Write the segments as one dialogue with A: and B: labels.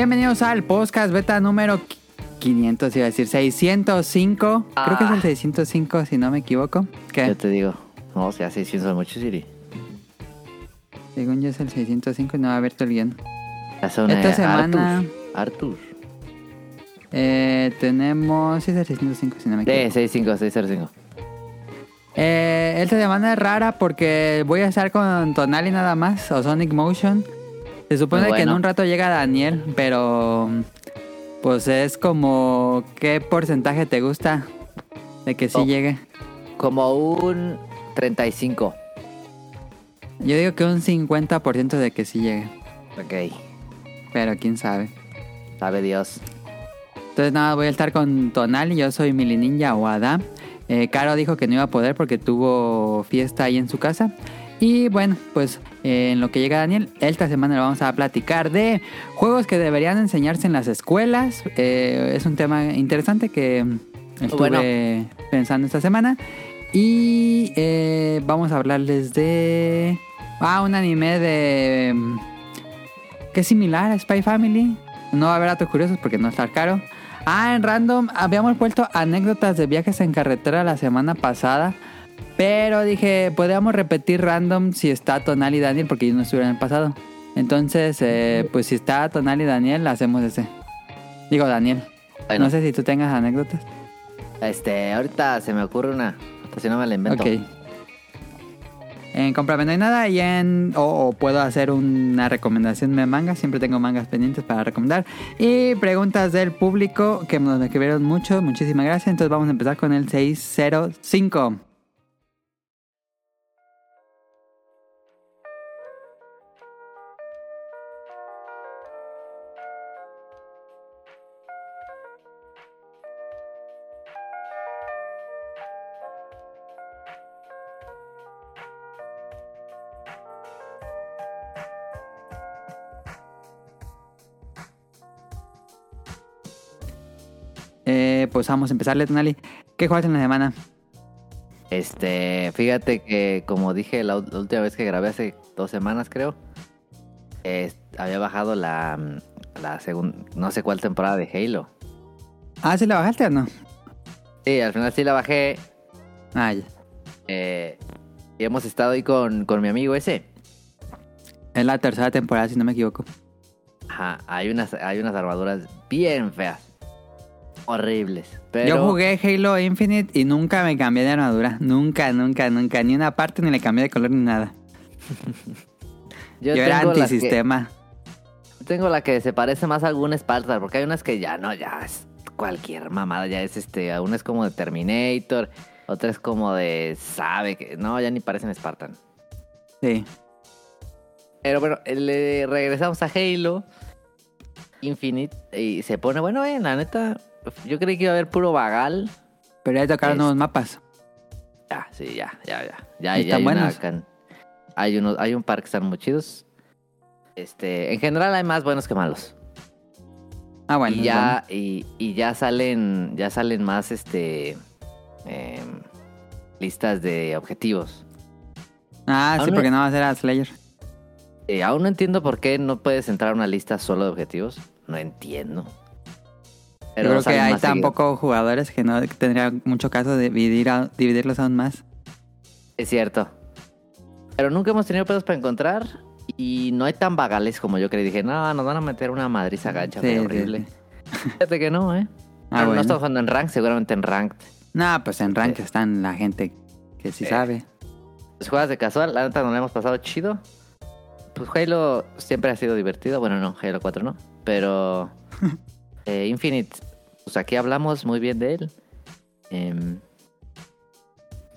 A: Bienvenidos al podcast beta número 500, iba a decir 605. Creo que es el 605, si no me equivoco.
B: Yo
A: ¿Qué?
B: te digo. No, o sea, 600 es mucho, Siri.
A: Según yo es el 605 y no va a haber el
B: guion.
A: Esta semana-
B: Arthur. Arthur.
A: Eh, tenemos. Sí, es el 605, si no me
B: Sí,
A: equivoco.
B: 65, 605.
A: Eh, esta semana es rara porque voy a estar con Tonali nada más, o Sonic Motion. Se supone que en un rato llega Daniel, pero. Pues es como. ¿Qué porcentaje te gusta de que sí
B: Oh.
A: llegue?
B: Como un 35.
A: Yo digo que un 50% de que sí llegue,
B: Ok.
A: pero quién sabe.
B: Sabe Dios.
A: Entonces nada, voy a estar con Tonali, yo soy Mili Ninja o Adam. Eh, Caro dijo que no iba a poder porque tuvo fiesta ahí en su casa. Y bueno, pues eh, en lo que llega Daniel, esta semana le vamos a platicar de juegos que deberían enseñarse en las escuelas. Eh, es un tema interesante que estuve
B: Bueno.
A: pensando esta semana. Y eh, vamos a hablarles de... Ah, un anime de... que es similar a Spy Family. No va a haber datos curiosos porque no está caro. Ah, en random habíamos puesto anécdotas de viajes en carretera la semana pasada. Pero dije, podríamos repetir random si está Tonal y Daniel porque ellos no estuvieron en el pasado. Entonces, eh, pues si está Tonal y Daniel, hacemos ese. Digo, Daniel. No sé si tú tengas anécdotas.
B: este, ahorita se me ocurre una. Hasta si no me la invento.
A: Ok. En Cómprame no hay nada y en... O, o puedo hacer una recomendación de mangas. Siempre tengo mangas pendientes para recomendar. Y preguntas del público que nos escribieron mucho. Muchísimas gracias. Entonces vamos a empezar con el 605. Eh, pues vamos a empezarle, Tonali. ¿Qué juegas en la semana?
B: Este, fíjate que como dije la, última vez que grabé hace dos semanas creo, había bajado la, mm, la segunda, no sé cuál temporada de Halo.
A: Ah, ¿sí la bajaste o no?
B: Sí, al final sí la bajé
A: Ah, ya.
B: eh, y hemos estado ahí con, con mi amigo ese.
A: Es la tercera temporada, si no me equivoco.
B: Ajá, hay unas, hay unas armaduras bien feas, horribles. Pero
A: Yo jugué Halo Infinite y nunca me cambié de armadura. Nunca, nunca, nunca. Ni una parte ni le cambié de color ni nada. Yo, era
B: que-
A: antisistema.
B: Tengo la que se parece más a algún Spartan, porque hay unas que ya no, ya es cualquier mamada, ya es este, una es como de Terminator, otra es como de sabe que no, ya ni parecen Spartan.
A: Sí.
B: Pero bueno, le regresamos a Halo Infinite y se pone bueno, eh, la neta, yo creí que iba a haber puro vagal.
A: Pero ya tocaron
B: Es-
A: nuevos mapas.
B: Ya, sí, ya, ya, ya. Ya,
A: ¿Y
B: ya
A: están
B: hay,
A: buenos?
B: can- hay unos, hay un par que están muy chidos. Este, en general hay más buenos que malos.
A: Ah, bueno.
B: y ya y, y ya salen ya salen más este em, listas de objetivos.
A: Ah, sí,
B: no-
A: porque no va a ser a Slayer.
B: Eh, aún no entiendo por qué no puedes entrar a una lista solo de objetivos no entiendo
A: Yo creo que hay tan pocos jugadores que no tendría mucho caso de dividir a- dividirlos aún más.
B: es cierto pero nunca hemos tenido pedos para encontrar y no hay tan vagales como yo creí dije no nos van a meter una madriza gacha
A: Sí,
B: horrible
A: sí.
B: fíjate que no eh
A: Ah,
B: Pero
A: bueno.
B: no estamos jugando en rank seguramente en ranked
A: No, pues en rank están la gente que sí sabe.
B: Pues juegas de casual, la neta no la hemos pasado chido. Pues Halo siempre ha sido divertido. Bueno, no, Halo 4 no. Pero eh, Infinite, pues aquí hablamos muy bien de él.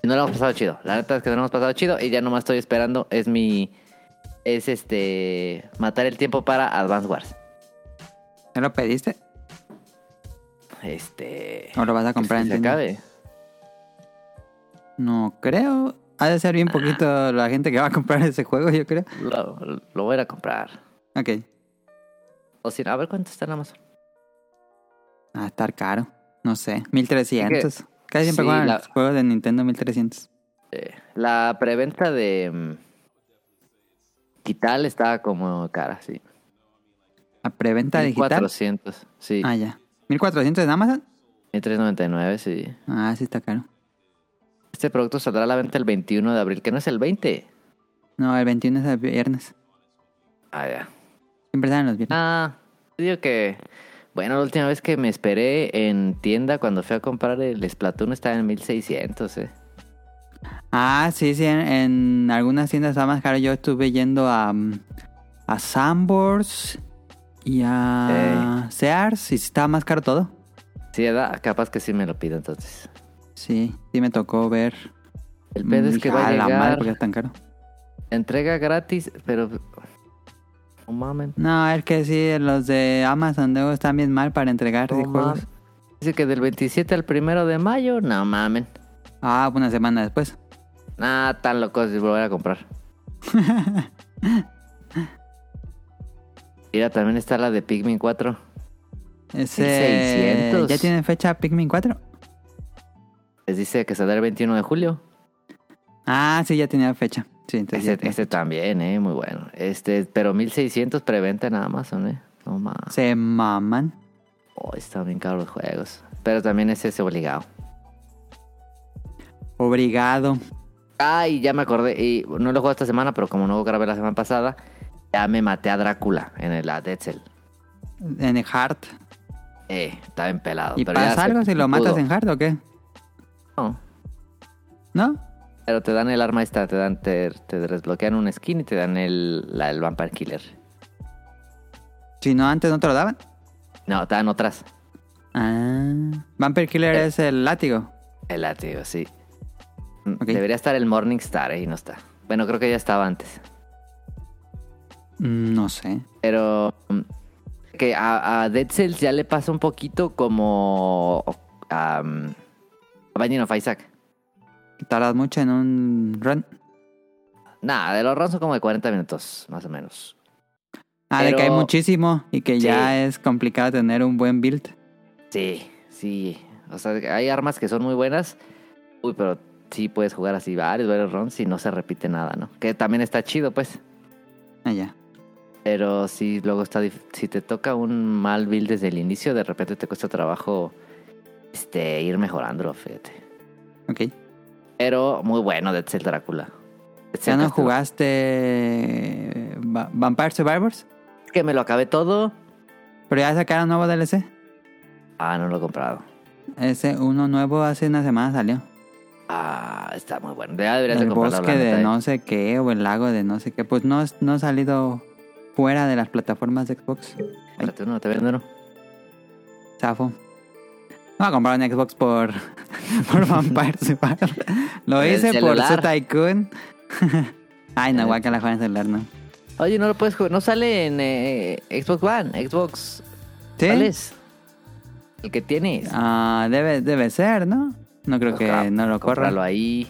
B: Y no lo hemos pasado chido. La neta es que no lo hemos pasado chido y ya nomás estoy esperando. Es mi. Es este. Matar el tiempo para Advance Wars.
A: ¿Ya lo pediste?
B: Este.
A: ¿O lo vas a comprar
B: que
A: en
B: acabe.
A: No creo. Ha de ser bien poquito la gente que va a comprar ese juego, yo creo.
B: Lo, lo voy a comprar.
A: Ok.
B: O si no, a ver cuánto está en Amazon.
A: A estar caro. No sé. 1300. Casi siempre
B: sí,
A: juegan
B: la-
A: los juegos de Nintendo 1300.
B: Eh, la preventa de mm, Quital estaba como cara, sí.
A: ¿A preventa digital?
B: 1400, sí.
A: Ah, ya. ¿1400 en Amazon?
B: 1399, sí.
A: Ah, sí está caro.
B: Este producto saldrá a la venta el 21 de abril, que no es el 20.
A: No, el 21 es el viernes.
B: Ah, ya.
A: Siempre salen los viernes.
B: Ah, digo que... Bueno, la última vez que me esperé en tienda cuando fui a comprar el Splatoon estaba en 1600, eh.
A: Ah, sí, sí, en, en algunas tiendas está más caro. Yo estuve yendo a, mm, a Sambors y a Sears y estaba más caro todo.
B: Sí, ¿verdad? capaz que sí me lo pido entonces.
A: Sí, sí me tocó ver.
B: El pedo es que va a
A: "Ah, la madre,
B: llegar
A: ¿por qué es tan caro?
B: entrega gratis, pero... No mames.
A: No, es que sí, los de Amazon luego están bien mal para entregar
B: No
A: juegos.
B: Dice que del 27 al 1 de mayo, no mamen.
A: Ah, una semana después.
B: Nah, tan locos de volver a comprar. Mira, también está la de Pikmin 4.
A: Ese,
B: 600.
A: ¿Ya tiene fecha Pikmin 4?
B: Les dice que saldrá el 21 de julio.
A: Ah, sí, ya tenía fecha. Sí,
B: Este, este también, eh, muy bueno. Este, pero 1600 preventa en Amazon, eh. No más.
A: Se maman.
B: Oh, están bien caros los juegos. Pero también es ese obligado.
A: Obrigado.
B: Ay, ya me acordé. Y no lo jugué esta semana, pero como no grabé la semana pasada, ya me maté a Drácula en el Dead Cell.
A: En el Heart.
B: Eh, estaba empelado.
A: ¿Y
B: pero
A: pasa algo si lo matas en Heart o qué?
B: No,
A: ¿No?
B: Pero te dan el arma esta, te dan, te, te desbloquean un skin y te dan el, la, el Vampire Killer.
A: Si no, antes no te lo daban.
B: No, te dan otras.
A: Ah. Vampire Killer
B: Eh.
A: es el látigo.
B: El látigo, sí. Mm. Debería estar el Morning Star, eh, y no está. Bueno, creo que ya estaba antes.
A: Mm, No sé.
B: Pero mm, que a, a Dead Cells ya le pasa un poquito como a, um, a Binding of Isaac.
A: Tardas mucho en un run.
B: Nada, de los runs son como de 40 minutos, más o menos.
A: Ah, de que hay muchísimo y que
B: Sí.
A: ya es complicado tener un buen build.
B: Sí, sí. O sea, hay armas que son muy buenas. Uy, pero sí puedes jugar así varios, varios runs y no se repite nada, ¿no? Que también está chido, pues.
A: Ah, ya.
B: Pero sí, luego está... dif- Si te toca un mal build desde el inicio, de repente te cuesta trabajo este, ir mejorándolo, fíjate.
A: Ok.
B: Pero muy bueno Dead Cell Drácula.
A: ¿Ya no jugaste Va- Vampire Survivors?
B: Que me lo acabé todo.
A: Pero ya sacaron nuevo DLC.
B: Ah, no lo he comprado.
A: Ese uno nuevo hace una semana salió.
B: Ah, está muy bueno. Ya deberías de
A: El bosque de
B: eh.
A: no sé qué o el lago de no sé qué. Pues no, no ha salido fuera de las plataformas de Xbox.
B: Espérate, uno, te vendo.
A: Zafo. No voy a comprar un Xbox por, por Vampire Survivors. Lo hice por su. Tycoon. Ay, no,
B: Eh.
A: guaca la juega en celular, no.
B: Oye, no lo puedes jugar. No sale en eh, Xbox One. Xbox.
A: ¿Sí?
B: ¿Cuál es? El que tienes.
A: Ah, debe, debe ser, ¿no? No creo que
B: Ajá,
A: no lo corra.
B: Ahí.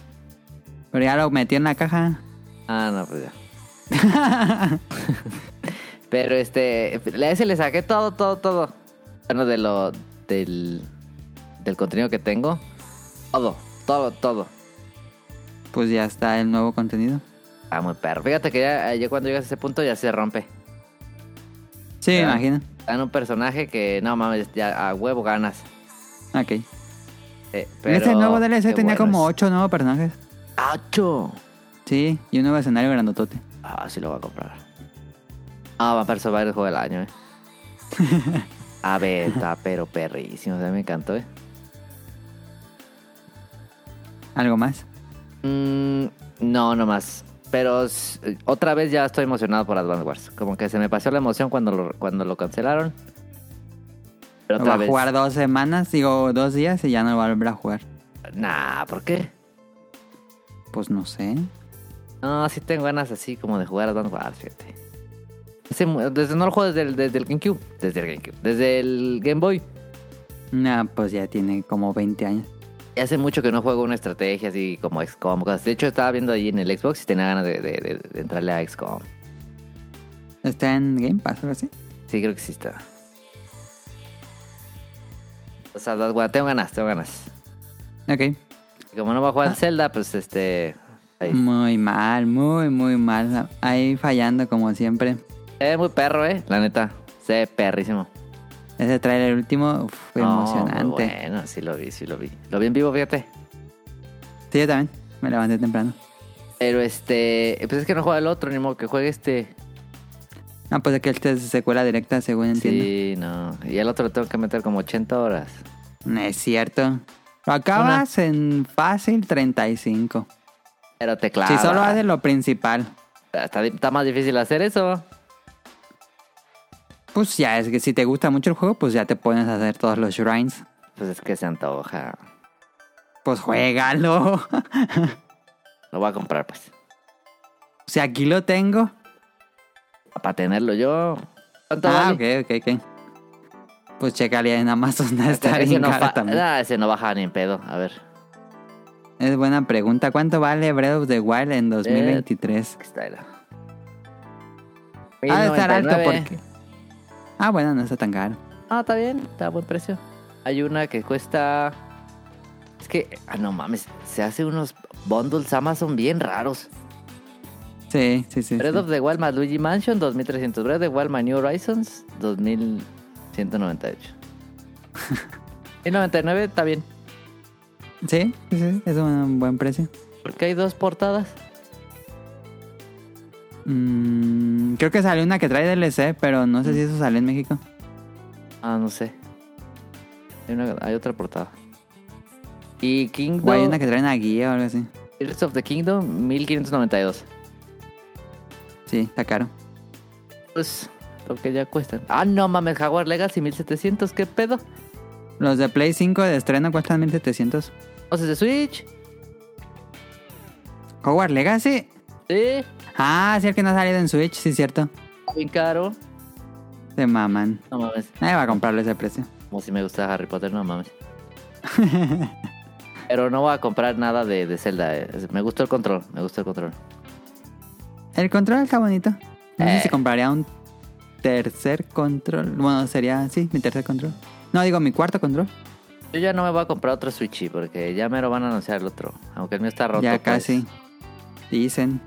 A: Pero ya lo metí en la caja.
B: Ah, no, pues ya. Pero este, a ese le saqué todo, todo, todo. Bueno, de lo, del, del contenido que tengo. Todo, todo, todo.
A: Pues ya está el nuevo contenido.
B: Ah, muy perro. Fíjate que ya, ya cuando llegas a ese punto ya se rompe.
A: Sí, me imagino.
B: Dan un personaje que, no mames, ya a huevo ganas.
A: Ok.
B: Eh,
A: En este
B: pero
A: nuevo DLC tenía
B: bueno
A: como
B: es.
A: ocho nuevos personajes.
B: ¡Ocho!
A: Sí, y un nuevo escenario grandotote.
B: Ah, sí lo voy a comprar. Ah, Vampire Survivor el juego del año, eh. A ver, está pero perrísimo. O sea, me encantó, eh.
A: ¿Algo más?
B: Mm, no, no más. Pero otra vez ya estoy emocionado por Advance Wars. Como que se me pasó la emoción cuando lo, cuando lo cancelaron. Pero
A: Va
B: otra
A: a
B: vez.
A: jugar dos semanas, digo dos días y ya no va a volver a jugar.
B: Nah, ¿por qué?
A: Pues no sé.
B: No, sí tengo ganas así como de jugar Advance Wars, fíjate. Desde no lo juego desde el, desde el GameCube. Desde el GameCube. Desde el Game Boy.
A: Nah, pues ya tiene como 20 años.
B: Hace mucho que no juego una estrategia así como XCOM. cosas. De hecho, estaba viendo ahí en el Xbox y tenía ganas de, de- de- de entrarle a XCOM.
A: ¿Está en Game Pass o algo así?
B: Sí, creo que sí está. O sea, bueno, tengo ganas, tengo ganas.
A: Ok.
B: Y como no va a jugar Zelda, pues este. ahí.
A: Muy mal, muy, muy mal. Ahí fallando como siempre.
B: Eh, muy perro, eh, la neta. Se ve perrísimo.
A: Ese trailer último fue
B: No,
A: emocionante.
B: Bueno, sí lo vi, sí lo vi. Lo vi en vivo, fíjate.
A: Sí, yo también. Me levanté temprano.
B: Pero este, pues es que no juega el otro, ni modo que juegue este.
A: Ah, pues que este es secuela directa, según entiendo.
B: Sí, no. Y el otro le tengo que meter como 80 horas.
A: No es cierto. Lo acabas en fácil 35.
B: Pero te clava.
A: Si solo haces lo principal.
B: Está, está más difícil hacer eso.
A: Pues ya, es que si te gusta mucho el juego, pues ya te pones a hacer todos los shrines.
B: Pues es que se antoja.
A: Pues juégalo.
B: Lo voy a comprar, pues.
A: o sea, aquí lo tengo.
B: Para tenerlo yo. ¿Cuánto
A: Ah,
B: vale?
A: ok, ok, ok. Pues checaría en Amazon.
B: Ese-
A: Está
B: ese no
A: también.
B: Ah, ese no baja ni en pedo. A ver.
A: Es buena pregunta. ¿Cuánto vale Breath of the Wild en 2023?
B: Aquí está. era.
A: Ha de estar alto
B: 1099.
A: porque... Ah, bueno, no está tan caro.
B: Ah, está bien, está a buen precio. Hay una que cuesta. Es que, ah, no mames, se hace unos bundles Amazon bien raros.
A: Sí, sí, sí.
B: Breath
A: sí.
B: of the Wild más Luigi Mansion, 2300. Breath of the Wild más New Horizons, 2198. y 99 está bien.
A: Sí, sí, sí, es un buen precio.
B: Porque hay dos portadas.
A: Mm, creo que salió una que trae DLC, pero no sé si eso salió en México.
B: Ah, no sé. Hay, una- hay otra portada. Y Kingdom.
A: O hay una que trae una guía o algo así.
B: Tears of the Kingdom, 1592.
A: Sí, está caro.
B: Pues lo que ya cuestan. Ah, no mames, Jaguar Legacy 1700, ¿qué pedo?
A: Los de Play 5 de estreno cuestan 1700.
B: ¿O sea, de Switch?
A: Hogwarts Legacy.
B: Sí,
A: Ah, sí, el que no ha salido en Switch, sí, cierto.
B: bien caro.
A: Se maman.
B: No mames,
A: Nadie va a comprarle ese precio.
B: como si me gusta Harry Potter, no mames. Pero no voy a comprar nada de, de Zelda. eh. Me gustó el control, me gustó el control.
A: El control está bonito. No sé
B: Eh.
A: si compraría un tercer control. Bueno, sería, sí, mi tercer control. No, digo mi cuarto control.
B: Yo ya no me voy a comprar otro Switchy porque ya me lo van a anunciar el otro. Aunque el mío está roto.
A: ya
B: pues.
A: casi. Dicen.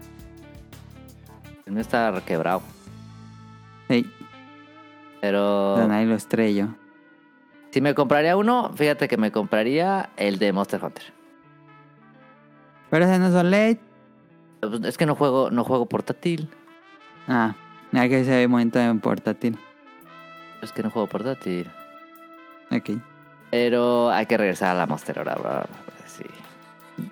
B: El mío está quebrado.
A: Sí,
B: Pero
A: pero nadie lo estrello.
B: si me compraría uno, fíjate que me compraría el de Monster Hunter.
A: Pero ese no es OLED.
B: Pues, Es que no juego, no juego portátil.
A: Ah, hay que se ve momento en portátil.
B: Es que no juego portátil.
A: Ok.
B: Pero hay que regresar a la Monster ahora.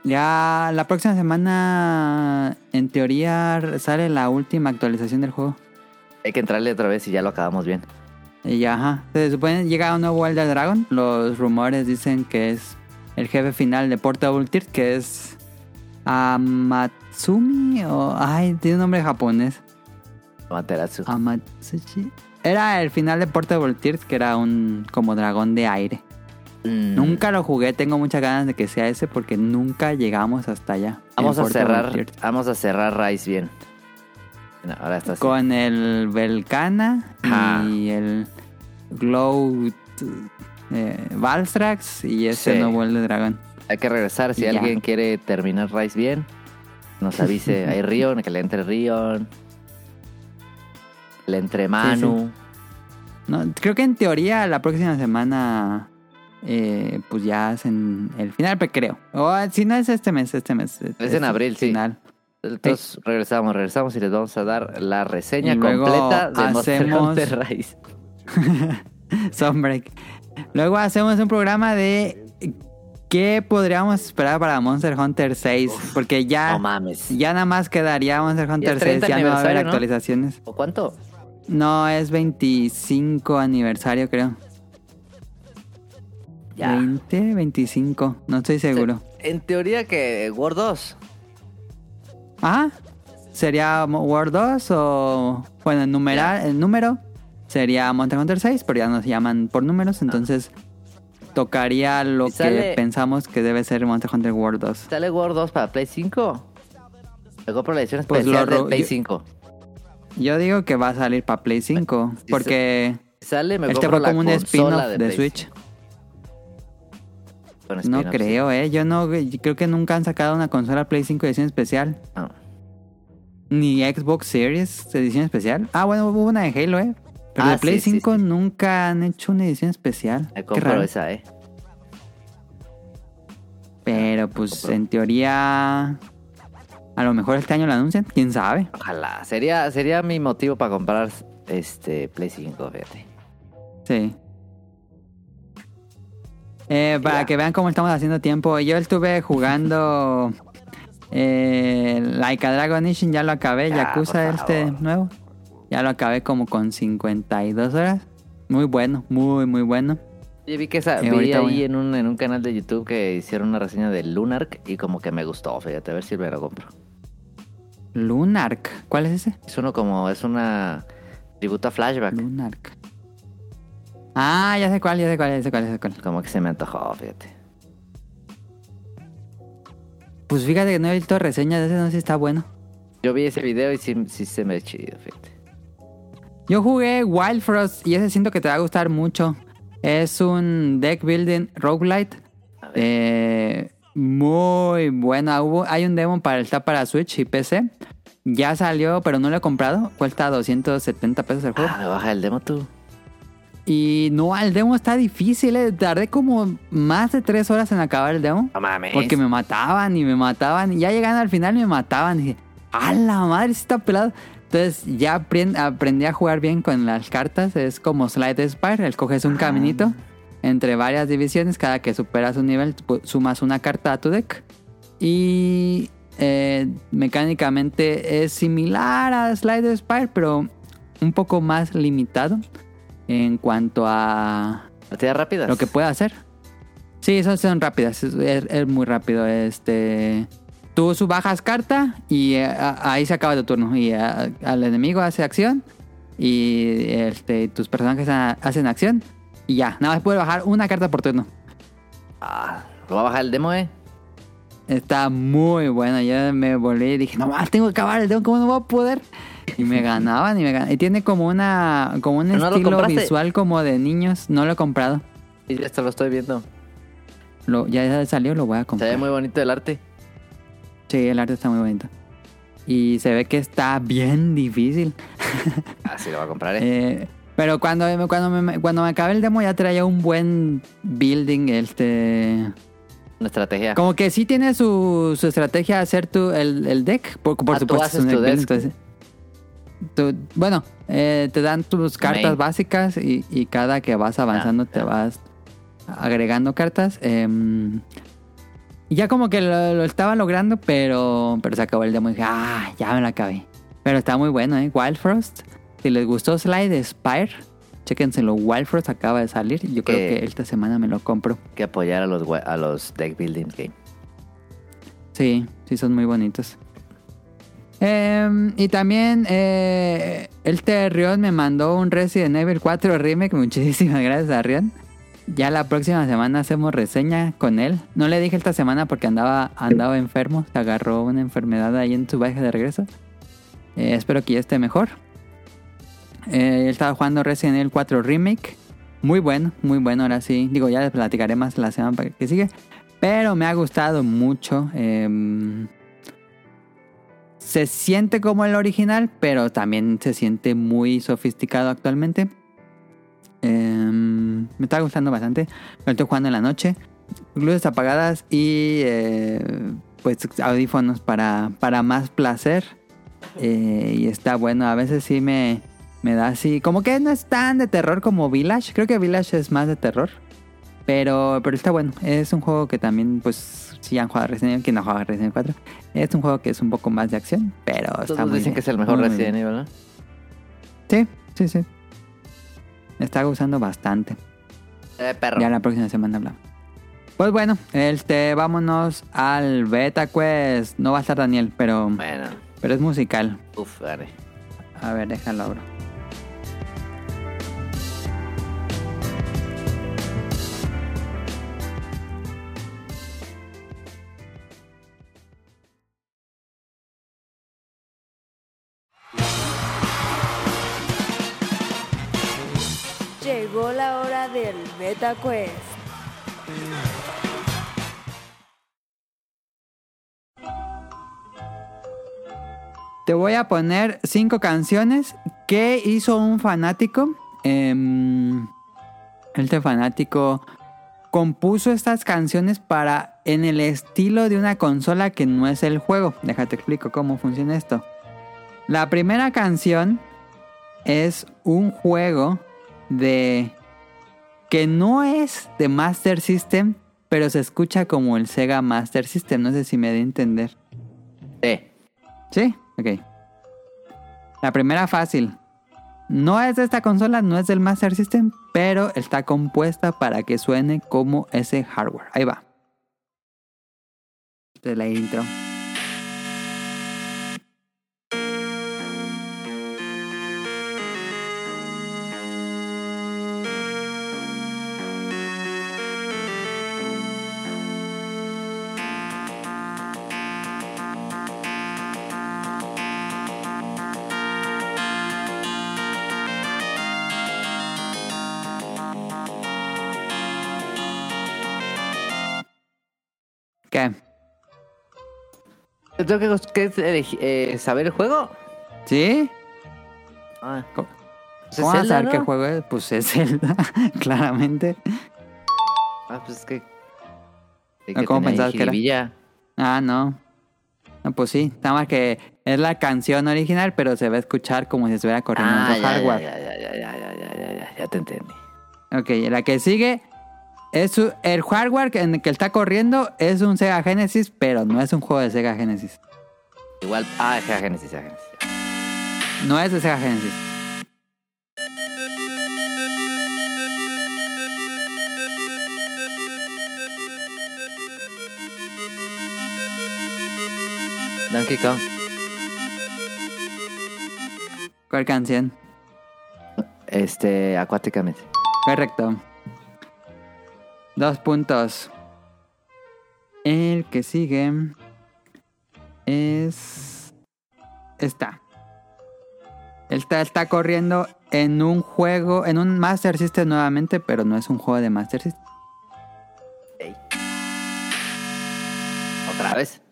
A: Ya la próxima semana, en teoría, sale la última actualización del juego.
B: Hay que entrarle otra vez y ya lo acabamos bien.
A: Y ya, ajá. Se supone llega un nuevo Elder Dragon. Los rumores dicen que es el jefe final de Portable Tier, que es Amatsumi o ay, tiene un nombre japonés.
B: Amaterasu.
A: Amatsushi. Era el final de Portable Tears, que era un como dragón de aire.
B: Mm.
A: Nunca lo jugué, tengo muchas ganas de que sea ese porque nunca llegamos hasta allá.
B: Vamos a cerrar, valles a cerrar Rise bien. Ahora está.
A: Con el Velcana
B: Ah.
A: y el Glow eh, Valstrax y ese
B: Sí.
A: nuevo Elder Dragón.
B: Hay que regresar. Si alguien quiere terminar Rise bien, nos avise. Hay Rion, que le entre Rion. Le entre Manu.
A: No, creo que en teoría la próxima semana eh, pues ya hacen el final, pero creo. O si no es este mes, este mes.
B: Es en abril, sí.
A: final.
B: Entonces regresamos, regresamos y les vamos a dar la reseña
A: Y
B: completa de Monster Hunter Rise.
A: Sunbreak. Luego hacemos un programa de qué podríamos esperar para Monster Hunter 6. porque ya,
B: No mames.
A: ya nada más quedaría Monster Hunter 6.
B: 30
A: Ya no va a haber actualizaciones.
B: ¿O cuánto?
A: No, es 25 aniversario, creo.
B: Ya.
A: 20, 25. No estoy seguro.
B: En teoría que World 2.
A: Ah, ¿sería World 2 o... Bueno, el, numeral, el número sería Monster Hunter 6, pero ya nos llaman por números, entonces tocaría lo
B: sale-
A: que pensamos que debe ser Monster Hunter World 2.
B: ¿Sale World 2 para Play 5? Me compro la edición
A: Pues
B: especial
A: ro-
B: Play
A: yo-
B: 5.
A: Yo digo que va a salir para Play 5,
B: Sí,
A: porque
B: Si sale, me
A: este fue como un spin-off de, Switch.
B: 5. Con
A: No creo, eh. Yo no yo creo que nunca han sacado una consola Play 5 edición especial.
B: No.
A: Ni Xbox Series edición especial. Ah, bueno, hubo una de Halo, eh. Pero
B: Ah,
A: de Play
B: sí, sí,
A: 5
B: sí.
A: nunca han hecho una edición especial.
B: Me
A: Qué raro.
B: esa, eh.
A: Pero pues en teoría... A lo mejor este año lo anuncian. ¿Quién sabe?
B: Ojalá. Sería, sería mi motivo para comprar este Play 5, fíjate.
A: Sí. Eh, para
B: Ya.
A: que vean cómo estamos haciendo tiempo. Yo estuve jugando... Eh, Like a Dragon Ishin, ya lo acabé.
B: Ya,
A: Yakuza este nuevo. Ya lo acabé como con 52 horas. Muy bueno, muy, muy bueno.
B: Yo vi que esa,
A: Eh,
B: vi ahí
A: voy.
B: en un, en un canal de YouTube que hicieron una reseña de Lunark y como que me gustó, fíjate, a ver si me lo compro.
A: Lunark. ¿Cuál es ese?
B: Es uno como, es una tributo a Flashback.
A: Lunark. Ah, ya sé cuál, ya sé cuál, ya sé cuál, ya sé cuál.
B: Como que se me antojó, fíjate.
A: Pues fíjate que no he visto reseñas de ese, no sé si está bueno.
B: Yo vi ese video y sí, sí se me chido, fíjate.
A: Yo jugué Wild Frost y ese siento que te va a gustar mucho. Es un deck building roguelite. Eh, muy bueno. Hubo, hay un demo para está para Switch y PC. Ya salió, pero no lo he comprado. Cuesta 270 pesos el juego.
B: Ah, me baja el demo tú.
A: Y no, el demo está difícil. eh. Tardé como más de 3 horas en acabar el demo.
B: No mames.
A: Porque me mataban y me mataban. Y ya llegando al final me mataban. Y dije, ¡a la madre! sí está pelado. Entonces ya aprend- aprendí a jugar bien con las cartas. Es como Slide Spire. Escoges un
B: Ah.
A: caminito entre varias divisiones. Cada que superas un nivel, sumas una carta a tu deck. Y eh, mecánicamente es similar a Slide Spire, pero un poco más limitado en cuanto a
B: Partidas rápidas.
A: lo que puede hacer. Sí, son, son rápidas, es, es- es muy rápido. Este, tú bajas carta y eh, a- ahí se acaba tu turno. Y a- al enemigo hace acción y este, tus personajes ha- hacen acción y ya. Nada más puede bajar una carta por turno.
B: Ah, lo va a bajar el demo, eh.
A: Está muy bueno. Yo me volví y dije, no más, tengo que acabar el demo, ¿cómo no voy a poder? Y me ganaban y me ganaban. Y tiene como una como un
B: ¿Pero no lo
A: estilo visual como de niños. No lo he comprado.
B: Y esto lo estoy viendo.
A: Lo, ya salió, lo voy a
B: Se
A: comprar.
B: ve muy bonito el arte.
A: Sí, el arte está muy bonito. Y se ve que está bien difícil.
B: Ah, sí, lo va a comprar, eh.
A: Eh, pero cuando, me- cuando, me, cuando me acabé el demo ya traía un buen building. Este.
B: Una estrategia.
A: Como que sí tiene su, su estrategia hacer tu, el, el deck. Por, por
B: Ah, tú
A: supuesto,
B: haces
A: es un
B: tu
A: deck building,
B: deck.
A: entonces- bueno, eh, te dan tus cartas básicas y, y cada que vas avanzando
B: Ah,
A: te
B: ya.
A: vas agregando cartas. y ya como que lo, lo estaba logrando, pero, pero se acabó el demo y dije, ah, ya me lo acabé. Pero está muy bueno, ¿eh? Wild Frost. Si les gustó Slide Spire, chéquenselo. Wild Frost acaba de salir. Yo creo
B: Que-
A: esta semana me lo compro.
B: Que apoyar a los, a los deck building game.
A: Sí, sí, son muy bonitos. Em, y también eh, el me mandó un Resident Evil 4 Remake. Muchísimas gracias a Rion. Ya la próxima semana hacemos reseña con él. No le dije esta semana porque andaba, andaba enfermo. Se agarró una enfermedad ahí en su viaje de regreso. Eh, espero que ya esté mejor. Eh, él estaba jugando Resident Evil 4 Remake. Muy bueno, muy bueno. Ahora sí. Digo, ya les platicaré más la semana que sigue. Pero me ha gustado mucho. em, se siente como el original, pero también se siente muy sofisticado actualmente. Em, me está gustando bastante. Lo estoy jugando en la noche. Luces apagadas y eh, pues audífonos para, para más placer. Eh, y está bueno. A veces sí me, me da así. Como que no es tan de terror como Village. Creo que Village es más de terror. Pero, pero está bueno. Es un juego que también, pues, si han jugado Resident Evil, quien no juega Resident Evil 4. Es un juego que es un poco más de acción, pero está
B: Todos
A: muy
B: dicen
A: bien.
B: que es el mejor Resident. Evil, ¿no?
A: Sí, sí, sí. Me está gustando bastante.
B: Eh, perro.
A: Ya la próxima semana hablamos. Pues bueno, este, vámonos al Beta Quest. No va a estar Daniel, pero,
B: Bueno,
A: pero es musical.
B: uff, gané.
A: A ver, déjalo abro.
C: Del Beta Quest.
A: Te voy a poner cinco canciones que hizo un fanático em, este fanático compuso estas canciones para en el estilo de una consola que no es el juego. Déjate explico cómo funciona esto. La primera canción es un juego de que no es de Master System, pero se escucha como el Sega Master System. No sé si me de entender.
B: Sí.
A: Ok. La primera fácil. No es de esta consola, no es del Master System, pero está compuesta para que suene como ese hardware. Ahí va. De la intro. ¿Te
B: tengo que, eh, saber el juego?
A: ¿Sí?
B: Ah.
A: ¿Cómo,
B: pues
A: ¿Cómo vas a saber qué juego es? Pues es Zelda, claramente.
B: Ah, pues es que...
A: ¿Cómo pensabas que era? Ah, no. No, pues sí, nada más que es la canción original, pero se va a escuchar como si estuviera corriendo
B: ah,
A: en
B: ya,
A: hardware.
B: Ya, ya te entendí.
A: Ok, la que sigue es el hardware en el que está corriendo es un Sega Genesis, pero no es un juego de Sega Genesis.
B: Igual. Ah, Sega Genesis, Sega Genesis.
A: No es de Sega Genesis.
B: Donkey Kong.
A: ¿Cuál canción?
B: Este, acuáticamente.
A: Correcto. Dos puntos. El que sigue es esta. Esta está corriendo en un juego, en un Master System nuevamente, pero no es un juego de Master System.
B: Otra vez.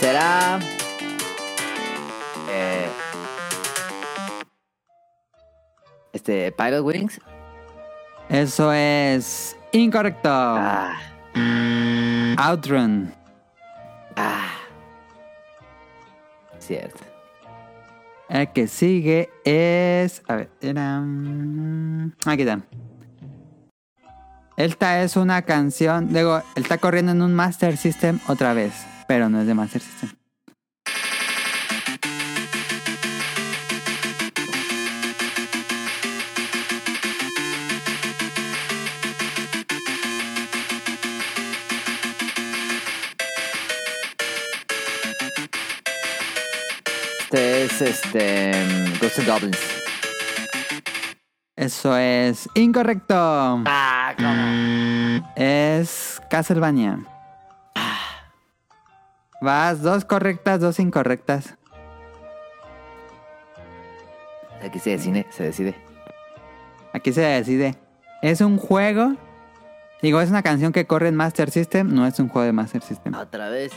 B: Será. Eh, este, Pilot Wings.
A: Eso es incorrecto.
B: Ah,
A: Outrun.
B: ah. Cierto.
A: El que sigue es. A ver, era. mm, Aquí está. Esta es una canción. Digo, él está corriendo en un Master System otra vez. Pero no es de Master System.
B: Este es este. Ghosts and Goblins.
A: Eso es incorrecto.
B: Ah, ¿cómo?
A: Es Castlevania. Vas dos correctas, dos incorrectas.
B: Aquí se decide, se decide.
A: Aquí se decide. Es un juego. Digo, es una canción que corre en Master System. No es un juego de Master System.
B: Otra vez.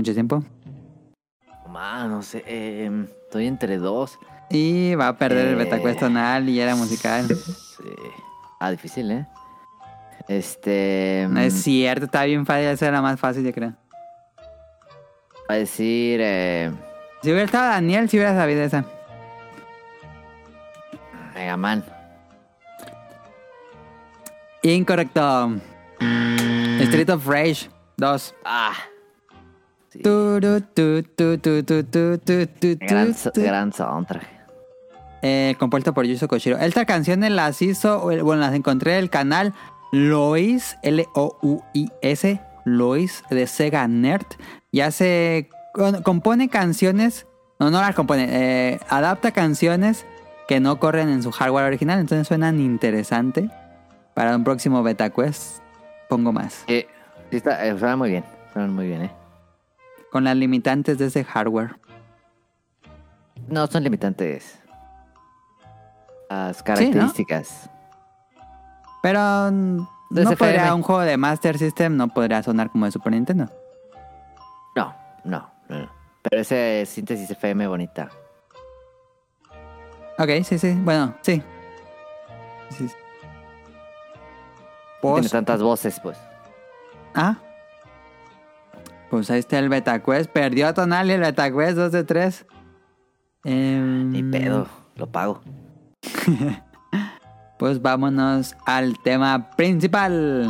A: Mucho tiempo.
B: No sé. eh, estoy entre dos.
A: Y va a perder el
B: Eh.
A: Betacuest tonal y era musical.
B: Sí. Ah, difícil, ¿eh? Este.
A: No es
B: mm,
A: cierto, está bien fácil. Esa era más fácil, yo creo.
B: Va a decir. Eh,
A: Si hubiera estado Daniel, si hubiera sabido esa.
B: Mega Man.
A: Incorrecto. Street of Rage 2.
B: Ah. Sí. Gran, gran soundtrack.
A: Eh, compuesto por Yuzo Koshiro. Estas canciones las hizo, bueno, las encontré en el canal Lois, L-O-U-I-S, Lois de Sega Nerd. Y hace, compone canciones, no, no las compone, eh, adapta canciones que no corren en su hardware original, entonces suenan interesante. Para un próximo Beta Quest, pongo más.
B: Sí, sí está, eh, suena muy bien. Suena muy bien, ¿eh?
A: Con las limitantes de ese hardware.
B: No, son limitantes. Las características.
A: Pero mm,
B: De
A: no podría un juego de Master System, no podría sonar como de Super Nintendo.
B: No, no, no, no. Pero ese síntesis FM bonita.
A: Ok, sí, sí. Bueno, sí. Sí, sí.
B: No tiene tantas voces, pues.
A: ah. Pues ahí está el Beta Quest. Perdió Tonali el Beta Quest 2 de 3. Em,
B: Ni pedo, lo pago.
A: Pues vámonos al tema principal.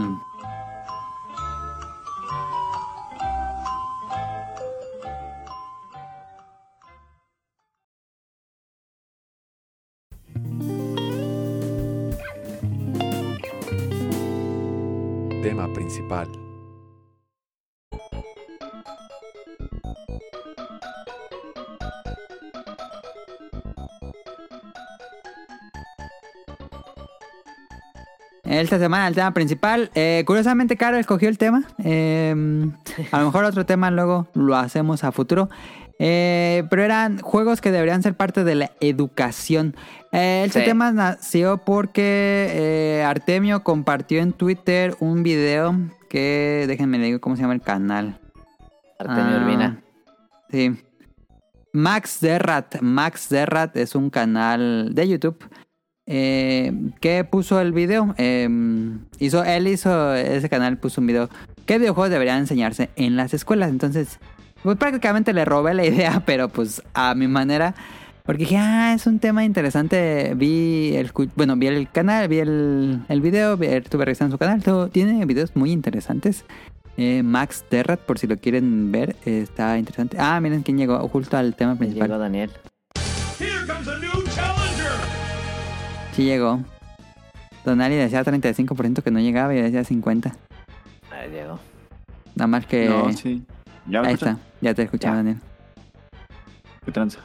D: Tema principal.
A: Esta semana el tema principal. Eh, curiosamente, Caro escogió el tema. Eh, a lo mejor otro tema luego lo hacemos a futuro. Eh, pero eran juegos que deberían ser parte de la educación. Eh, este
B: Sí.
A: tema nació porque Artemio compartió en Twitter un video que, déjenme le digo cómo se llama el canal.
B: Artemio
A: Ah,
B: Urbina.
A: Sí. Max Derrat. Max Derrat es un canal de YouTube eh, que puso el video. eh, hizo, él hizo ese canal, puso un video. ¿Qué videojuegos deberían enseñarse en las escuelas? Entonces, pues prácticamente le robé la idea, pero pues a mi manera. Porque dije, ah, es un tema interesante. Vi el, bueno, vi el canal, vi el, el video, vi- estuve revisando su canal. todo- tiene videos muy interesantes. Eh, Max Derrat, por si lo quieren ver, eh, está interesante. Ah, miren quién llegó justo al tema principal.
B: Llegó Daniel.
E: Here comes a new.
A: Sí llegó. Donali decía 35% que no llegaba y decía 50%.
B: Ahí llegó.
A: Nada más que...
F: No, sí. ¿Ya me
A: Ahí está, ya te escuchaba. Daniel.
F: ¿Qué tranza?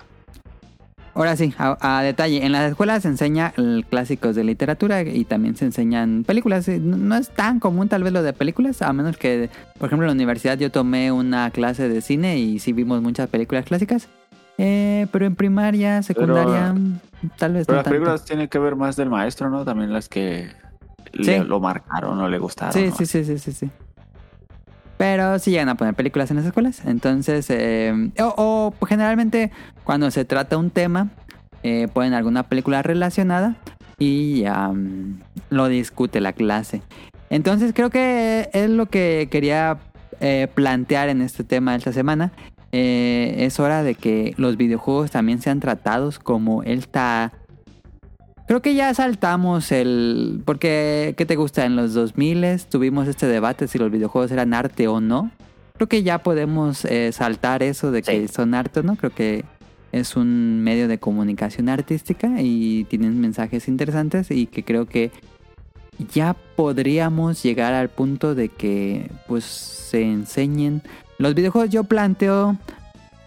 A: Ahora sí, a, a detalle. En las escuelas se enseña clásicos de literatura y también se enseñan películas. Eh, No, no es tan común tal vez lo de películas, a menos que, por ejemplo, en la universidad yo tomé una clase de cine y sí vimos muchas películas clásicas. Eh, pero en primaria, secundaria, mm, tal vez
F: Pero
A: no
F: las
A: tanto.
F: películas tienen que ver más del maestro, ¿no? También las que le- lo marcaron o le gustaron.
A: Sí,
F: ¿no?
A: sí, sí, sí, sí, sí. Pero sí llegan a poner películas en las escuelas. Entonces, eh, o, o, generalmente cuando se trata un tema, eh, ponen alguna película relacionada y ya mm, lo discute la clase. Entonces creo que es lo que quería eh, plantear en este tema de esta semana. Eh, es hora de que los videojuegos también sean tratados como esta... Creo que ya saltamos el... Porque, ¿qué te gusta? En los 2000 tuvimos este debate si los videojuegos eran arte o no. Creo que ya podemos eh, saltar eso de que
B: Sí.
A: son arte o no. Creo que es un medio de comunicación artística y tienen mensajes interesantes y que creo que ya podríamos llegar al punto de que pues se enseñen los videojuegos. Yo planteo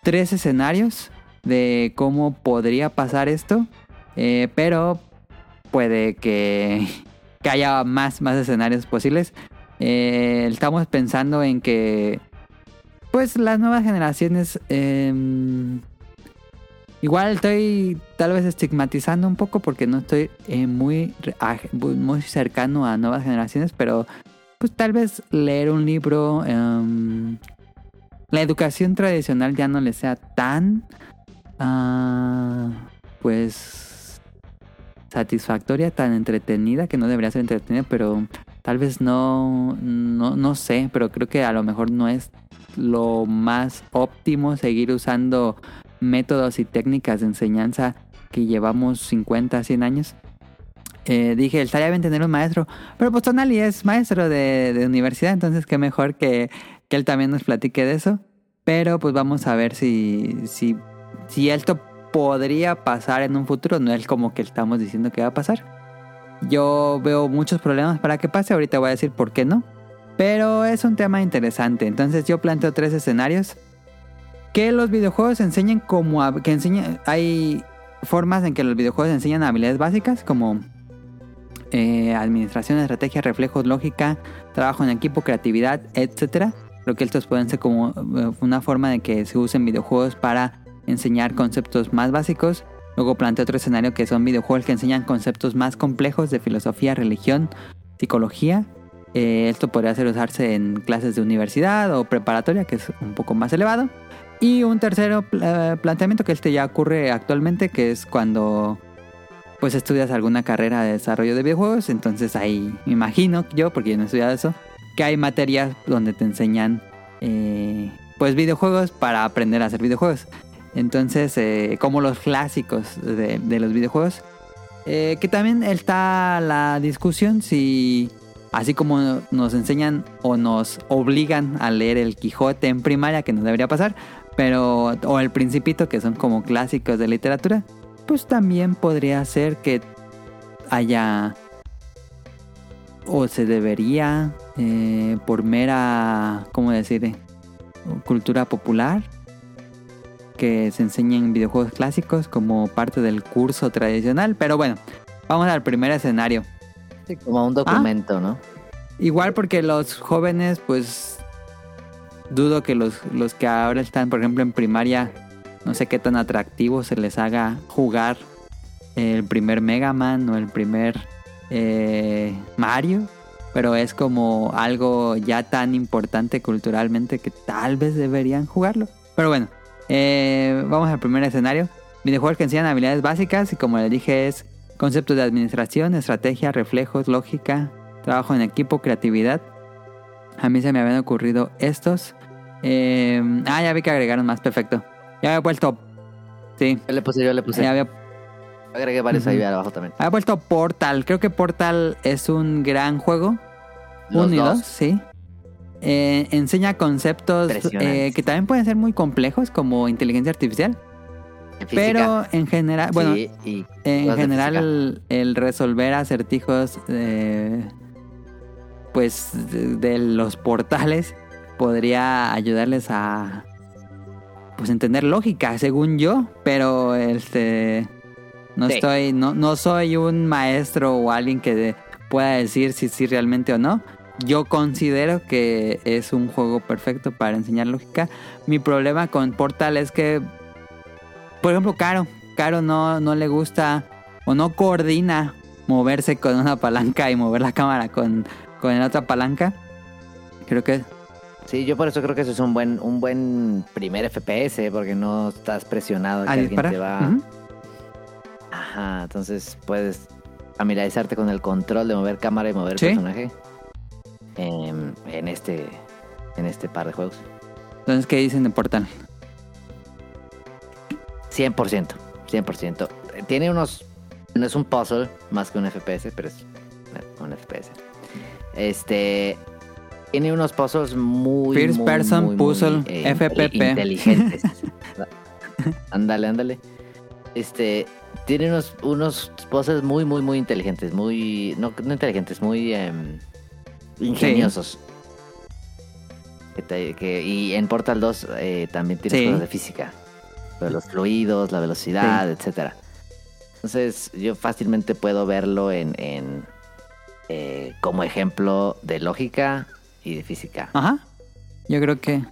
A: tres escenarios de cómo podría pasar esto, eh, pero puede que, haya más, más escenarios posibles. Eh, estamos pensando en que pues las nuevas generaciones em, Igual estoy tal vez estigmatizando un poco porque no estoy eh, muy- muy cercano a nuevas generaciones, pero pues tal vez leer un libro, em, la educación tradicional ya no le sea tan, ah, pues, satisfactoria, tan entretenida, que no debería ser entretenida, pero tal vez no, no, no sé, pero creo que a lo mejor no es lo más óptimo seguir usando métodos y técnicas de enseñanza que llevamos 50, 100 años. eh, dije, estaría bien tener un maestro. Pero pues Tonali es maestro de, de universidad, entonces qué mejor que, que él también nos platique de eso. Pero pues vamos a ver si, si, si esto podría pasar en un futuro. No es como que estamos diciendo que va a pasar. Yo veo muchos problemas para que pase. Ahorita voy a decir por qué no. Pero es un tema interesante. Entonces yo planteo tres escenarios. Que los videojuegos enseñen como... Que enseñen, hay formas en que los videojuegos enseñan habilidades básicas como eh, administración, estrategia, reflejos, lógica, trabajo en equipo, creatividad, etcétera. Creo que estos pueden ser como eh, una forma de que se usen videojuegos para enseñar conceptos más básicos. Luego planteo otro escenario que son videojuegos que enseñan conceptos más complejos de filosofía, religión, psicología. Eh, esto podría ser usarse en clases de universidad o preparatoria, que es un poco más elevado. Y un tercero pla- planteamiento que este ya ocurre actualmente, que es cuando pues estudias alguna carrera de desarrollo de videojuegos, entonces ahí me imagino yo, porque yo no he estudiado eso, que hay materias donde te enseñan eh, pues videojuegos para aprender a hacer videojuegos. Entonces, eh, como los clásicos de, los videojuegos, eh, que también está la discusión si, así como nos enseñan o nos obligan a leer el Quijote en primaria, que nos debería pasar, pero o el Principito, que son como clásicos de literatura, pues también podría ser que haya o se debería eh, por mera, ¿cómo decir? Cultura popular que se enseñen videojuegos clásicos como parte del curso tradicional. Pero bueno, vamos al primer escenario.
B: Sí, como un documento, ¿no?
A: Igual porque los jóvenes, pues dudo que los, los que ahora están, por ejemplo, en primaria, no sé qué tan atractivo se les haga jugar el primer Mega Man o el primer eh, Mario. Pero es como algo ya tan importante culturalmente que tal vez deberían jugarlo. Pero bueno, eh, vamos al primer escenario. Videojuegos que enseñan habilidades básicas y como les dije es conceptos de administración, estrategia, reflejos, lógica, trabajo en equipo, creatividad. A mí se me habían ocurrido estos. Eh, ah, ya vi que agregaron más, perfecto. Ya había puesto... Sí,
B: Yo le puse, yo le puse.
A: ya había
B: Agregué varios ahí
A: Ujú.
B: abajo también.
A: había puesto Portal. Creo que Portal es un gran juego.
B: Los
A: Uno y
B: dos.
A: dos, sí. Eh, enseña conceptos eh, que también pueden ser muy complejos, como inteligencia artificial.
B: En
A: Pero en general, bueno,
B: sí, y
A: en general el, el resolver acertijos eh, pues de, de los portales podría ayudarles a pues entender lógica según yo pero este no
B: Sí.
A: estoy no, no soy un maestro o alguien que pueda decir si sí realmente o no yo considero que es un juego perfecto para enseñar lógica mi problema con Portal es que por ejemplo, Caro. Caro no, no le gusta o no coordina moverse con una palanca y mover la cámara con, con la otra palanca. Creo que
B: Sí, yo por eso creo que eso es un buen, un buen primer FPS, porque no estás presionado que alguien te va. Ajá, entonces puedes familiarizarte con el control de mover cámara y mover
A: Sí.
B: personaje en, en este en este par de juegos.
A: Entonces, ¿qué dicen de Portal?
B: 100%, 100%. Tiene unos no es un puzzle más que un FPS, pero es un FPS. Este tiene unos puzzles muy
A: First
B: muy,
A: person
B: muy, muy,
A: puzzle,
B: eh,
A: FPP.
B: inteligentes. ándale, ándale. Este tiene unos unos puzzles muy muy muy inteligentes, muy no, no inteligentes, muy em, ingeniosos. Que te- que- y en Portal 2 eh, también tienes
A: Sí.
B: cosas de física. De los fluidos, la velocidad, etcétera. Entonces, yo fácilmente puedo verlo en, en, eh, como ejemplo de lógica y de física.
A: Ajá. Yo creo que...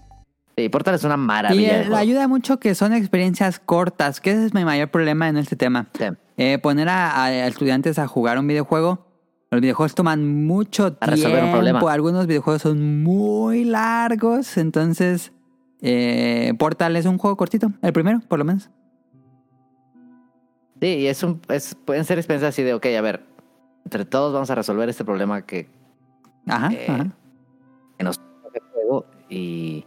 B: Sí, Portal es una
A: Y
B: maravilla. juego.
A: ayuda mucho que son experiencias cortas, que ese es mi mayor problema en este tema.
B: Sí.
A: Eh, poner a, a estudiantes a jugar un videojuego. Los videojuegos toman mucho
B: A resolver un
A: tiempo.
B: problema.
A: Algunos videojuegos son muy largos. Entonces, eh, Portal es un juego cortito. El primero, por lo menos.
B: Sí, y es un, es, pueden ser experiencias así de, ok, a ver, entre todos vamos a resolver este problema que,
A: Ajá,
B: Eh,
A: ajá.
B: que nos y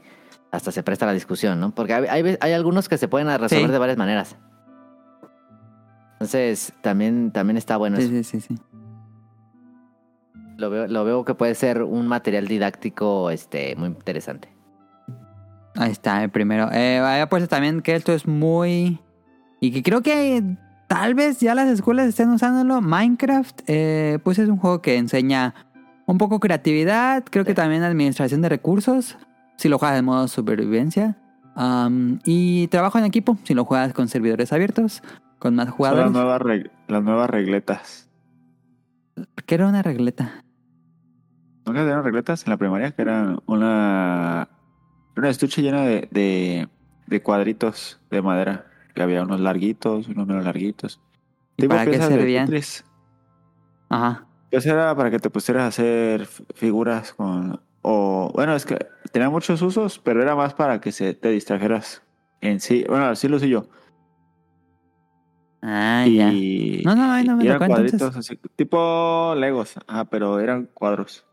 B: hasta se presta la discusión, ¿no? Porque hay, hay, hay algunos que se pueden resolver
A: Sí.
B: de varias maneras. Entonces, también, también está bueno
A: Sí,
B: eso.
A: sí, sí, sí.
B: Lo veo, lo veo que puede ser un material didáctico este, muy interesante.
A: Ahí está, el primero. Eh, había puesto también que esto es muy... Y que creo que tal vez ya las escuelas estén usándolo. Minecraft, eh, pues es un juego que enseña un poco creatividad, creo que también administración de recursos, si lo juegas de modo supervivencia. Y trabajo en equipo, si lo juegas con servidores abiertos, con más
F: Son las
A: jugadores.
F: nuevas, reg- las nuevas regletas.
A: ¿Qué era una regleta?
F: ¿Nunca dieron regletas en la primaria? Que era una, una estuche llena de, de, de cuadritos de madera. Que había unos larguitos, unos menos larguitos.
A: ¿Y
F: Tipo
A: para qué servían? Ajá.
F: Pues era para que te pusieras a hacer figuras con... O, bueno, es que tenía muchos usos, pero era más para que se te distrajeras en sí. Bueno, así lo sé yo.
A: Ah, ya.
F: y,
A: No, no, ay, no me
F: eran
A: tocó entonces.
F: cuadritos así, tipo Legos, ajá, pero eran cuadros,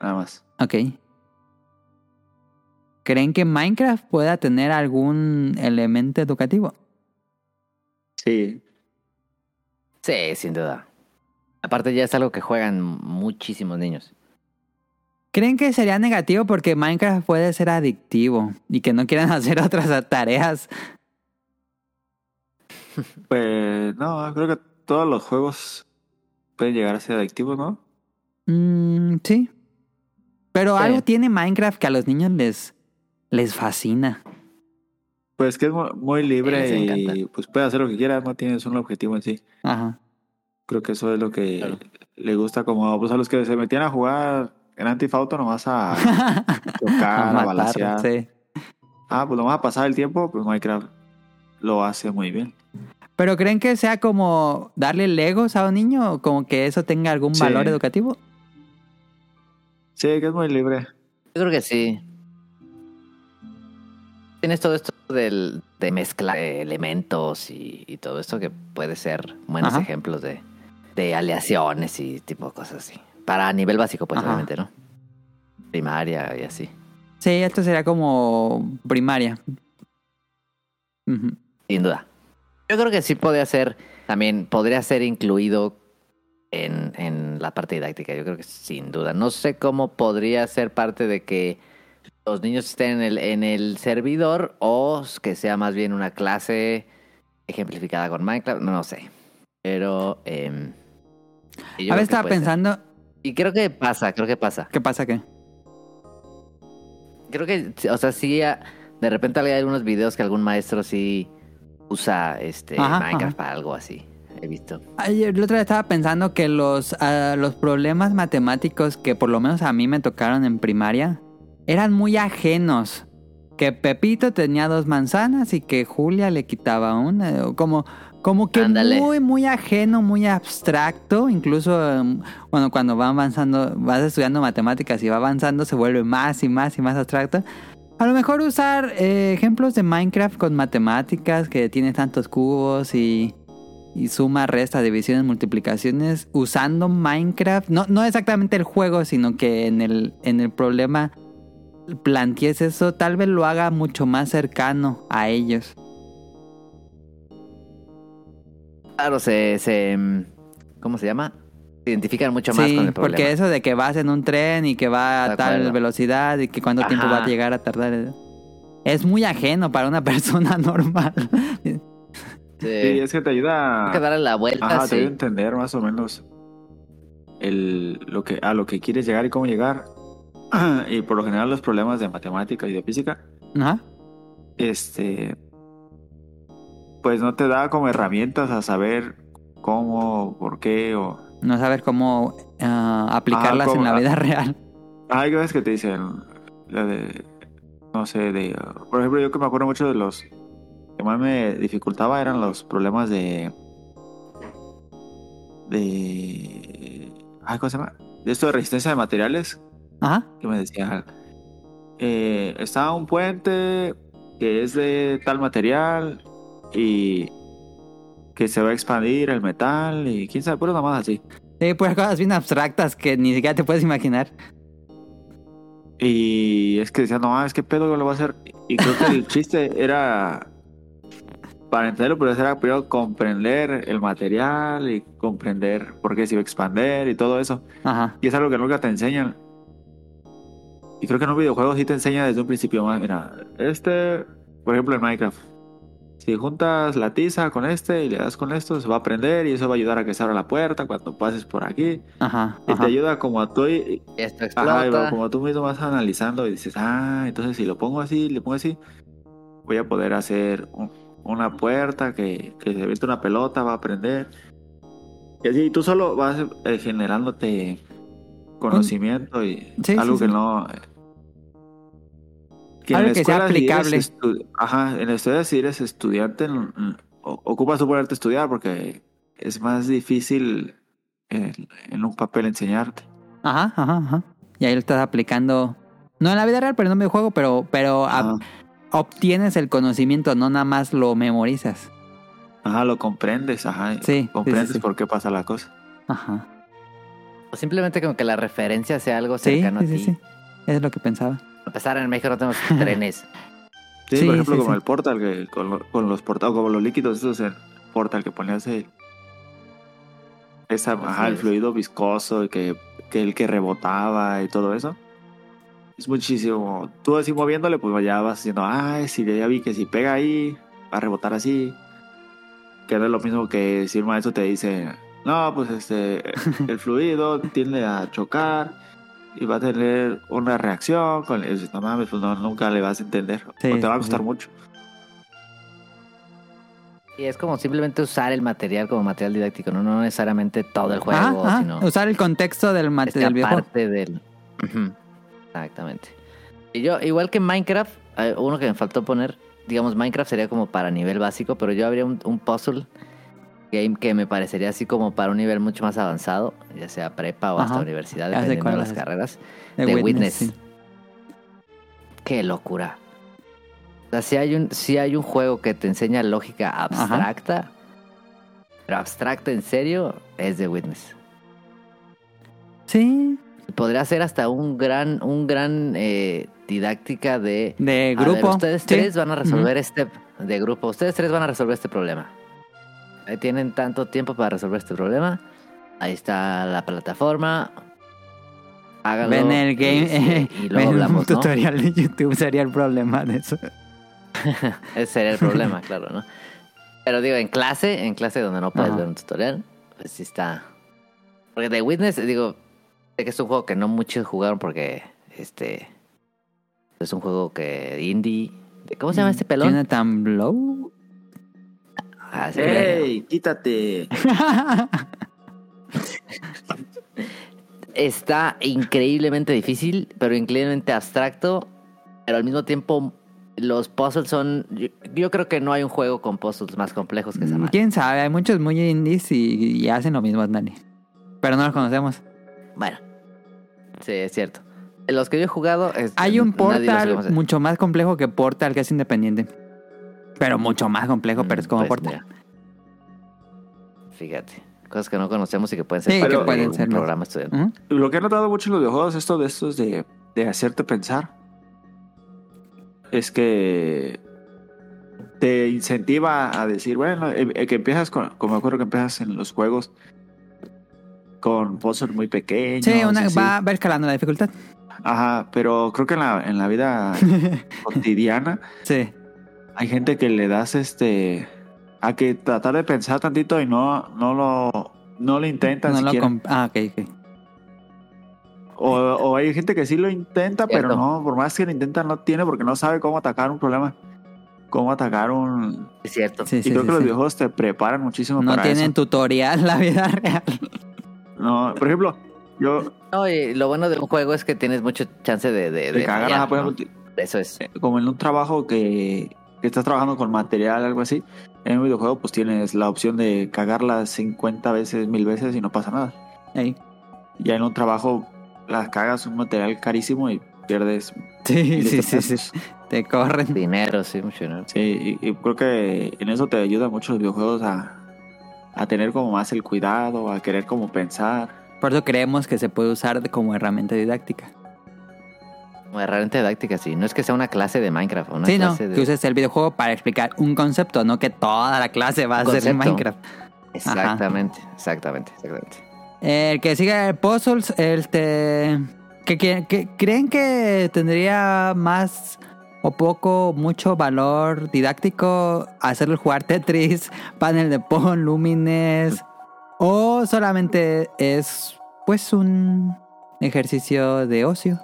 F: nada más.
A: Ok. ¿Creen que Minecraft pueda tener algún elemento educativo?
F: Sí,
B: Sí, sin duda. Aparte ya es algo que juegan muchísimos niños.
A: ¿Creen que sería negativo porque Minecraft puede ser adictivo y que no quieran hacer otras tareas?
F: pues no, creo que todos los juegos pueden llegar a ser adictivos, ¿no?
A: Mm, sí. Pero
B: Sí.
A: algo tiene Minecraft que a los niños les, les fascina.
F: Pues que es mu- muy libre y pues puede hacer lo que quiera, no tienes un objetivo en sí.
A: Ajá.
F: Creo que eso es lo que
B: Claro.
F: le gusta como pues a los que se metían a jugar Grand Theft Auto nomás a chocar, a,
A: matar, sí.
F: Ah, pues nomás a pasar el tiempo, pues Minecraft lo hace muy bien.
A: ¿Pero creen que sea como darle legos a un niño o como que eso tenga algún
F: Sí.
A: valor educativo?
F: Sí, que es muy libre.
B: Yo creo que sí. Tienes todo esto del, de mezcla de elementos y, y todo esto que puede ser buenos
A: Ajá.
B: ejemplos de, de aleaciones y tipo de cosas así. Para nivel básico, pues
A: Ajá.
B: obviamente, ¿no? Primaria y así.
A: Sí, esto sería como primaria.
B: Sin duda. Yo creo que sí podría ser, también podría ser incluido en, en la parte didáctica. Yo creo que sin duda. No sé cómo podría ser parte de que los niños estén en el, en el servidor o que sea más bien una clase ejemplificada con Minecraft. No, lo sé. Pero... em, yo
A: A ver, estaba
B: ser. Y creo que pasa, creo que pasa.
A: ¿qué pasa qué?
B: Creo que, o sea, sí, de repente hay algunos videos que algún maestro sí usa este
A: Ajá,
B: Minecraft
A: ajá.
B: para algo así. He visto.
A: Ayer, el otro día estaba pensando que los, ah, los problemas matemáticos que por lo menos a mí me tocaron en primaria eran muy ajenos. Que Pepito tenía dos manzanas y que Julia le quitaba una. Como, como que muy, muy ajeno, muy abstracto. Incluso, em, bueno, cuando va avanzando, vas estudiando matemáticas y va avanzando, se vuelve más y más y más abstracto. A lo mejor usar eh, ejemplos de Minecraft con matemáticas que tiene tantos cubos y, y suma, resta, divisiones, multiplicaciones, usando Minecraft. No, no exactamente el juego, sino que en el, en el problema plantees eso, tal vez lo haga mucho más cercano a ellos.
B: Claro, se, se mm, ¿cómo se llama? Se identifican mucho más
A: Sí,
B: con el problema.
A: porque eso de que vas en un tren y que va a tal velocidad y que cuánto tiempo va a llegar a tardar. Es muy ajeno para una persona normal.
B: Sí.
F: Sí, es que te ayuda
B: Hay que darle la vuelta,
F: Ajá, te ayuda a entender más o menos el, lo que, a lo que quieres llegar y cómo llegar. Y por lo general los problemas de matemática y de física,
A: Ajá.
F: este, pues no te da como herramientas a saber cómo, por qué o...
A: No saber cómo ah, aplicarlas
F: cómo-
A: en la
F: ah.
A: vida real.
F: Hay veces que te dicen, la de, no sé, de, uh, por ejemplo, yo que me acuerdo mucho de los que más me dificultaba eran los problemas de, de, ay, ¿cómo se llama? De esto de resistencia de materiales,
A: Ajá.
F: que me decía, eh, está un puente que es de tal material y que se va a expandir el metal y quién sabe, puro nada más así.
A: Sí, pues cosas bien abstractas que ni siquiera te puedes imaginar.
F: Y es que decía, no, es que pedo lo voy a hacer. Y creo que el chiste era para entenderlo, pero era primero comprender el material y comprender por qué se iba a expander y todo eso.
A: Ajá.
F: Y es algo que nunca te enseñan. Y creo que en un videojuego sí te enseña desde un principio más. Mira, este, por ejemplo en Minecraft. Si juntas la tiza con este y le das con esto, se va a prender y eso va a ayudar a que se abra la puerta cuando pases por aquí.
A: Ajá.
F: Y te ayuda como a tú,
B: Y esto
F: ajá, y
B: explota.
F: como tú mismo vas analizando y dices, ah, entonces si lo pongo así, le pongo así, voy a poder hacer un- una puerta que, que se mete una pelota, va a prender. Y así tú solo vas eh, generándote conocimiento y
A: Sí,
F: algo
A: sí,
F: que
A: sí.
F: no... en
A: Algo
F: la
A: que sea
F: escuela, si eres
A: aplicable.
F: estu- Ajá, en la escuela si eres estudiante, ocupas tú ponerte a estudiar porque es más difícil en, en un papel enseñarte.
A: Ajá, ajá, ajá. Y ahí lo estás aplicando. No en la vida real, pero en un videojuego, pero, pero obtienes el conocimiento, no nada más lo memorizas.
F: Ajá, lo comprendes, ajá.
A: Sí, sí,
F: comprendes
A: sí, sí.
F: por qué pasa la cosa.
A: Ajá.
B: O simplemente como que la referencia sea algo
A: Sí,
B: cercano
A: sí,
B: a
A: sí,
B: ti.
A: sí. Eso es lo que pensaba.
B: A pesar en México no tenemos trenes.
F: Sí,
A: Sí,
F: por ejemplo,
A: sí,
F: como
A: sí.
F: el portal, que con, con los portales, como los líquidos, esos en portal que ponías el, esa, ajá, el fluido viscoso, y que, que el que rebotaba y todo eso. Es muchísimo. Tú así moviéndole, pues ya vas haciendo, ay, si ya vi que si pega ahí, va a rebotar así. Que no es lo mismo que si un maestro te dice, no, pues este, el fluido tiende a chocar y va a tener una reacción con dices, no mames, pues no, nunca le vas a entender.
A: Sí,
F: o te va a costar
A: sí.
F: mucho.
B: Y es como simplemente usar el material como material didáctico, no, no necesariamente todo el juego,
A: Ajá, ajá.
B: sino
A: Usar el contexto del, mate-
B: esta
A: del videojuego.
B: parte del... Exactamente. Y yo, igual que Minecraft, uno que me faltó poner, digamos, Minecraft sería como para nivel básico, pero yo habría un, un puzzle game que me parecería así como para un nivel mucho más avanzado, ya sea prepa o hasta universidad, dependiendo de
A: cuál
B: las carreras.
A: De
B: The
A: Witness.
B: Qué locura. O sea, si hay un, si hay un juego que te enseña lógica abstracta, pero abstracta en serio, es The Witness.
A: Sí,
B: Podría ser hasta un gran, un gran eh, didáctica de
A: de
B: ver,
A: grupo.
B: ustedes
A: Sí.
B: tres van a resolver este de grupo. Ustedes tres van a resolver este problema. Ahí tienen tanto tiempo para resolver este problema. Ahí está la plataforma. Háganlo.
A: Ven el
B: y-
A: game,
B: Y, y
A: ven
B: luego
A: un
B: hablamos, ¿no?
A: tutorial de YouTube sería el problema de eso.
B: Ese sería el problema, claro, ¿no? Pero digo, en clase, en clase donde no puedes
A: Ajá.
B: ver un tutorial, pues sí está. Porque The Witness, digo, sé que es un juego que no muchos jugaron porque este es un juego que indie. ¿Cómo se llama este pelón?
A: Jonathan Blow.
B: Ah, sí,
F: ¡Ey! ¡Quítate!
B: Está increíblemente difícil, pero increíblemente abstracto. Pero al mismo tiempo, los puzzles son. Yo, yo creo que no hay un juego con puzzles más complejos que esa madre.
A: Quién sabe, hay muchos muy indies y, y hacen lo mismo, Dani. Pero no los conocemos.
B: Bueno, sí, es cierto. En los que yo he jugado. es-
A: Hay un Portal mucho más complejo que Portal, que es independiente. Pero mucho más complejo, pero es como
B: Pues,
A: Portal.
B: mira. Fíjate. Cosas que no conocemos y que pueden ser
A: Sí,
B: parte
F: que
B: de
A: pueden
B: un
A: ser
B: programa.
F: Lo que he notado mucho en los videojuegos, esto de estos de, de hacerte pensar, es que te incentiva a decir, bueno, eh, eh, que empiezas con, como me acuerdo que empiezas en los juegos con puzzles muy pequeños.
A: Sí, una,
F: así.
A: va, va escalando la dificultad.
F: Ajá, pero creo que en la, en la vida cotidiana
A: Sí.
F: Hay gente que le das este a que tratar de pensar tantito y no, no lo no lo intentan
A: No lo
F: siquiera.
A: comp- ah, ok, ok.
F: O, o hay gente que sí lo intenta, pero no, por más que lo intenta, no tiene porque no sabe cómo atacar un problema. Cómo atacar un...
B: Es cierto.
A: Sí,
F: y
A: sí,
F: creo
A: sí,
F: que los videojuegos te preparan muchísimo
A: No
F: para
A: tienen
F: eso.
A: tutorial la vida real.
F: No, por ejemplo, yo
B: No, y lo bueno de un juego es que tienes mucho chance de, de,
F: de
B: de
F: cagar,
B: fallar, ¿no?
F: ejemplo,
B: Eso es.
F: como en un trabajo que, que estás trabajando con material, algo así, en un videojuego pues tienes la opción de cagarla 50 veces, mil veces y no pasa nada.
A: Ey.
F: Ya en un trabajo las cagas un material carísimo y pierdes
A: Sí, sí, sí, sí. Te corren.
B: Dinero, sí, mucho dinero.
F: Sí, y, y creo que en eso te ayuda mucho los videojuegos a, a tener como más el cuidado, a querer como pensar.
A: Por eso creemos que se puede usar como herramienta didáctica.
B: Herramienta didáctica, sí. No es que sea una clase de Minecraft. Una
A: sí, no,
B: de...
A: que uses el videojuego para explicar un concepto, no que toda la clase va a ser en. Minecraft.
B: Exactamente, exactamente, exactamente.
A: El que sigue puzzles, este. Que, que- que- ¿Creen que tendría más o poco, mucho valor didáctico hacerlo jugar Tetris, panel de Pon, Lumines? ¿O solamente es, pues, un ejercicio de ocio?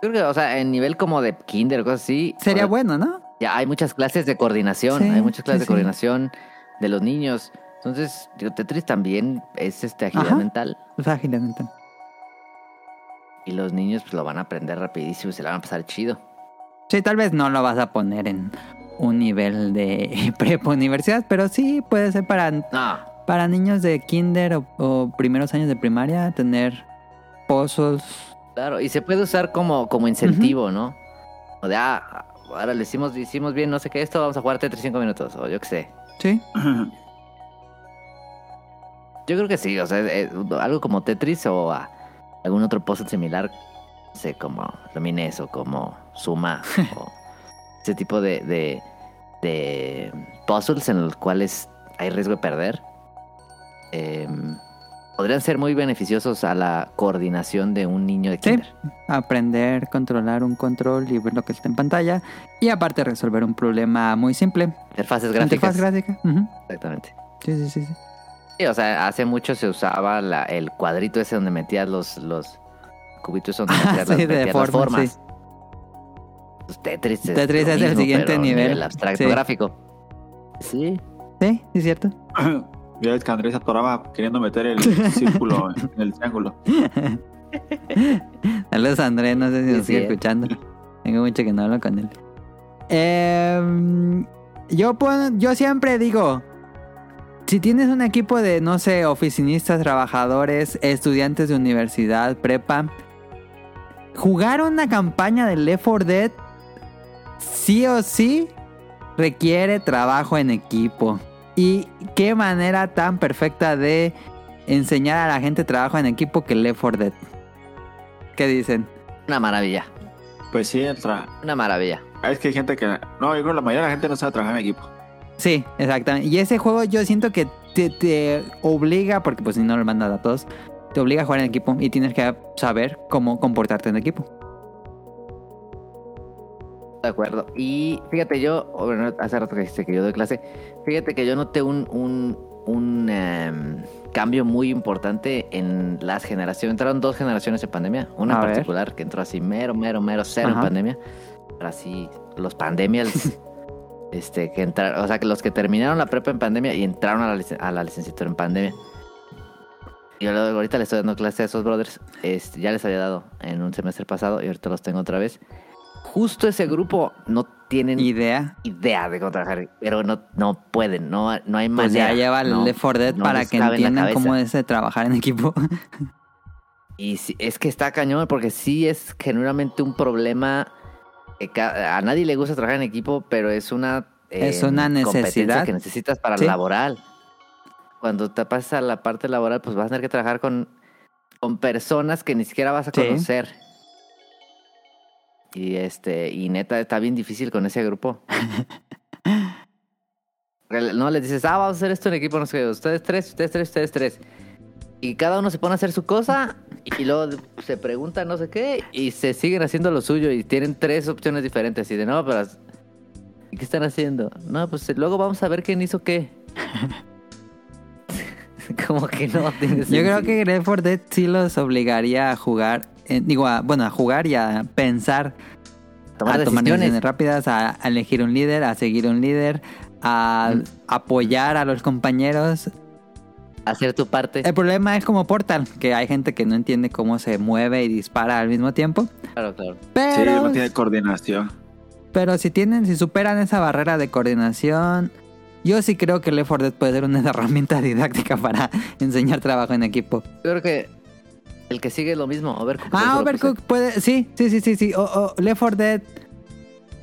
B: Creo que, o sea, en nivel como de kinder o cosas así.
A: Sería
B: o
A: bueno, ¿no?
B: Ya hay muchas clases de coordinación,
A: Sí,
B: hay muchas clases
A: sí,
B: de coordinación de los niños. Entonces, digo, Tetris también es este agilidad
A: Ajá.
B: mental.
A: O sea, agilmente.
B: Y los niños pues lo van a aprender rapidísimo y se la van a pasar chido.
A: Sí, tal vez no lo vas a poner en un nivel de prepa universidad, pero sí puede ser para
B: No,
A: Para niños de kinder o, o primeros años de primaria, tener puzzles.
B: Claro. Y se puede usar como, como incentivo, ¿no? O de, ah, ahora le hicimos, hicimos bien no sé qué esto, vamos a jugar Tetris 5 minutos. O yo qué sé.
A: Sí.
B: Yo creo que sí, o sea, es- es algo como Tetris o ah, algún otro puzzle similar, no sé, como Lumines o como Suma o ese tipo de, de, de puzzles en los cuales hay riesgo de perder, em, podrían ser muy beneficiosos a la coordinación de un niño de
A: Sí.
B: kinder.
A: Aprender, controlar un control y ver lo que está en pantalla. Y aparte resolver un problema muy simple.
B: Interfaces gráficas.
A: Interfaz gráfica.
B: Exactamente.
A: Sí, sí, sí. sí.
B: Sí, o sea, hace mucho se usaba la- el cuadrito ese donde metías los, los cubitos donde
A: Ah,
B: metías,
A: sí,
B: las,
A: de
B: metías las
A: forma,
B: formas.
A: sí.
B: Pues Tetris es,
A: Tetris
B: lo
A: es el
B: mismo,
A: siguiente nivel.
B: El abstracto
A: Sí.
B: gráfico. Sí.
A: Sí, sí, es cierto.
F: Ya ves que Andrés atoraba queriendo meter el círculo en el triángulo.
A: Saludos Andrés, no sé si nos
B: Sí,
A: sigue
B: sí.
A: escuchando. Tengo mucho que no hablo con él. Em, yo, pon- yo siempre digo, si tienes un equipo de, no sé, oficinistas, trabajadores, estudiantes de universidad, prepa, jugar una campaña de Left 4 Dead sí o sí requiere trabajo en equipo. Y qué manera tan perfecta de enseñar a la gente trabajo en equipo que Left 4 Dead. ¿Qué dicen?
B: Una maravilla.
F: Pues sí, el tra-
B: Una maravilla.
F: es que hay gente que. No, yo creo que la mayoría de la gente no sabe trabajar en equipo.
A: Sí, exactamente. Y ese juego yo siento que te, te obliga, porque pues si no lo mandas a todos, te obliga a jugar en equipo y tienes que saber cómo comportarte en equipo.
B: De acuerdo. Y fíjate, yo, bueno, hace rato que dijiste que yo doy clase, fíjate que yo noté un, un, un em, cambio muy importante en las generaciones. Entraron dos generaciones en pandemia. Una en
A: ver.
B: particular que entró así mero, mero, mero, cero
A: Ajá.
B: en pandemia. Pero así, los pandemias, este, que entraron, o sea, que los que terminaron la prepa en pandemia y entraron a la, a la licenciatura en pandemia. Yo ahorita le estoy dando clase a esos brothers. Este, ya les había dado en un semestre pasado y ahorita los tengo otra vez. Justo ese grupo no tienen
A: Idea.
B: idea de cómo trabajar, pero no, no pueden, no, no hay
A: Pues
B: manera.
A: ya lleva el
B: no,
A: Left 4 Dead
B: no
A: para que entiendan cómo es de trabajar en equipo.
B: Y sí, es que está cañón, porque sí es genuinamente un problema. a nadie le gusta trabajar en equipo, pero es una. eh,
A: Es una necesidad.
B: que necesitas para
A: Sí.
B: laboral. Cuando te pasas a la parte laboral, pues vas a tener que trabajar con, con personas que ni siquiera vas a
A: Sí.
B: Y este, y neta, está bien difícil con ese grupo. No les dices, ah, vamos a hacer esto en equipo, no sé qué, ustedes tres, ustedes tres, ustedes tres. Y cada uno se pone a hacer su cosa y luego se pregunta no sé qué y se siguen haciendo lo suyo y tienen tres opciones diferentes. Y de no, pero ¿y ¿qué están haciendo? No, pues luego vamos a ver quién hizo qué. Como que no tiene
A: Yo creo que Left 4 Dead sí los obligaría a jugar, eh, digo, a- bueno, a jugar y a pensar,
B: tomar
A: a tomar
B: decisiones.
A: decisiones rápidas, a, a elegir un líder, a seguir un líder, a
B: Mm.
A: apoyar a los compañeros.
B: hacer tu parte.
A: El problema es como Portal, que hay gente que no entiende cómo se mueve y dispara al mismo tiempo.
B: Claro, claro.
F: Sí,
A: Pero,
F: no tiene coordinación.
A: pero si tienen, si superan esa barrera de coordinación, yo sí creo que Left 4 Dead puede ser una herramienta didáctica para enseñar trabajo en equipo.
B: Yo creo que el que sigue es lo mismo. Overcooked.
A: Ah, Overcooked puede. Sí, sí, sí, sí. sí. O- o Left 4 Dead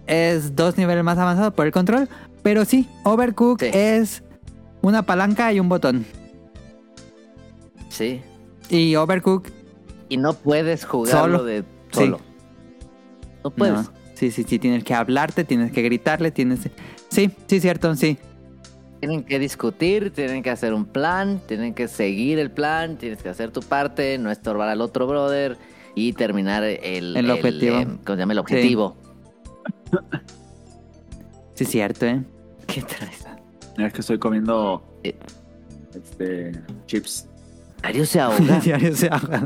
A: es dos niveles más avanzado por el control. Pero sí, Overcooked
B: Sí.
A: es una palanca y un botón.
B: Sí.
A: Y Overcooked
B: y no puedes jugarlo
A: Solo.
B: de
A: Sí.
B: solo. No puedes.
A: No. Sí, sí, sí, tienes que hablarte, tienes que gritarle, tienes... Sí, sí, cierto, sí.
B: Tienen que discutir, tienen que hacer un plan, tienen que seguir el plan, tienes que hacer tu parte, no estorbar al otro brother y terminar el,
A: El objetivo.
B: eh, ¿Cómo se llama? El objetivo.
A: Sí, cierto, ¿eh?
B: ¿Qué traes?
F: Es que estoy comiendo
B: Eh.
F: este, chips.
B: Mario se ahoga.
A: Diario se ahoga.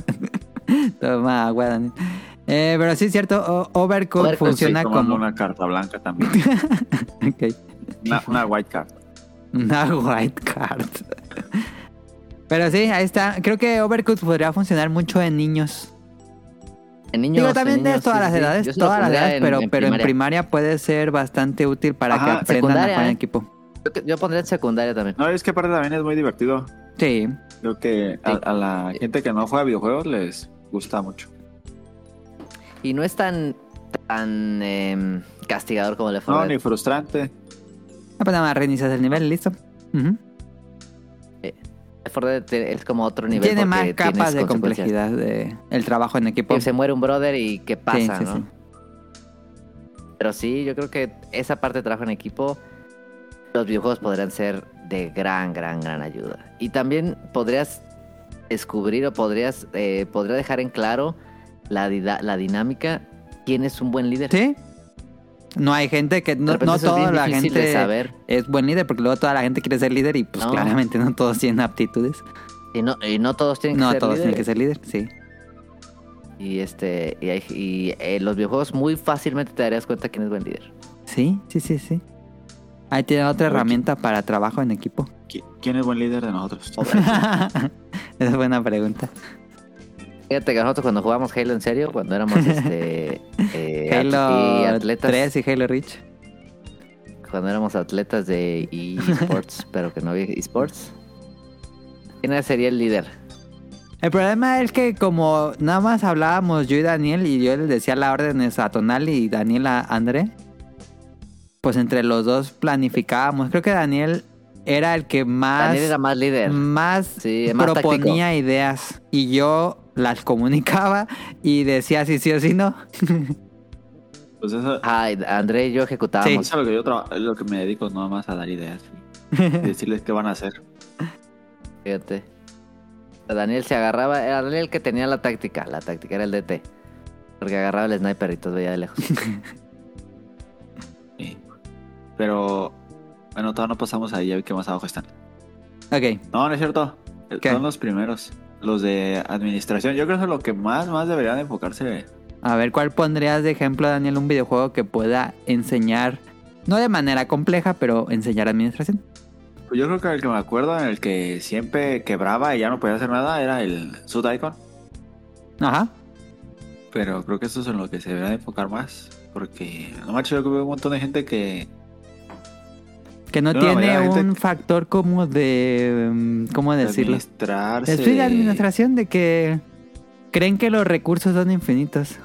A: Toma agua, Daniel. Eh, pero sí, es cierto, o- Overcooked
B: Overcooked,
A: funciona
F: tomando
A: como...
F: una carta blanca también.
A: Ok.
F: Una, una white card.
A: Una white card. Pero sí, ahí está. Creo que Overcooked podría funcionar mucho en niños.
B: En niños,
A: Digo,
B: en
A: también de
B: niños,
A: todas
B: sí,
A: las edades, todas las edades,
B: en-
A: pero,
B: en
A: pero en
B: primaria.
A: primaria puede ser bastante útil para que aprendan a jugar en equipo.
B: Yo, yo pondría en secundaria también.
F: No, es que aparte también es muy divertido.
A: Sí,
F: Creo que a, a la gente que no juega videojuegos les gusta mucho.
B: Y no es tan, tan em, castigador como le fue.
F: No, ni frustrante.
A: Ah, pues nada más reinicias el nivel listo. Ujú.
B: Left 4 Dead te- es como otro nivel.
A: Tiene más capas de complejidad de el trabajo en equipo.
B: Que se muere un brother y qué pasa,
A: sí,
B: ¿no?
A: sí.
B: Pero sí, yo creo que esa parte de trabajo en equipo, los videojuegos podrían ser de gran, gran, gran ayuda. Y también podrías descubrir o podrías eh, podría dejar en claro la, la dinámica, quién es un buen líder.
A: Sí. No hay gente que... No,
B: repente
A: no toda la gente
B: saber.
A: es buen líder porque luego toda la gente quiere ser líder y pues
B: No.
A: claramente no todos tienen aptitudes.
B: Y no, y no todos tienen que
A: No
B: ser
A: todos tienen que ser líder, sí.
B: Y este y, hay- y, eh, los videojuegos muy fácilmente te darías cuenta quién es buen líder.
A: Sí, sí, sí, sí. Ahí tiene otra
F: Oye.
A: herramienta para trabajo en equipo.
F: ¿Qui- ¿Quién es buen líder de nosotros?
A: Esa es buena pregunta.
B: Fíjate que nosotros cuando jugamos Halo en serio, cuando éramos este eh, at- y
A: Halo
B: atletas,
A: 3 y Halo Reach.
B: cuando éramos atletas de esports, pero que no había esports, ¿quién sería el líder?
A: El problema es que como nada más hablábamos yo y Daniel y yo les decía las órdenes a Tonal y Daniel a André, pues entre los dos planificábamos. Creo que Daniel era el que más,
B: Daniel era más líder.
A: más
B: Sí, más
A: proponía ideas y yo las comunicaba y decía si sí o si no.
F: Pues eso,
B: Ay, André y yo ejecutábamos.
F: eso es lo que yo traba- es lo que me dedico, nada más a dar ideas. Y decirles qué van a hacer.
B: Fíjate. Daniel se agarraba, era Daniel el que tenía la táctica, la táctica era el DT. Porque agarraba el sniper y todo veía de lejos.
F: Sí. Pero, bueno, todavía no pasamos ahí, ya vi que más abajo están.
A: ok,
F: No, no es cierto.
A: ¿Qué?
F: Son los primeros. Los de administración. Yo creo que es lo que más, más deberían enfocarse.
A: a ver cuál pondrías de ejemplo Daniel un videojuego que pueda enseñar, no de manera compleja, pero enseñar administración.
F: Pues yo creo que el que me acuerdo, en el que siempre quebraba y ya no podía hacer nada, era el Sud Icon.
A: Ajá.
F: Pero creo que eso es en lo que se debería de enfocar más. Porque, no macho, yo veo un montón de gente que.
A: Que no tiene un
F: gente-
A: factor como de... mm, ¿Cómo decirlo?
F: Administrarse.
A: Es de administración de que creen que los recursos son infinitos.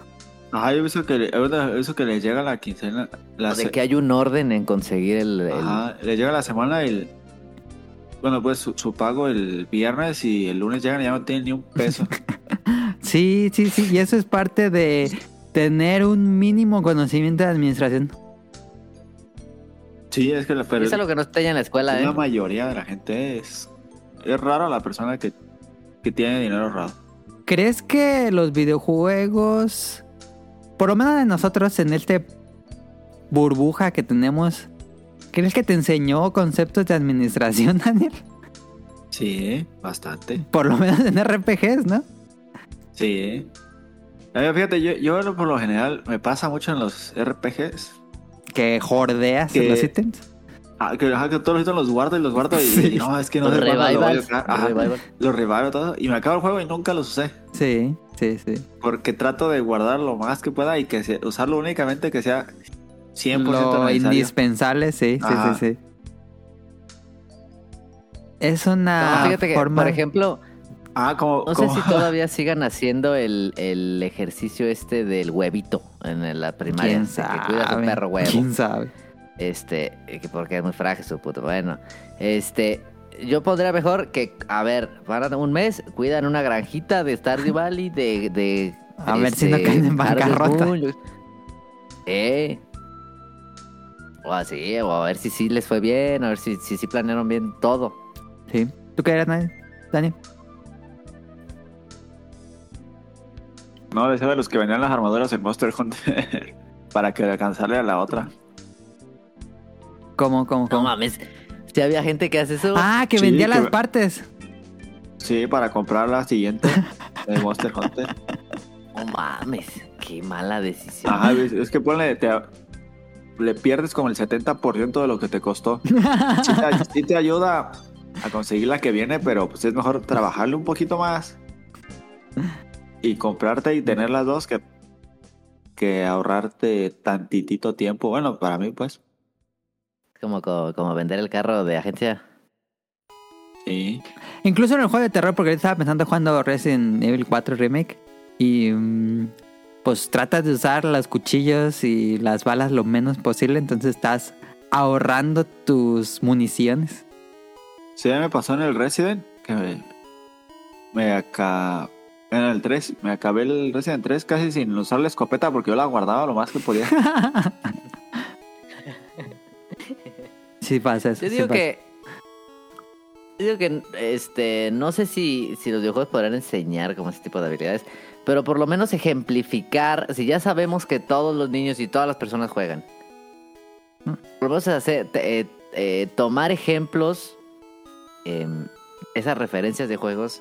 F: Ajá, yo he visto que, visto que les llega la quincena. La
B: de
F: se-
B: que hay un orden en conseguir el... el-
F: Ajá, les llega la semana el. Bueno, pues su, su pago el viernes y el lunes llegan y ya no tienen ni un peso.
A: Sí, sí, sí. Y eso es parte de tener un mínimo conocimiento de administración.
F: Sí, es que la, pero
B: es algo que no está en la escuela,
F: la
B: ¿eh?
F: mayoría de la gente es. Es raro la persona que, que tiene dinero ahorrado.
A: ¿Crees que los videojuegos, por lo menos de nosotros en este burbuja que tenemos, crees que te enseñó conceptos de administración, Daniel?
F: Sí, bastante.
A: Por lo menos en RPGs, ¿no?
F: Sí. A ver, fíjate, yo, yo por lo general me pasa mucho en los RPGs.
A: Que jordeas
F: Que-
A: los ítems.
F: Ah, que, ajá, que todos los ítems los guardo y los guardo y,
A: Sí.
F: y no, es que no
B: Los
F: sé cuándo lo voy a usar.
B: los
F: Ajá,
B: revivals.
F: Los revivo todo y me acabo el juego y nunca los usé.
A: Sí, sí, sí.
F: Porque trato de guardar lo más que pueda y que usarlo únicamente que sea 100%
A: Lo
F: necesario.
A: indispensable, sí, sí,
F: Ajá.
A: sí, sí. Es una
B: No, fíjate que,
A: forma...
B: por ejemplo,
F: Ah, como...
B: no sé si todavía sigan haciendo el, el ejercicio este del huevito en la primaria.
A: ¿Quién
B: de que
A: sabe?
B: cuidas un perro huevo.
A: ¿Quién sabe?
B: Este, que porque es muy frágil su puto. Bueno, este, yo pondría mejor que, a ver, para un mes, cuidan una granjita de Stardew Valley, de... de
A: A ver si no caen en bancarrota.
B: Eh. O así, o a ver si sí les fue bien, a ver si si, sí planearon bien todo.
A: Sí. ¿Tú qué eras, Dani?
F: No, decía de los que venían las armaduras en Monster Hunter para que alcanzarle a la otra.
A: ¿Cómo, cómo,
B: No
A: cómo?
B: mames. Si había gente que hace eso.
A: Ah, que
F: Sí,
A: vendía
F: que-
A: las partes.
F: Sí, para comprar la siguiente de Monster Hunter.
B: No mames. Qué mala decisión.
F: Ajá, es es que ponle, te, le pierdes como el 70% de lo que te costó. Sí te, sí te ayuda a conseguir la que viene, pero pues es mejor trabajarle un poquito más y comprarte y tener las dos que, que ahorrarte tantitito tiempo. Bueno, para mí pues
B: Como, como, como vender el carro de agencia.
F: sí.
A: Incluso en el juego de terror, porque estaba pensando jugando Resident Evil 4 Remake. Y mm, pues tratas de usar los cuchillos y las balas lo menos posible. Entonces estás ahorrando tus municiones.
F: Sí, me pasó en el Resident que me, me acá en el 3, me acabé el Resident 3 casi sin usar la escopeta porque yo la guardaba lo más que podía.
A: Sí pasa eso.
B: Yo digo que. Yo digo que este. No sé si, si los videojuegos podrán enseñar como ese tipo de habilidades. Pero por lo menos ejemplificar. Si ya sabemos que todos los niños y todas las personas juegan.
A: Mm.
B: Por lo menos hacer, te- eh, eh, tomar ejemplos. em, esas referencias de juegos.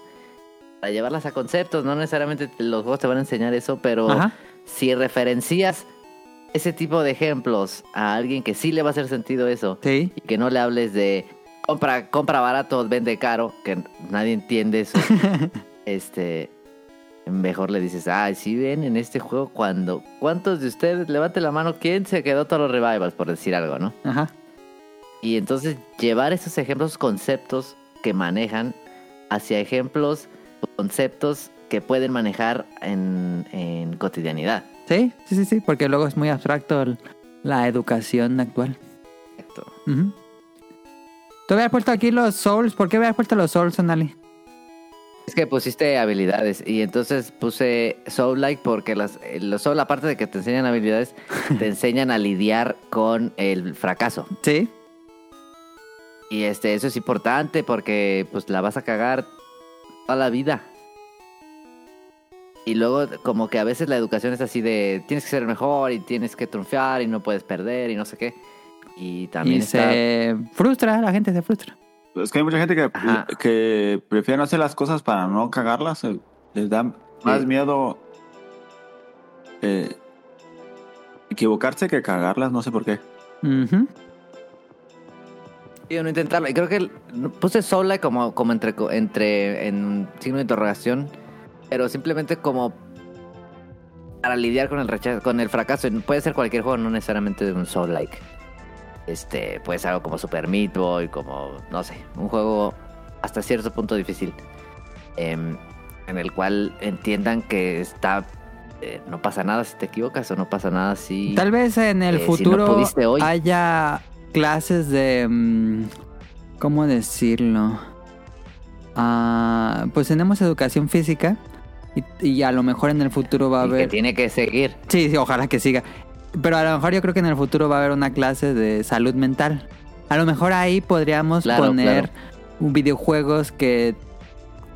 B: Para llevarlas a conceptos. No necesariamente los juegos te van a enseñar eso. Pero
A: Ajá.
B: si referencias ese tipo de ejemplos a alguien que sí le va a hacer sentido eso
A: Sí.
B: y que no le hables de compra, compra barato, vende caro, que nadie entiende eso. este mejor le dices, ay, si ven en este juego cuando ¿cuántos de ustedes levante la mano quién se quedó todos los revivals por decir algo, ¿no?
A: Ajá.
B: Y entonces llevar esos ejemplos, conceptos que manejan hacia ejemplos, conceptos que pueden manejar en, en cotidianidad.
A: Sí, sí, sí, sí. Porque luego es muy abstracto la educación actual.
B: Exacto.
A: Ujú. ¿Tú habías puesto aquí los souls? ¿Por qué habías puesto los souls, Sonali?
B: Es que pusiste habilidades y entonces puse Soul Like porque las, eh, los Soul, aparte de que te enseñan habilidades, te enseñan a lidiar con el fracaso.
A: Sí.
B: Y este, eso es importante porque pues la vas a cagar toda la vida. Y luego como que a veces la educación es así de tienes que ser el mejor y tienes que triunfar y no puedes perder y no sé qué. Y también
A: y
B: está...
A: se frustra, la gente se frustra.
F: Es que hay mucha gente que,
B: Ajá.
F: que prefiere no hacer las cosas para no cagarlas. eh, Les da más
B: Sí.
F: miedo eh, equivocarse que cagarlas, no sé por qué.
B: No intentarlo. Y creo que puse sola como, como entre, entre en un signo de interrogación, pero simplemente como para lidiar con el rechazo, con el fracaso. Puede ser cualquier juego, no necesariamente un soul like. Este, puede ser algo como Super Meat Boy, como, no sé, un juego hasta cierto punto difícil. em, en el cual entiendan que está. eh, no pasa nada si te equivocas o no pasa nada si.
A: Tal vez en el
B: Eh, si no
A: futuro
B: hoy.
A: haya clases de... mm, ¿Cómo decirlo? Ah, pues tenemos educación física y, y a lo mejor en el futuro va a
B: y que
A: haber...
B: tiene que seguir.
A: Sí, sí, ojalá que siga. Pero a lo mejor yo creo que en el futuro va a haber una clase de salud mental. A lo mejor ahí podríamos
B: Claro,
A: poner
B: claro.
A: videojuegos que,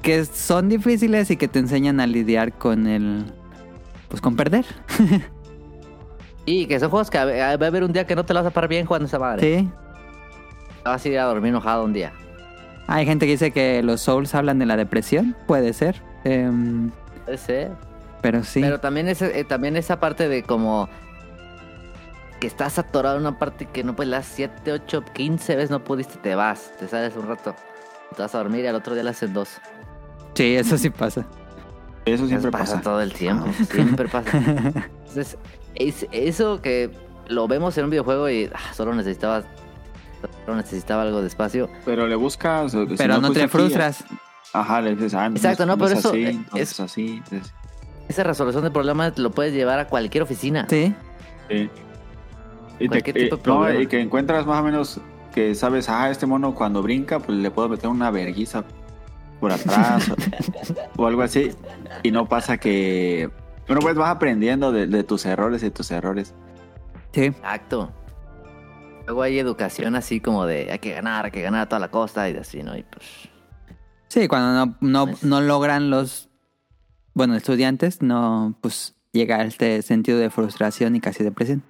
A: que son difíciles y que te enseñan a lidiar con el... Pues con perder.
B: Y que son juegos que va a haber un día que no te lo vas a parar bien jugando esa madre.
A: Sí.
B: Vas a ir a dormir enojado un día.
A: Hay gente que dice que los Souls hablan de la depresión. Puede ser. Em,
B: Puede ser.
A: pero sí.
B: Pero también, ese, eh, también esa parte de como que estás atorado en una parte que no puedes las 7, 8, 15 veces no pudiste, te vas, te sales un rato. Te vas a dormir y al otro día le haces dos.
A: Sí, eso sí pasa.
F: Eso siempre
B: Eso pasa,
F: pasa.
B: todo el tiempo. Siempre pasa. Entonces, es, eso que lo vemos en un videojuego y ah, solo necesitaba solo necesitaba algo de espacio.
F: Pero le buscas. si
A: Pero no
F: fuiste
A: te
F: aquí,
A: frustras.
F: Ajá, le dices, ah,
B: Exacto, no, pero eso,
F: así,
B: eh,
F: entonces
B: es-
F: así. entonces-
B: Esa resolución de problemas lo puedes llevar a cualquier oficina.
A: Sí.
F: Sí. Y,
B: Cualquier tipo de
F: no,
B: problema.
F: y que encuentras más o menos que sabes, ah, este mono cuando brinca, pues le puedo meter una verguiza por atrás o, o algo así. Y no pasa que. Bueno, pues vas aprendiendo de, de tus errores y tus errores.
A: Sí.
B: Exacto. Luego hay educación así como de hay que ganar, hay que ganar a toda la costa y así, ¿no? Y pues.
A: Sí, cuando no, no,
B: Pues-
A: no logran los, bueno, estudiantes, no, pues llega este sentido de frustración y casi depresión.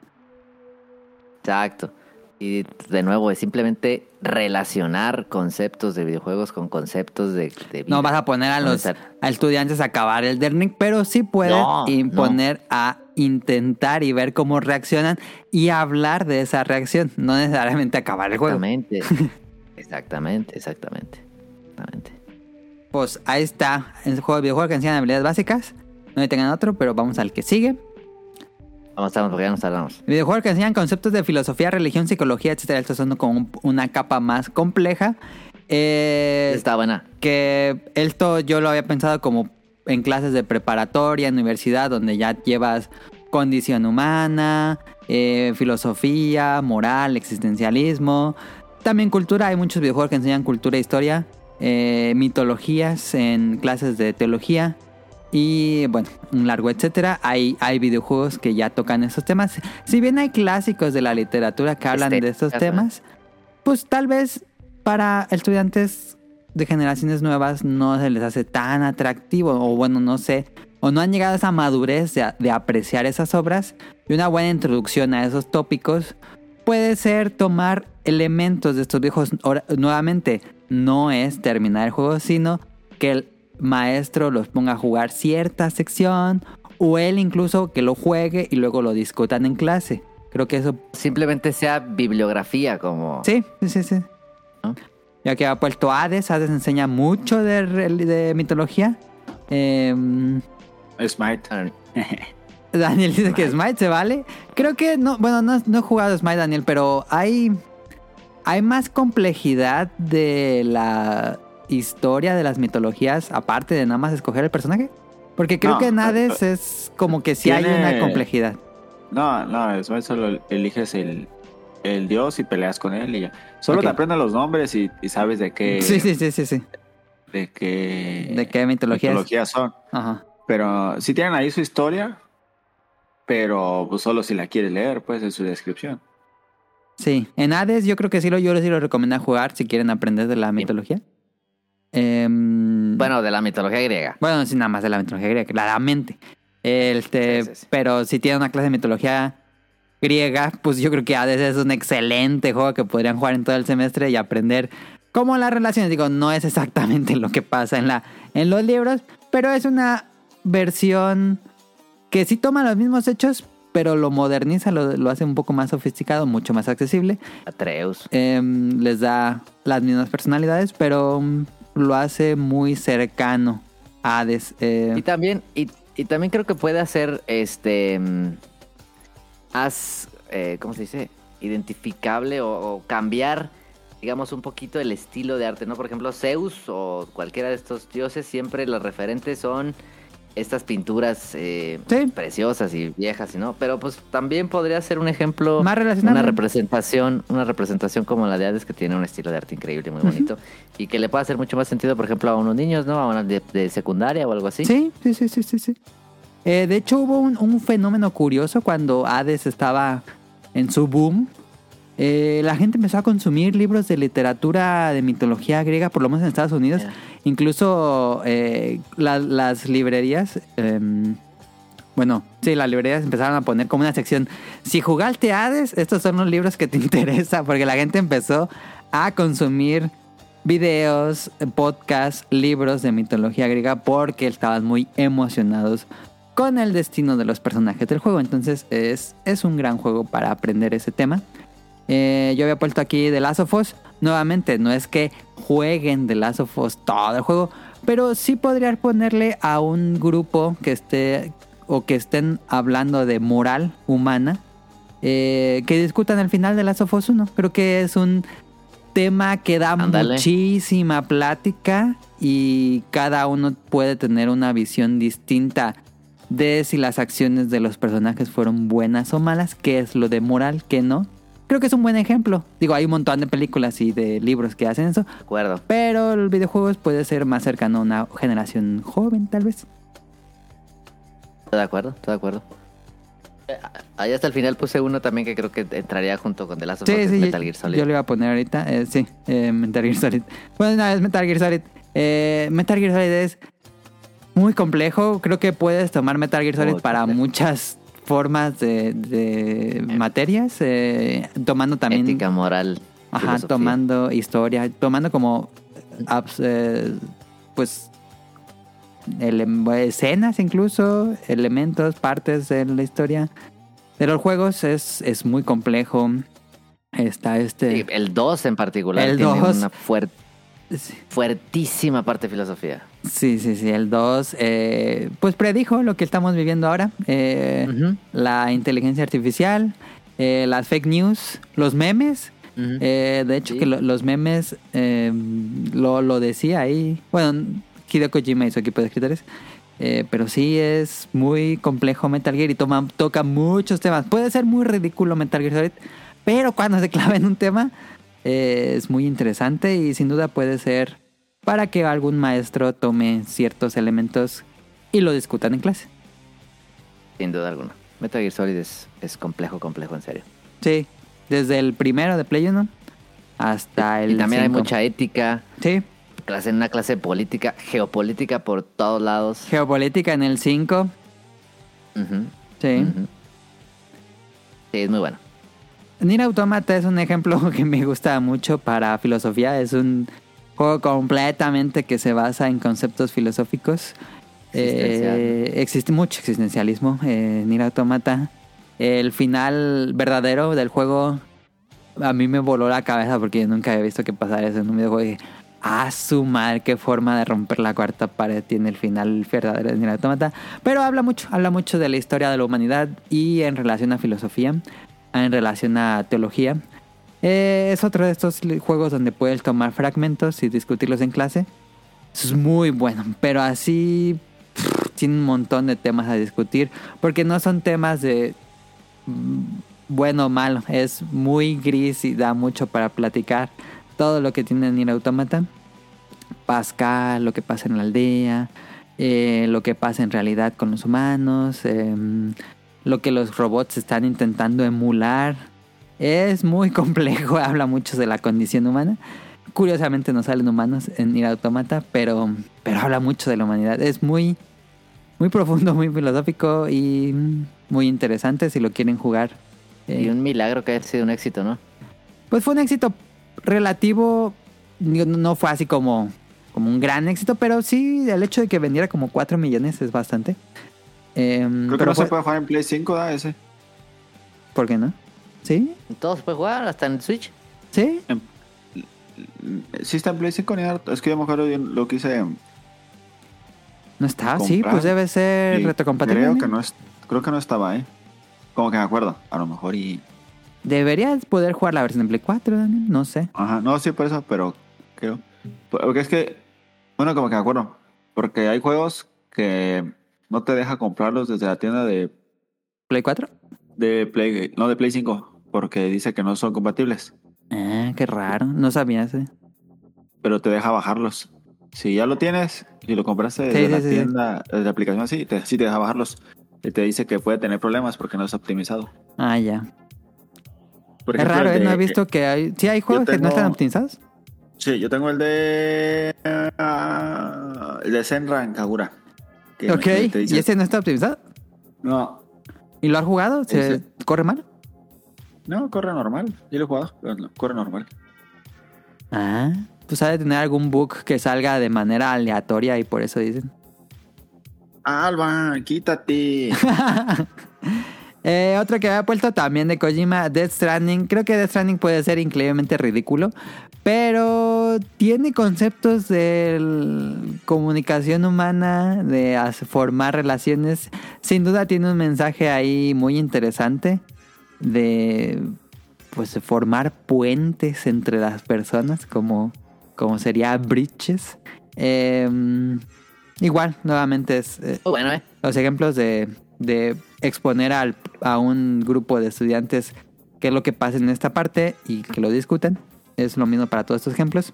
B: Exacto. Y de nuevo, es simplemente relacionar conceptos de videojuegos con conceptos de, de
A: No vas a poner a los a estudiantes a acabar el Dernick, pero sí puedes
B: No,
A: imponer a intentar y ver cómo reaccionan y hablar de esa reacción, no necesariamente acabar el juego.
B: Exactamente. exactamente, exactamente. Exactamente.
A: Pues ahí está el juego de videojuegos que enseñan habilidades básicas. No hay tengan otro, pero vamos al que sigue.
B: Estamos porque ya nos tardamos.
A: Videojuegos que enseñan conceptos de filosofía, religión, psicología, etcétera. Estos son como un- una capa más compleja. Eh,
B: Está buena.
A: que esto yo lo había pensado como en clases de preparatoria, en universidad, donde ya llevas condición humana, eh, filosofía, moral, existencialismo. También cultura, hay muchos videojuegos que enseñan cultura e historia, eh, mitologías en clases de teología y bueno, un largo etcétera. Hay, hay videojuegos que ya tocan esos temas. Si bien hay clásicos de la literatura que hablan de estos temas, pues tal vez para estudiantes de generaciones nuevas no se les hace tan atractivo o bueno, no sé, o no han llegado a esa madurez de, de apreciar esas obras y una buena introducción a esos tópicos puede ser tomar elementos de estos viejos nuevamente no es terminar el juego sino que el maestro los ponga a jugar cierta sección o él incluso que lo juegue y luego lo discutan en clase creo que eso
B: Simplemente sea bibliografía como...
A: Sí, sí, sí. Ya que ha puesto Hades, Hades enseña mucho de, de mitología. Em,
F: Smite.
B: Bueno,
A: Daniel dice que Smite se vale. Creo que no, bueno, no, no he jugado Smite, Daniel, pero hay, hay más complejidad de la historia de las mitologías, aparte de nada más escoger el personaje. Porque creo
F: No,
A: que en
F: eh,
A: Hades es como que sí hay una complejidad.
F: No, no, Smite solo eliges el, el dios y peleas con él y ya. Solo te aprendes los nombres y, y sabes de qué,
A: Sí, sí, sí, sí, sí.
F: de qué,
A: ¿De qué
F: mitologías son.
A: Ajá.
F: Pero sí tienen ahí su historia, pero pues solo si la quieres leer, pues en su descripción.
A: Sí, en Hades yo creo que sí lo, yo sí lo recomiendo jugar si quieren aprender de la mitología. Em,
B: bueno, de la mitología griega.
A: bueno, sí, nada más de la mitología griega, claramente. Este,
B: Sí, sí, sí.
A: Pero si tienen una clase de mitología griega, pues yo creo que Hades es un excelente juego que podrían jugar en todo el semestre y aprender cómo las relaciones. Digo, no es exactamente lo que pasa en, la, en los libros, pero es una versión que sí toma los mismos hechos, pero lo moderniza, lo, lo hace un poco más sofisticado, mucho más accesible.
B: Atreus.
A: Em, les da las mismas personalidades, pero mm, lo hace muy cercano a Hades. eh,
B: Y también, y, y también creo que puede hacer este. mm, Haz. eh, ¿Cómo se dice? Identificable o, o cambiar, digamos, un poquito el estilo de arte, ¿no? Por ejemplo, Zeus o cualquiera de estos dioses, siempre los referentes son estas pinturas eh,
A: Sí.
B: preciosas y viejas, ¿no? Pero pues también podría ser un ejemplo.
A: Más relacionable.
B: Una representación, una representación como la de Hades que tiene un estilo de arte increíble y muy bonito. Y que le puede hacer mucho más sentido, por ejemplo, a unos niños, ¿no? A una de, de secundaria o algo así.
A: Sí, sí, sí, sí, sí. sí. Eh, de hecho, hubo un, un fenómeno curioso cuando Hades estaba en su boom. Eh, la gente empezó a consumir libros de literatura de mitología griega, por lo menos en Estados Unidos. Incluso eh, la- las librerías, em, bueno, sí, las librerías empezaron a poner como una sección. Si jugaste Hades, estos son los libros que te interesan, porque la gente empezó a consumir videos, podcasts, libros de mitología griega porque estaban muy emocionados con el destino de los personajes del juego. Entonces es, es un gran juego para aprender ese tema. Eh, yo había puesto aquí The Last of Us. Nuevamente, no es que jueguen The Last of Us todo el juego, pero sí podría ponerle a un grupo que esté o que estén hablando de moral humana eh, que discutan el final de Last of Us 1. Creo que es un tema que da muchísima plática y cada uno puede tener una visión distinta de si las acciones de los personajes fueron buenas o malas, qué es lo de moral, qué no. Creo que es un buen ejemplo. Digo, hay un montón de películas y de libros que hacen eso,
B: De acuerdo.
A: pero el videojuegos puede ser más cercano a una generación joven, tal vez.
B: Estoy de acuerdo, estoy de acuerdo. Eh, Ahí hasta el final puse uno también que creo que entraría junto con The Last of Us,
A: Sí,
B: es
A: sí,
B: Metal Gear Solid.
A: yo lo iba a poner ahorita. eh, sí, eh, Metal Gear Solid. Bueno, una vez Metal Gear Solid. Eh, Metal Gear Solid es muy complejo. Creo que puedes tomar Metal Gear Solid para
B: complejo.
A: muchas formas de, de materias. eh, tomando también...
B: Ética, moral.
A: Ajá,
B: filosofía.
A: tomando historia, tomando como abs- eh, pues escenas incluso, elementos, partes de la historia de los juegos es, es muy complejo. Está este
B: Sí, el 2 en particular
A: El
B: tiene
A: 2.
B: una fuer- fuertísima parte de filosofía.
A: Sí, sí, sí, el 2 eh, pues predijo lo que estamos viviendo ahora. eh. La inteligencia artificial, eh, las fake news, los memes. Eh, de hecho,
B: Sí.
A: que lo- los memes lo, lo decía ahí. Bueno, Hideo Kojima y su equipo de escritores. Pero sí es muy complejo Metal Gear y toma, toca muchos temas. Puede ser muy ridículo Metal Gear Solid, pero cuando se clava en un tema eh, es muy interesante y sin duda puede ser para que algún maestro tome ciertos elementos y lo discutan en clase.
B: Sin duda alguna. Metal Gear Solid es, es complejo, complejo, en serio.
A: Sí, desde el primero de Play 1 hasta el
B: y también hay
A: 5.
B: mucha ética,
A: Sí,
B: clase, una clase de política, geopolítica por todos lados.
A: geopolítica en el 5.
B: Ujú,
A: Sí.
B: Sí, es muy bueno.
A: Nier Automata es un ejemplo que me gusta mucho para filosofía. Es un juego completamente que se basa en conceptos filosóficos. Eh, existe mucho existencialismo en Nier Automata. El final verdadero del juego a mí me voló la cabeza porque yo nunca había visto que pasara eso en un videojuego. Y dije, ah, su madre, qué forma de romper la cuarta pared tiene el final verdadero de Nier Automata. Pero habla mucho, habla mucho de la historia de la humanidad y en relación a filosofía, en relación a teología. Eh, es otro de estos juegos donde puedes tomar fragmentos y discutirlos en clase. Es muy bueno, pero así pff, tiene un montón de temas a discutir, porque no son temas de mm, bueno o malo, es muy gris y da mucho para platicar todo lo que tiene Nier Automata. Pascal, lo que pasa en la aldea, eh, lo que pasa en realidad con los humanos, em, lo que los robots están intentando emular. Es muy complejo, habla mucho de la condición humana. Curiosamente no salen humanos en Nier Automata, pero, pero habla mucho de la humanidad. Es muy, muy profundo, muy filosófico y muy interesante si lo quieren jugar. Eh,
B: Y un milagro que haya sido un éxito, ¿no?
A: pues fue un éxito relativo, no fue así como, como un gran éxito, pero sí el hecho de que vendiera como 4 millones es bastante. Em,
F: Creo que
A: pero
F: no se puede jugar en Play 5, ¿da? Ese.
A: ¿Por qué no? ¿Sí?
B: Todo se puede jugar, hasta en Switch.
A: ¿Sí?
F: Sí está en Play 5, ni nada. Es que yo me acuerdo bien lo que hice.
A: ¿No está? Sí,
F: Comprar.
A: pues debe ser
F: y
A: retrocompatible.
F: Creo que no es, creo que no estaba, ¿eh? Como que me acuerdo. A lo mejor y.
A: Deberías poder jugar la versión de Play 4, Daniel. No sé.
F: Ajá, no, sí, por eso, pero creo. Porque es que. Bueno, como que me acuerdo. Porque hay juegos que no te deja comprarlos desde la tienda de,
A: ¿Play 4?
F: de Play. No, de Play 5. Porque dice que no son compatibles.
A: Ah, qué raro. No sabía ese.
F: Pero te deja bajarlos. Si ya lo tienes y lo compraste desde
A: Sí,
F: la
A: sí, sí, sí.
F: tienda, desde la aplicación así, te, sí te deja bajarlos. Y te dice que puede tener problemas porque no es optimizado.
A: Ah, ya.
F: Por
A: es raro, ¿eh? No he visto que hay... Sí, hay juegos que no están optimizados.
F: Sí, yo tengo el de. ah, el de Senran Kagura. Que
A: Ok.
F: te
A: ¿Y ese no está optimizado?
F: No,
A: ¿Y lo has jugado? ¿Se
F: Ese-
A: corre mal?
F: no, corre normal. Yo lo he jugado, pero no, corre normal.
A: Ah, pues ha de tener algún bug que salga de manera aleatoria y por eso dicen.
F: Alba, quítate.
A: Eh, otro que había puesto también de Kojima, Death Stranding. Creo que Death Stranding puede ser increíblemente ridículo, pero tiene conceptos de comunicación humana, de formar relaciones. Sin duda tiene un mensaje ahí muy interesante de pues formar puentes entre las personas, como, como sería bridges. Em, igual, nuevamente es eh,
B: bueno, ¿eh?
A: los ejemplos de, de exponer al- a un grupo de estudiantes qué es lo que pasa en esta parte y que lo discutan. Es lo mismo para todos estos ejemplos.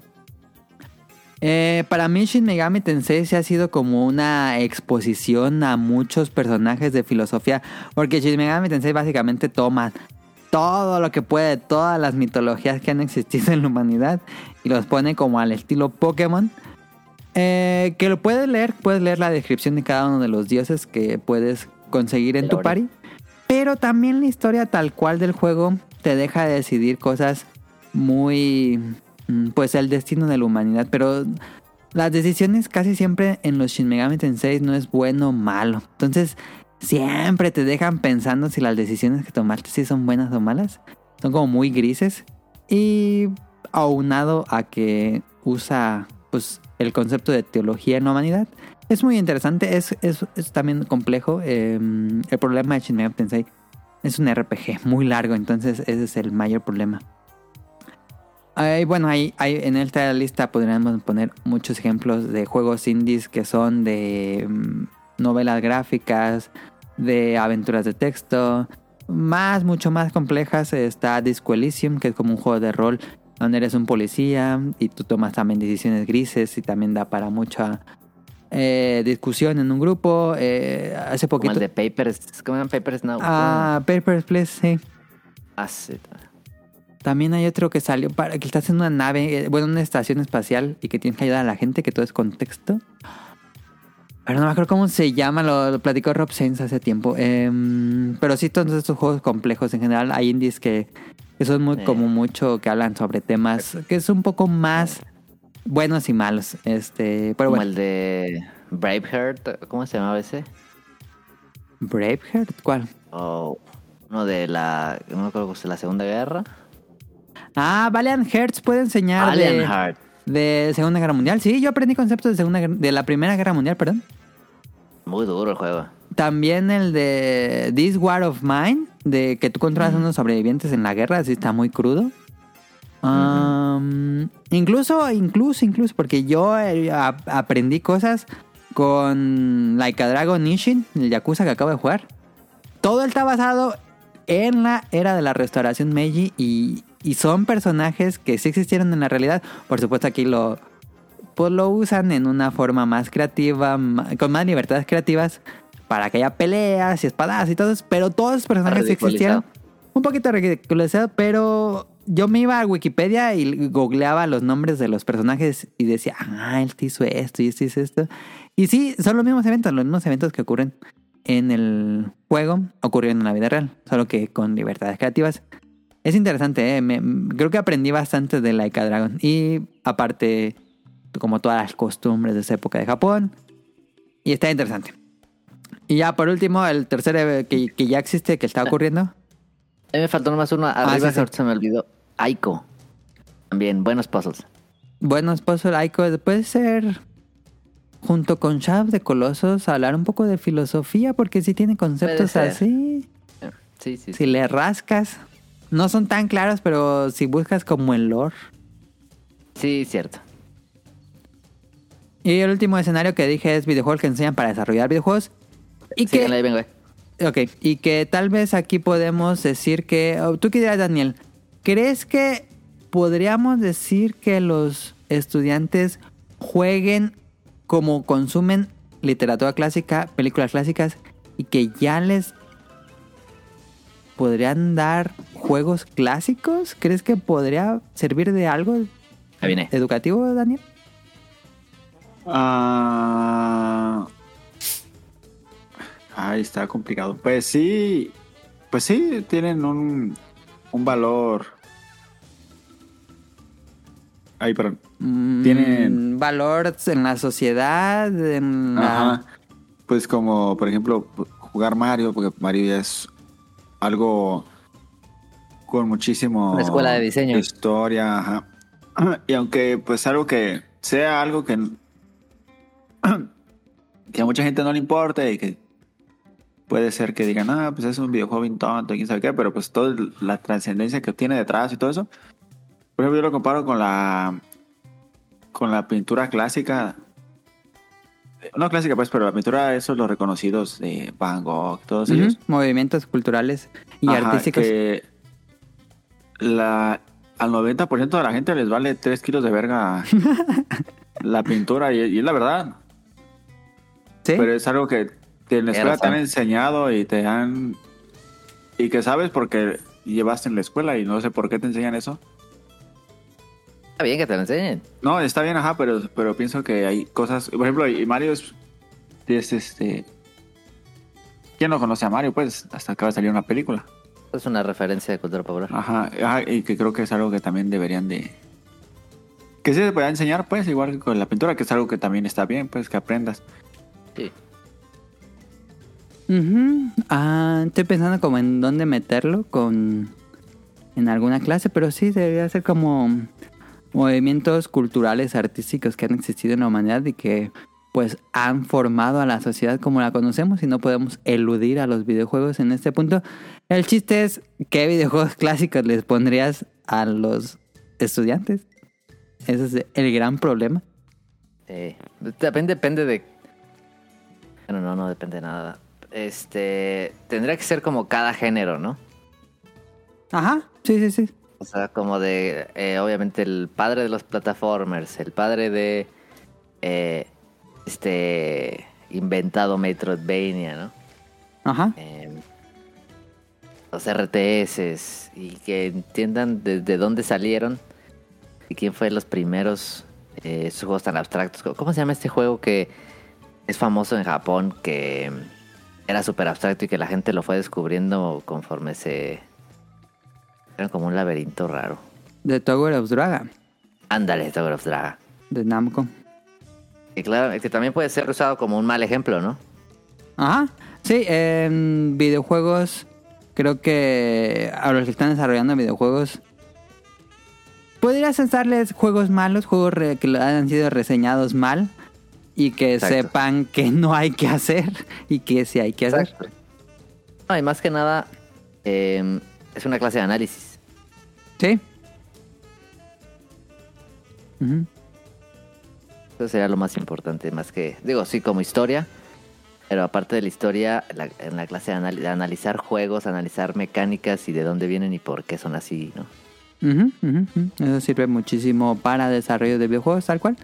A: Eh, para mí Shin Megami Tensei se ha sido como una exposición a muchos personajes de filosofía, porque Shin Megami Tensei básicamente toma todo lo que puede, todas las mitologías que han existido en la humanidad y los pone como al estilo Pokémon. Eh, que lo puedes leer, puedes leer la descripción de cada uno de los dioses que puedes conseguir en tu party. Pero también la historia tal cual del juego te deja de decidir cosas muy... mm, Pues el destino de la humanidad. Pero las decisiones casi siempre en los Shin Megami Tensei no es bueno o malo. Entonces siempre te dejan pensando si las decisiones que tomaste sí son buenas o malas. Son como muy grises. Y aunado a que usa pues el concepto de teología en la humanidad. Es muy interesante, es, es, también complejo. eh, el problema de Shin Megami Tensei es un RPG muy largo, entonces ese es el mayor problema. Ay, bueno, ahí, ahí en esta lista podríamos poner muchos ejemplos de juegos indies que son de mm, novelas gráficas, de aventuras de texto, más, mucho más complejas. Está Disco Elysium, que es como un juego de rol donde eres un policía y tú tomas también decisiones grises y también da para mucha eh, discusión en un grupo. Eh, hace
B: Como
A: poquito.
B: el de Papers. ¿Cómo llaman Papers Now?
A: Ah, Papers, Please, sí.
B: Ah, sí.
A: También hay otro que salió para que estás en una nave, eh, bueno, una estación espacial y que tienes que ayudar a la gente, que todo es contexto. Pero no me acuerdo cómo se llama, lo, lo platicó Rob Sainz hace tiempo. Em, pero sí, todos estos juegos complejos en general, hay indies que, que son muy, como mucho, que hablan sobre temas que es un poco más buenos y malos. Este, pero
B: Como
A: bueno,
B: el de Braveheart. ¿Cómo se llamaba ese?
A: Braveheart, ¿cuál?
B: O uno de la. No me acuerdo, de la Segunda Guerra.
A: Ah, Valiant Hearts puede enseñar de,
B: Alien Heart.
A: de Segunda Guerra Mundial. Sí, yo aprendí conceptos de, segunda, de la Primera Guerra Mundial, perdón.
B: Muy duro el juego.
A: También el de This War of Mine, de que tú controlas a unos sobrevivientes en la guerra, así está muy crudo. Um, incluso, incluso, incluso, porque yo eh, aprendí cosas con Like a Dragon Nishin, el Yakuza que acabo de jugar. Todo está basado en la era de la restauración Meiji y, y son personajes que sí existieron en la realidad. Por supuesto aquí lo, pues lo usan en una forma más creativa, con más libertades creativas para que haya peleas y espadas y todo eso, pero todos los personajes existieron. Un poquito ridiculizado, pero yo me iba a Wikipedia y googleaba los nombres de los personajes y decía, ah, él te hizo esto y este hizo esto. Y sí, son los mismos eventos, los mismos eventos que ocurren en el juego, ocurrieron en la vida real, solo que con libertades creativas. Es interesante, ¿eh? Me- creo que aprendí bastante de Laika Dragon. Y aparte, como todas las costumbres de esa época de Japón. Y está interesante. Y ya por último, el tercer eh, que, que ya existe, que está ocurriendo.
B: A mí me faltó nomás uno. Arriba
A: sí, sí.
B: se me olvidó. Aiko. También, buenos puzzles.
A: Buenos Puzzle Ico puede ser junto con Shadow de Colosos hablar un poco de filosofía porque sí tiene conceptos así.
B: Sí, sí.
A: Si le rascas, no son tan claros, pero si buscas como el lore.
B: Sí, cierto.
A: Y el último escenario que dije es videojuegos que enseñan para desarrollar videojuegos. Y
B: Sí,
A: que,
B: ahí vengo. eh.
A: Ok, y que tal vez aquí podemos decir que, oh, tú qué dirás Daniel, ¿crees que podríamos decir que los estudiantes jueguen como consumen literatura clásica, películas clásicas, y que ya les podrían dar juegos clásicos? ¿Crees que podría servir de algo educativo, Daniel?
F: Ah, ahí está complicado. Pues sí, pues sí, tienen un, un valor. Ay, perdón. Tienen-
A: Mm, valor en la sociedad, en la...
F: Ajá. Pues como, por ejemplo, jugar Mario, porque Mario ya es algo con muchísimo...
B: Una escuela de diseño.
F: Historia, ajá. Y aunque pues algo que sea algo que, que a mucha gente no le importe y que puede ser que digan, ah, pues es un videojuego tonto, quién sabe qué, pero pues toda la trascendencia que tiene detrás y todo eso. Por ejemplo, yo lo comparo con la con la pintura clásica no clásica pues, pero la pintura, esos los reconocidos de Van Gogh, todos
A: Ujú,
F: ellos.
A: movimientos culturales y
F: Ajá,
A: artísticos.
F: Que, la, al 90% de la gente les vale 3 kilos de verga la pintura y, y es la verdad.
A: ¿Sí?
F: Pero es algo que, que en la escuela te han enseñado y te han... Y que sabes porque llevaste en la escuela y no sé por qué te enseñan eso.
B: Está bien que te lo enseñen.
F: No, está bien, ajá, pero, pero pienso que hay cosas... Por ejemplo, y Mario es, es este... ¿Quién no conoce a Mario? Pues hasta acaba de salir una película.
B: Es una referencia de cultura popular.
F: Ajá, ajá, y que creo que es algo que también deberían de... Que sí se pueda enseñar, pues, igual que con la pintura, que es algo que también está bien, pues, que aprendas.
B: Sí.
A: Ah, estoy pensando como en dónde meterlo con en alguna clase, pero sí debería ser como movimientos culturales, artísticos que han existido en la humanidad y que pues han formado a la sociedad como la conocemos y no podemos eludir a los videojuegos en este punto. El chiste es qué videojuegos clásicos les pondrías a los estudiantes. Ese es el gran problema.
B: Eh, depende, depende de. Bueno, no, no depende de nada. Este. Tendría que ser como cada género, ¿no?
A: Ajá, sí, sí, sí.
B: O sea, como de. eh, obviamente, el padre de los plataformers, el padre de. eh, este. Inventado Metroidvania, ¿no?
A: Ajá.
B: Eh, los RTS y que entiendan desde dónde salieron y quién fue los primeros eh, esos juegos tan abstractos. ¿Cómo se llama este juego que es famoso en Japón que era súper abstracto y que la gente lo fue descubriendo conforme se... Era como un laberinto raro.
A: The Tower of Draga,
B: Ándale, Tower of Draga.
A: de Namco.
B: Y claro, que también puede ser usado como un mal ejemplo, ¿no?
A: Ajá. Sí, en videojuegos, creo que a los que están desarrollando videojuegos, podrías darles juegos malos, juegos que hayan sido reseñados mal y que
B: Exacto.
A: sepan que no hay que hacer y que sí hay que hacer.
B: No, y más que nada, eh, es una clase de análisis.
A: Sí. Ujú.
B: Eso sería lo más importante, más que, digo, sí, como historia, pero aparte de la historia, la- en la clase de, anal- de analizar juegos, analizar mecánicas y de dónde vienen y por qué son así, ¿no?
A: Eso sirve muchísimo para desarrollo de videojuegos, tal cual.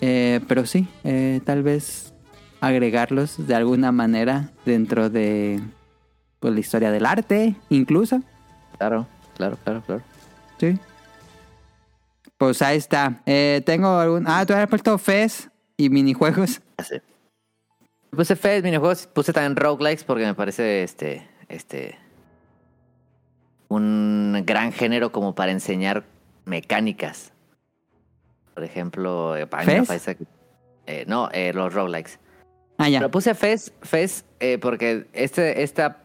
A: Eh, pero sí, eh, tal vez agregarlos de alguna manera dentro de pues, la historia del arte, incluso.
B: Claro, claro, claro, claro.
A: Sí. Pues ahí está. Eh, tengo algún. Ah, tú habías puesto FES y minijuegos.
B: Ya sé. Puse Fed, minijuegos, puse también roguelikes porque me parece este, este, un gran género como para enseñar mecánicas. Por ejemplo, eh,
A: ¿Fez?
B: eh, no, eh, los roguelikes.
A: Ah, ya.
B: Pero puse FES, FES eh, porque este, esta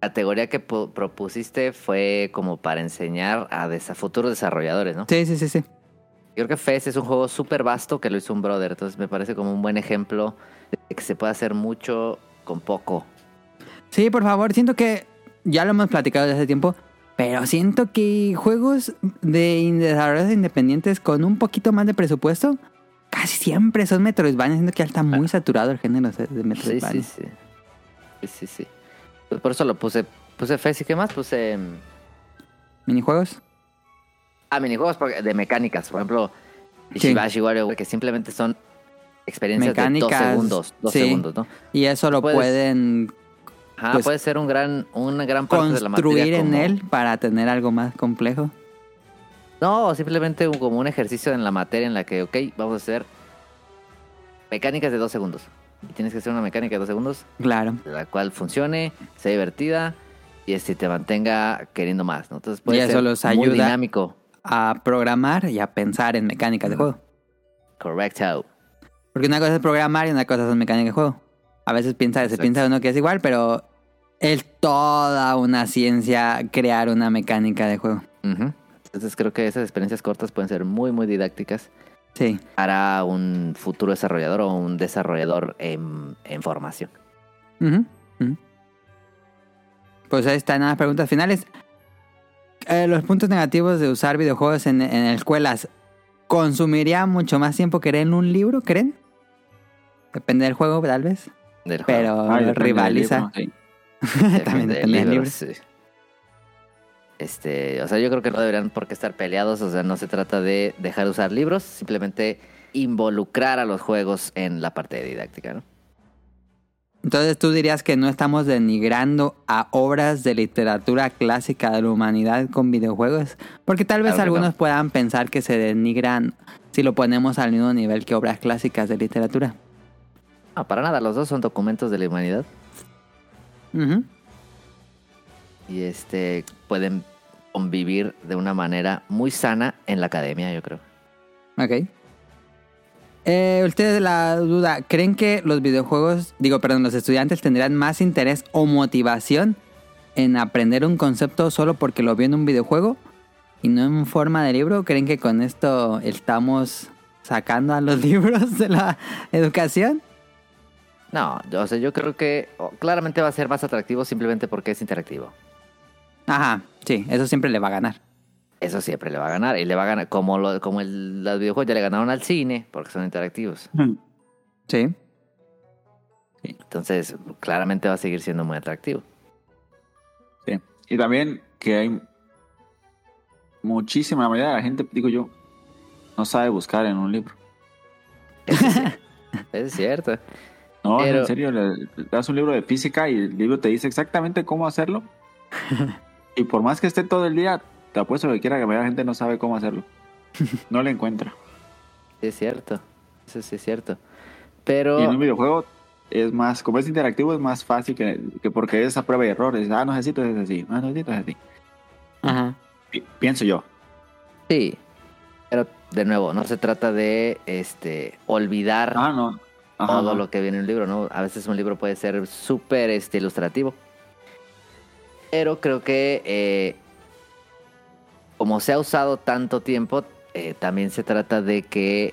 B: categoría que pu- propusiste fue como para enseñar a desa- futuros desarrolladores, ¿no?
A: Sí, sí, sí, sí.
B: Yo creo que FES es un juego súper vasto que lo hizo un brother, entonces me parece como un buen ejemplo de que se puede hacer mucho con poco.
A: Sí, por favor, siento que ya lo hemos platicado desde hace tiempo, pero siento que juegos de desarrolladores independientes con un poquito más de presupuesto casi siempre son Metroidvania, siento que ya está muy saturado el género de de
B: Sí,
A: Metroidvania.
B: sí, sí. Sí, sí, sí. Pues por eso lo puse. Puse FES y qué más puse. mm,
A: Minijuegos.
B: Ah, minijuegos de mecánicas, por ejemplo,
A: Sí.
B: Shibashi WarioWare, que simplemente son experiencias de
A: Mecánicas,
B: dos segundos. Dos
A: sí.
B: segundos, ¿no?
A: Y eso lo
B: Puedes
A: pueden
B: Ajá,
A: Pues,
B: puede ser un gran, una gran parte de la materia.
A: construir en
B: como-
A: él para tener algo más complejo.
B: No, simplemente un- como un ejercicio en la materia en la que, ok, vamos a hacer mecánicas de dos segundos. Y tienes que hacer una mecánica de dos segundos,
A: Claro.
B: la cual funcione, sea divertida y este, te mantenga queriendo más, ¿no? Entonces puede
A: Y eso
B: ser
A: los
B: muy
A: ayuda.
B: dinámico.
A: A programar y a pensar en mecánicas de juego.
B: Correcto.
A: Porque una cosa es programar y una cosa son mecánicas de juego. A veces piensa, se piensa uno que es igual, pero es toda una ciencia crear una mecánica de juego.
B: Entonces creo que esas experiencias cortas pueden ser muy, muy didácticas
A: Sí.
B: para un futuro desarrollador o un desarrollador en, en formación.
A: Pues ahí están las preguntas finales. Eh, los puntos negativos de usar videojuegos en, en escuelas. ¿Consumiría mucho más tiempo que leer en un libro, creen? Depende del juego, tal vez.
B: Del juego.
A: Pero
F: del
A: rivaliza.
F: libro, sí.
A: También depende del libro.
B: sí. Este, o sea, yo creo que no deberían por qué estar peleados, o sea, no se trata de dejar de usar libros, simplemente involucrar a los juegos en la parte didáctica, ¿no?
A: Entonces tú dirías que no estamos denigrando a obras de literatura clásica de la humanidad con videojuegos, porque tal vez
B: Claro
A: algunos
B: no.
A: puedan pensar que se denigran si lo ponemos al mismo nivel que obras clásicas de literatura.
B: No, para nada, los dos son documentos de la humanidad Y este pueden convivir de una manera muy sana en la academia, yo creo.
A: Ok. Eh, ustedes la duda, ¿creen que los videojuegos, digo, perdón, los estudiantes tendrán más interés o motivación en aprender un concepto solo porque lo vio en un videojuego y no en forma de libro? ¿Creen que con esto estamos sacando a los libros de la educación?
B: No, yo- o sea, yo creo que claramente va a ser más atractivo simplemente porque es interactivo.
A: Ajá, sí, eso siempre le va a ganar.
B: Eso siempre le va a ganar. Y le va a ganar, como, lo, como el, los videojuegos ya le ganaron al cine, porque son interactivos.
A: Sí.
B: Entonces, claramente va a seguir siendo muy atractivo.
F: Sí. Y también que hay muchísima, la mayoría de la gente, digo yo, no sabe buscar en un libro.
B: Es cierto.
F: No,
B: Pero-
F: en serio, le, das un libro de física y el libro te dice exactamente cómo hacerlo. y por más que esté todo el día, te apuesto que quiera que la de gente no sabe cómo hacerlo. No le encuentra.
B: Sí, es cierto. Eso sí es cierto.
F: Y en
B: Pero,
F: un videojuego es más, como es interactivo, es más fácil que, que porque es a prueba y error. Es, ah, no necesito, es así. No necesito, es así.
A: Ajá.
F: Pi- Pienso yo.
B: sí. Pero, de nuevo, no se trata de este olvidar
F: Ah, no. Ajá,
B: todo lo que viene en un libro, ¿no? A veces un libro puede ser súper este, ilustrativo. Pero creo que eh, como se ha usado tanto tiempo, eh, también se trata de que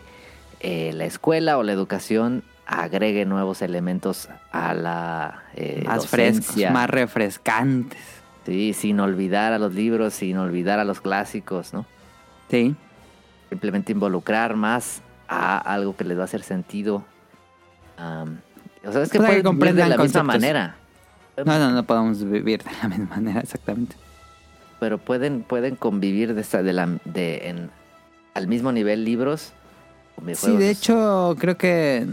B: eh, la escuela o la educación agregue nuevos elementos a la
A: Más frescos, más refrescantes.
B: Sí, sin olvidar a los libros, sin olvidar a los clásicos, ¿no?
A: Sí.
B: Simplemente involucrar más a algo que les va a hacer sentido. O sea, es que
A: que
B: pueden vivir de la misma manera.
A: No, no, no podemos vivir de la misma manera, exactamente.
B: pero pueden pueden convivir de esta de la de en al mismo nivel libros
A: Sí, de hecho, creo que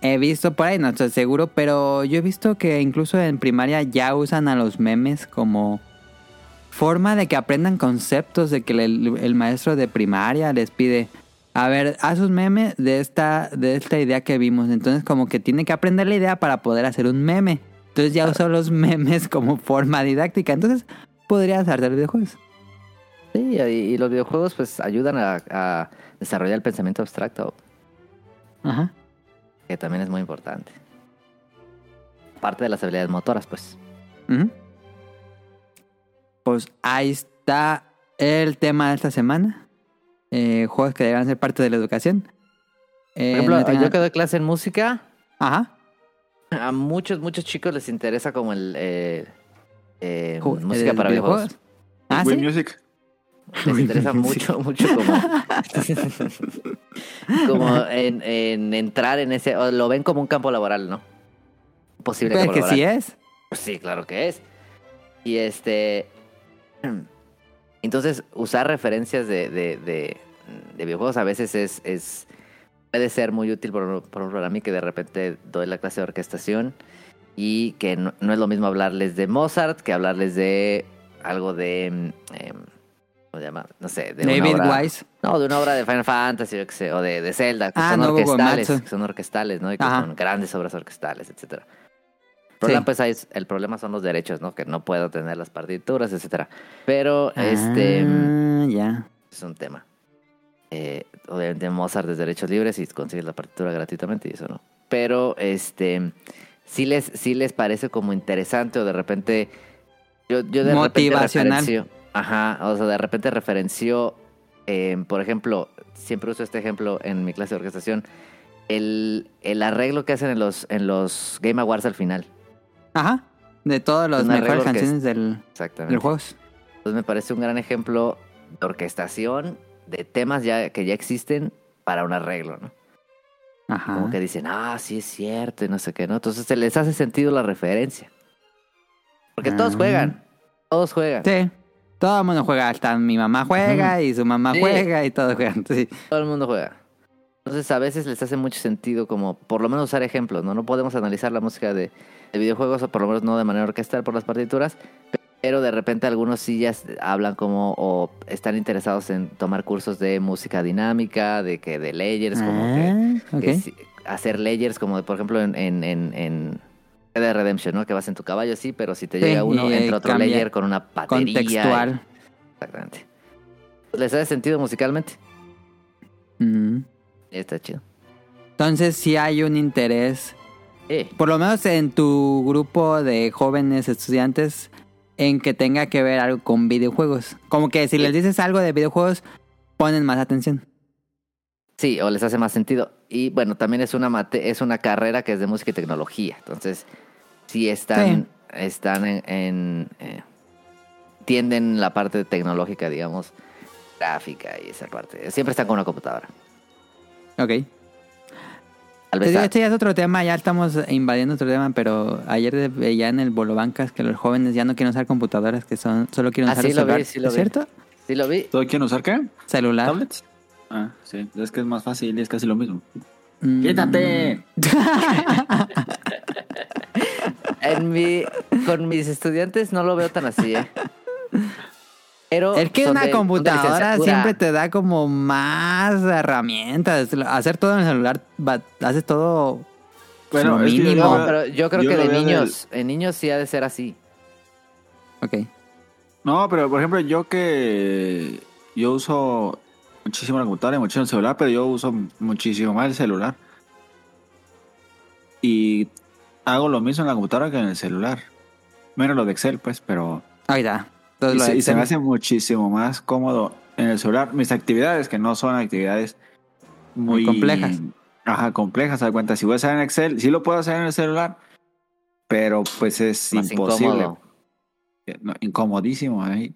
A: he visto por ahí, no estoy seguro, pero yo he visto que incluso en primaria ya usan a los memes como forma de que aprendan conceptos, de que el, el maestro de primaria les pide, a ver, haz un meme de esta, de esta idea que vimos. Entonces como que tiene que aprender la idea para poder hacer un meme. Entonces ya usó los memes como forma didáctica. Entonces podrías hacer videojuegos.
B: sí, y, y los videojuegos pues ayudan a, a desarrollar el pensamiento abstracto,
A: Ajá.
B: que también es muy importante. Parte de las habilidades motoras, pues.
A: Pues ahí está el tema de esta semana. Eh, juegos que deberán ser parte de la educación. Eh,
B: Por ejemplo,
A: no tengan-
B: yo que doy clase en música,
A: Ajá.
B: a muchos muchos chicos les interesa como el eh, eh, música
A: ¿el
B: para videojuegos.
A: Ah,
F: Wii
A: sí.
F: Music.
B: Les interesa mucho, mucho como, como en, en entrar en ese, o lo ven como un campo laboral, ¿no? Posible
A: Pues
B: campo
A: que
B: laboral.
A: sí es.
B: Pues sí, claro que es. Y este. Entonces, usar referencias de, de, de, de videojuegos a veces es, es. Puede ser muy útil, por, por ejemplo, a mí que de repente doy la clase de orquestación y que no, no es lo mismo hablarles de Mozart que hablarles de algo de. em, ¿Cómo se llama? No sé, de una
A: David
B: obra-
A: Wise.
B: no, de una obra de Final Fantasy, yo qué sé, o de, de Zelda, que
A: Ah,
B: son orquestales, que son orquestales, ¿no? Y que
A: Ajá.
B: son grandes obras orquestales, etcétera. El problema,
A: Sí.
B: pues, el problema son los derechos, ¿no? Que no puedo tener las partituras, etcétera. Pero, este,
A: Ah,
B: es un tema. Eh, obviamente Mozart es derechos libres y consigues la partitura gratuitamente y eso no. Pero, este, sí les, sí les parece como interesante o de repente, yo, yo de repente
A: Motivacional.
B: referencio, ajá, o sea, de repente referenció, eh, por ejemplo, siempre uso este ejemplo en mi clase de orquestación, el, el arreglo que hacen en los, en los Game Awards al final.
A: Ajá. De todas las mejores canciones del, del juego.
B: Entonces me parece un gran ejemplo de orquestación de temas ya que ya existen para un arreglo, ¿no?
A: Ajá.
B: Como que dicen, ah, sí es cierto y no sé qué, ¿no? Entonces se les hace sentido la referencia. Porque todos
A: Ah.
B: juegan, todos juegan.
A: Sí. Todo el mundo juega, hasta mi mamá juega y su mamá
B: Sí.
A: juega y todos juegan. Sí.
B: Todo el mundo juega. Entonces a veces les hace mucho sentido como por lo menos usar ejemplos, ¿no? No podemos analizar la música de, de videojuegos o por lo menos no de manera orquestal por las partituras, pero de repente algunos sí ya hablan como o están interesados en tomar cursos de música dinámica, de que de layers, como que,
A: Ah,
B: que sí- hacer layers como de, por ejemplo en, en, en, en Redemption, ¿no? Que vas en tu caballo así, pero si te
A: Sí,
B: llega uno
A: y, eh,
B: entra otro layer con una batería.
A: Contextual.
B: Exactamente. ¿Les hace sentido musicalmente?
A: Mm.
B: Está chido.
A: Entonces sí hay un interés,
B: Eh,
A: por lo menos en tu grupo de jóvenes estudiantes, en que tenga que ver algo con videojuegos. Como que si les dices algo de videojuegos, ponen más atención.
B: Sí, o les hace más sentido. Y bueno, también es una mate es una carrera que es de música y tecnología. Entonces, sí están, están en, en, eh, tienden la parte tecnológica, digamos, gráfica y esa parte. Siempre están con una computadora.
A: Ok.
B: Tal vez
A: Este, ya es otro tema, ya estamos invadiendo otro tema, pero ayer veía en el Bolo Bancas que los jóvenes ya no quieren usar computadoras, que son solo quieren
B: Ah,
A: usar
B: sí,
A: el
B: lo vi,
A: celular.
B: sí lo
A: ¿Es
B: vi.
A: cierto?
B: sí lo vi.
F: ¿Todos quieren usar qué?
A: Celular.
F: ¿Tablets? Ah, sí. Es que es más fácil y es casi lo mismo.
A: Mm.
F: ¡Quítate!
B: En mi, con mis estudiantes no lo veo tan así, ¿eh? Pero
A: Es que una computadora siempre te da como más herramientas. Hacer todo en el celular, haces todo
F: Bueno, que yo
A: mínimo.
B: pero yo creo
F: yo
B: que de
F: del-
B: niños, en niños sí ha de ser así.
A: Ok.
F: No, pero por ejemplo, yo que yo uso muchísimo la computadora y muchísimo el celular, pero yo uso muchísimo más el celular. Y hago lo mismo en la computadora que en el celular. Menos lo de Excel, pues, pero...
A: Ahí está.
F: Y
A: Entonces,
F: se, y se me hace muchísimo más cómodo en el celular. Mis actividades, que no son actividades muy...
A: Muy complejas.
F: Ajá, complejas, a cuenta. Si voy a hacer en Excel, sí lo puedo hacer en el celular, pero pues es
B: Más
F: imposible.
B: incómodo.
F: No, incomodísimo ahí.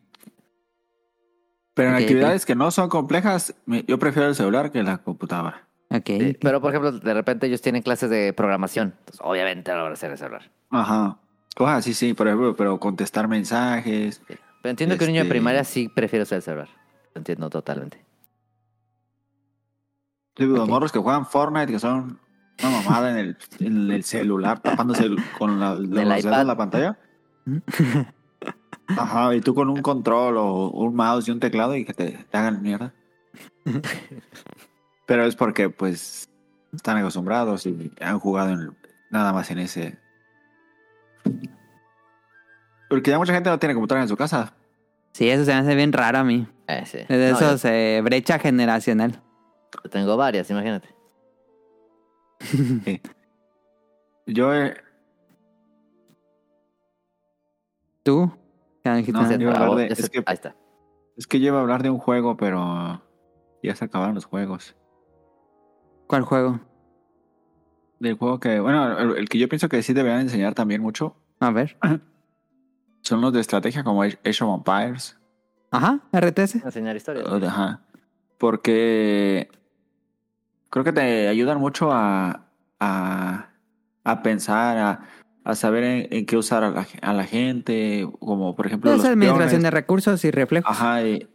F: Pero en actividades que no son complejas, yo prefiero el celular que la computadora.
A: Ok.
B: Sí, Pero, por ejemplo, de repente ellos tienen clases de programación. Entonces, obviamente lo van a hacer en el celular.
F: Ajá. Cosas así, sí, por ejemplo, pero contestar mensajes.
B: Pero entiendo que un niño de
F: Este-
B: primaria sí prefiere usar el celular. Lo entiendo totalmente.
F: Sí, Los
A: Ok.
F: morros que juegan Fortnite, que son una mamada en el, en el celular, tapándose el- con la, dedos
B: iPad.
F: la pantalla. Ajá, y tú con un control o un mouse y un teclado y que te, te hagan mierda. Pero es porque, pues, están acostumbrados y han jugado en- nada más en ese. Porque ya mucha gente no tiene computadora en su casa.
A: Sí, eso se me hace bien raro a mí.
B: Eh, sí.
A: De
B: No,
A: esos eh, brecha generacional.
B: yo tengo varias, imagínate.
F: Yo, eh,
A: ¿Tú? No
F: de- es que-
B: Ahí está.
F: es que yo iba a hablar de un juego, pero ya se acabaron los juegos.
A: ¿Cuál juego?
F: Del juego que, bueno, el, el que yo pienso que sí deberían enseñar también mucho
A: A ver.
F: son los de estrategia como Age of Empires.
A: Ajá, RTS.
B: Enseñar historias.
F: Ajá. Porque creo que te ayudan mucho a, a, a pensar, a, a saber en, en qué usar a la, a la gente, como por ejemplo
A: Es administración
F: peones.
A: de recursos y reflejos.
F: Ajá, y,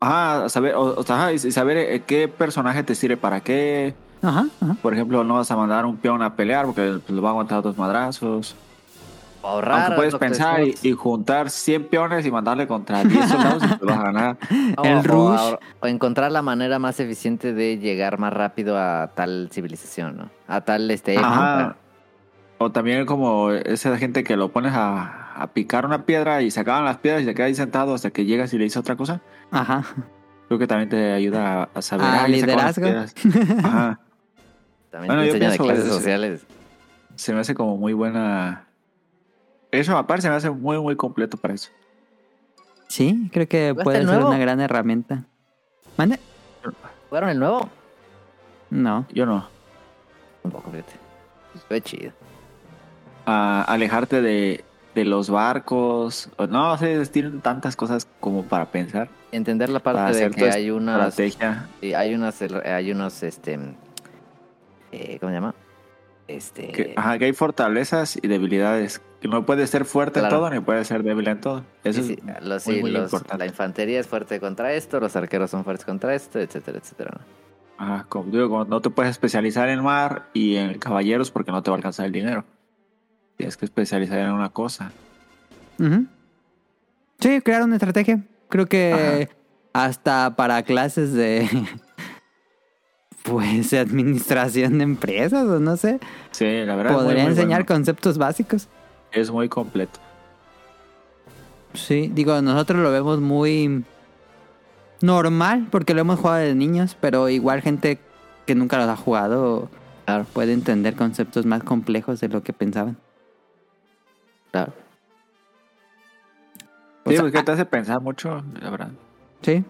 F: ajá, saber, o, ajá, y saber eh, qué personaje te sirve para qué.
A: Ajá, ajá.
F: Por ejemplo, no vas a mandar un peón a pelear porque pues, lo va a aguantar dos madrazos.
B: Ahorrar.
F: Aunque puedes pensar y, juntar 100 peones y mandarle contra 10 soldados y te vas a ganar.
B: No,
A: el
B: o
A: rush.
B: O encontrar la manera más eficiente de llegar más rápido a tal civilización, ¿no? A tal este.
F: Ajá. O también como esa gente que lo pones a, a picar una piedra y se acaban las piedras y se queda ahí sentado hasta que llegas y le dices otra cosa.
A: Ajá.
F: Creo que también te ayuda a, a saber.
A: Ah, liderazgo.
F: Ajá.
B: También
F: Bueno,
B: te enseña de clases sociales.
F: Se me hace como muy buena. Eso aparte se me hace muy, muy completo para eso.
A: Sí, creo que
B: ¿Jugaste
A: puede ser
B: nuevo?
A: una gran herramienta. ¿Mande?
B: ¿Jugaron el nuevo?
A: No.
F: Yo no.
B: Un poco, fíjate. Fue chido.
F: A alejarte de, de los barcos. o No sé, tienen tantas cosas como para pensar.
B: Entender la parte de que hay unas.
F: Estrategia.
B: sí, hay unas. Hay unos, este. eh, ¿Cómo se llama? Este.
F: Que, ajá, que hay fortalezas y debilidades no puedes ser fuerte
B: Claro.
F: en todo ni puedes ser débil en todo. Eso
B: Sí, sí,
F: es
B: los-
F: muy,
B: sí,
F: muy
B: los-
F: importante.
B: la infantería es fuerte contra esto, los arqueros son fuertes contra esto, etcétera, etcétera. ¿no?
F: Ajá, como digo, como no te puedes especializar en mar y en caballeros porque no te va a alcanzar el dinero. Tienes que especializar en una cosa.
A: Sí, crear una estrategia. Creo que hasta para clases de pues de administración de empresas o no sé,
F: Sí, la verdad. muy,
A: podría
F: muy
A: enseñar
F: bueno.
A: conceptos básicos.
F: Es muy completo.
A: Sí, digo, nosotros lo vemos muy normal porque lo hemos jugado de niños, pero igual gente que nunca los ha jugado
B: Claro,
A: puede entender conceptos más complejos de lo que pensaban.
B: claro.
A: O
F: Sí,
A: sea,
F: porque te hace pensar mucho, la verdad.
A: Sí,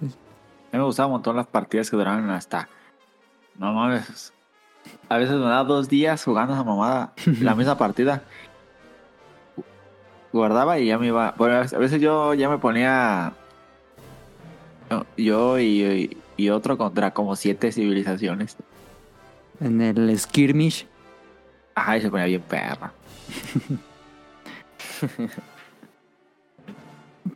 F: A mí me gustaban un montón las partidas que duraban hasta. No mames. A veces me daba dos días jugando esa mamada. la misma partida. Guardaba y ya me iba. Bueno, a veces yo ya me ponía. Yo y, y otro contra como siete civilizaciones.
A: en el skirmish.
F: Ajá, y se ponía bien perra.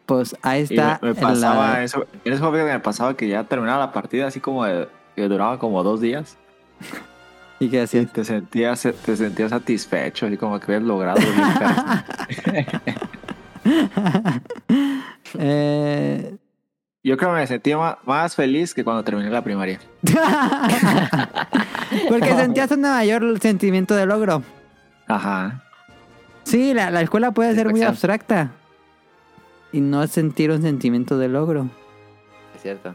A: Pues ahí
F: me,
A: está.
F: me pasaba
A: la-
F: eso. En ese momento que me pasaba que ya terminaba la partida así como de- que duraba como dos días.
A: ¿Y qué
F: Y
A: hacías?
F: te sentías, te sentías satisfecho, así como que habías logrado.
A: Eh,
F: Yo creo que me sentía más feliz que cuando terminé la primaria.
A: Porque sentías un mayor sentimiento de logro.
F: Ajá.
A: Sí, la, la escuela puede ser muy abstracta. Y no sentir un sentimiento de logro.
B: Es cierto.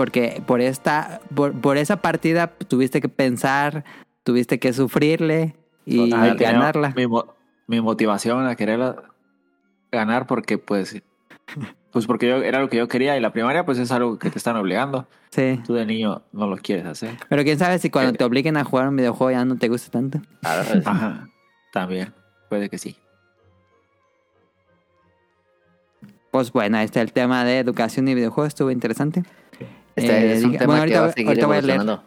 A: Porque por esta, por, por esa partida tuviste que pensar, tuviste que sufrirle y
B: Total.
A: Ganarla.
F: Mi, mo- mi motivación a querer ganar porque pues... Pues porque yo, era lo que yo quería y la primaria pues es algo que te están obligando.
A: Sí.
F: Tú de niño no lo quieres hacer.
A: Pero quién sabe si cuando
F: Eh.
A: te obliguen a jugar un videojuego ya no te gusta tanto.
B: Claro, es-
F: Ajá. También. Puede que sí.
A: Pues bueno, ahí está el tema de educación y videojuegos, estuvo interesante.
B: Este
A: Eh,
B: es un
A: diga-
B: tema
A: bueno,
B: que
A: ahorita-
B: va a seguir
A: ahorita voy a leer.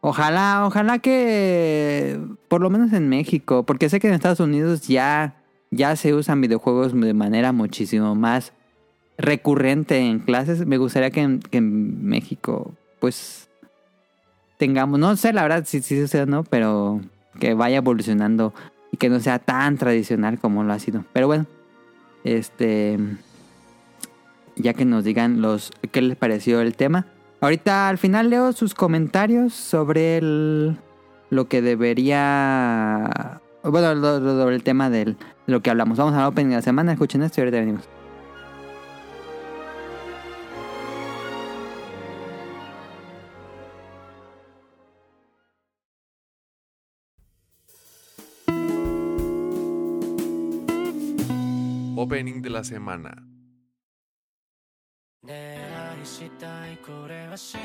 A: Ojalá, ojalá que por lo menos en México, porque sé que en Estados Unidos ya, ya se usan videojuegos de manera muchísimo más recurrente en clases. Me gustaría que en, que en México, pues, tengamos, no sé la verdad si sí sucede o no, pero que vaya evolucionando y que no sea tan tradicional como lo ha sido. Pero bueno, este, ya que nos digan los qué les pareció el tema. Ahorita al final leo sus comentarios sobre el, lo que debería... Bueno, sobre el tema de lo que hablamos. Vamos a al opening de la semana, escuchen esto y ahorita venimos.
D: Opening de la semana.
G: 恋愛したいこれは真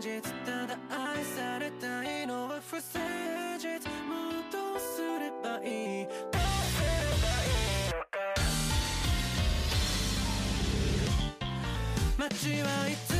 G: 実。ただ愛されたいのは不誠実。もうどうすればいい？どうすればいい？のか街はいつ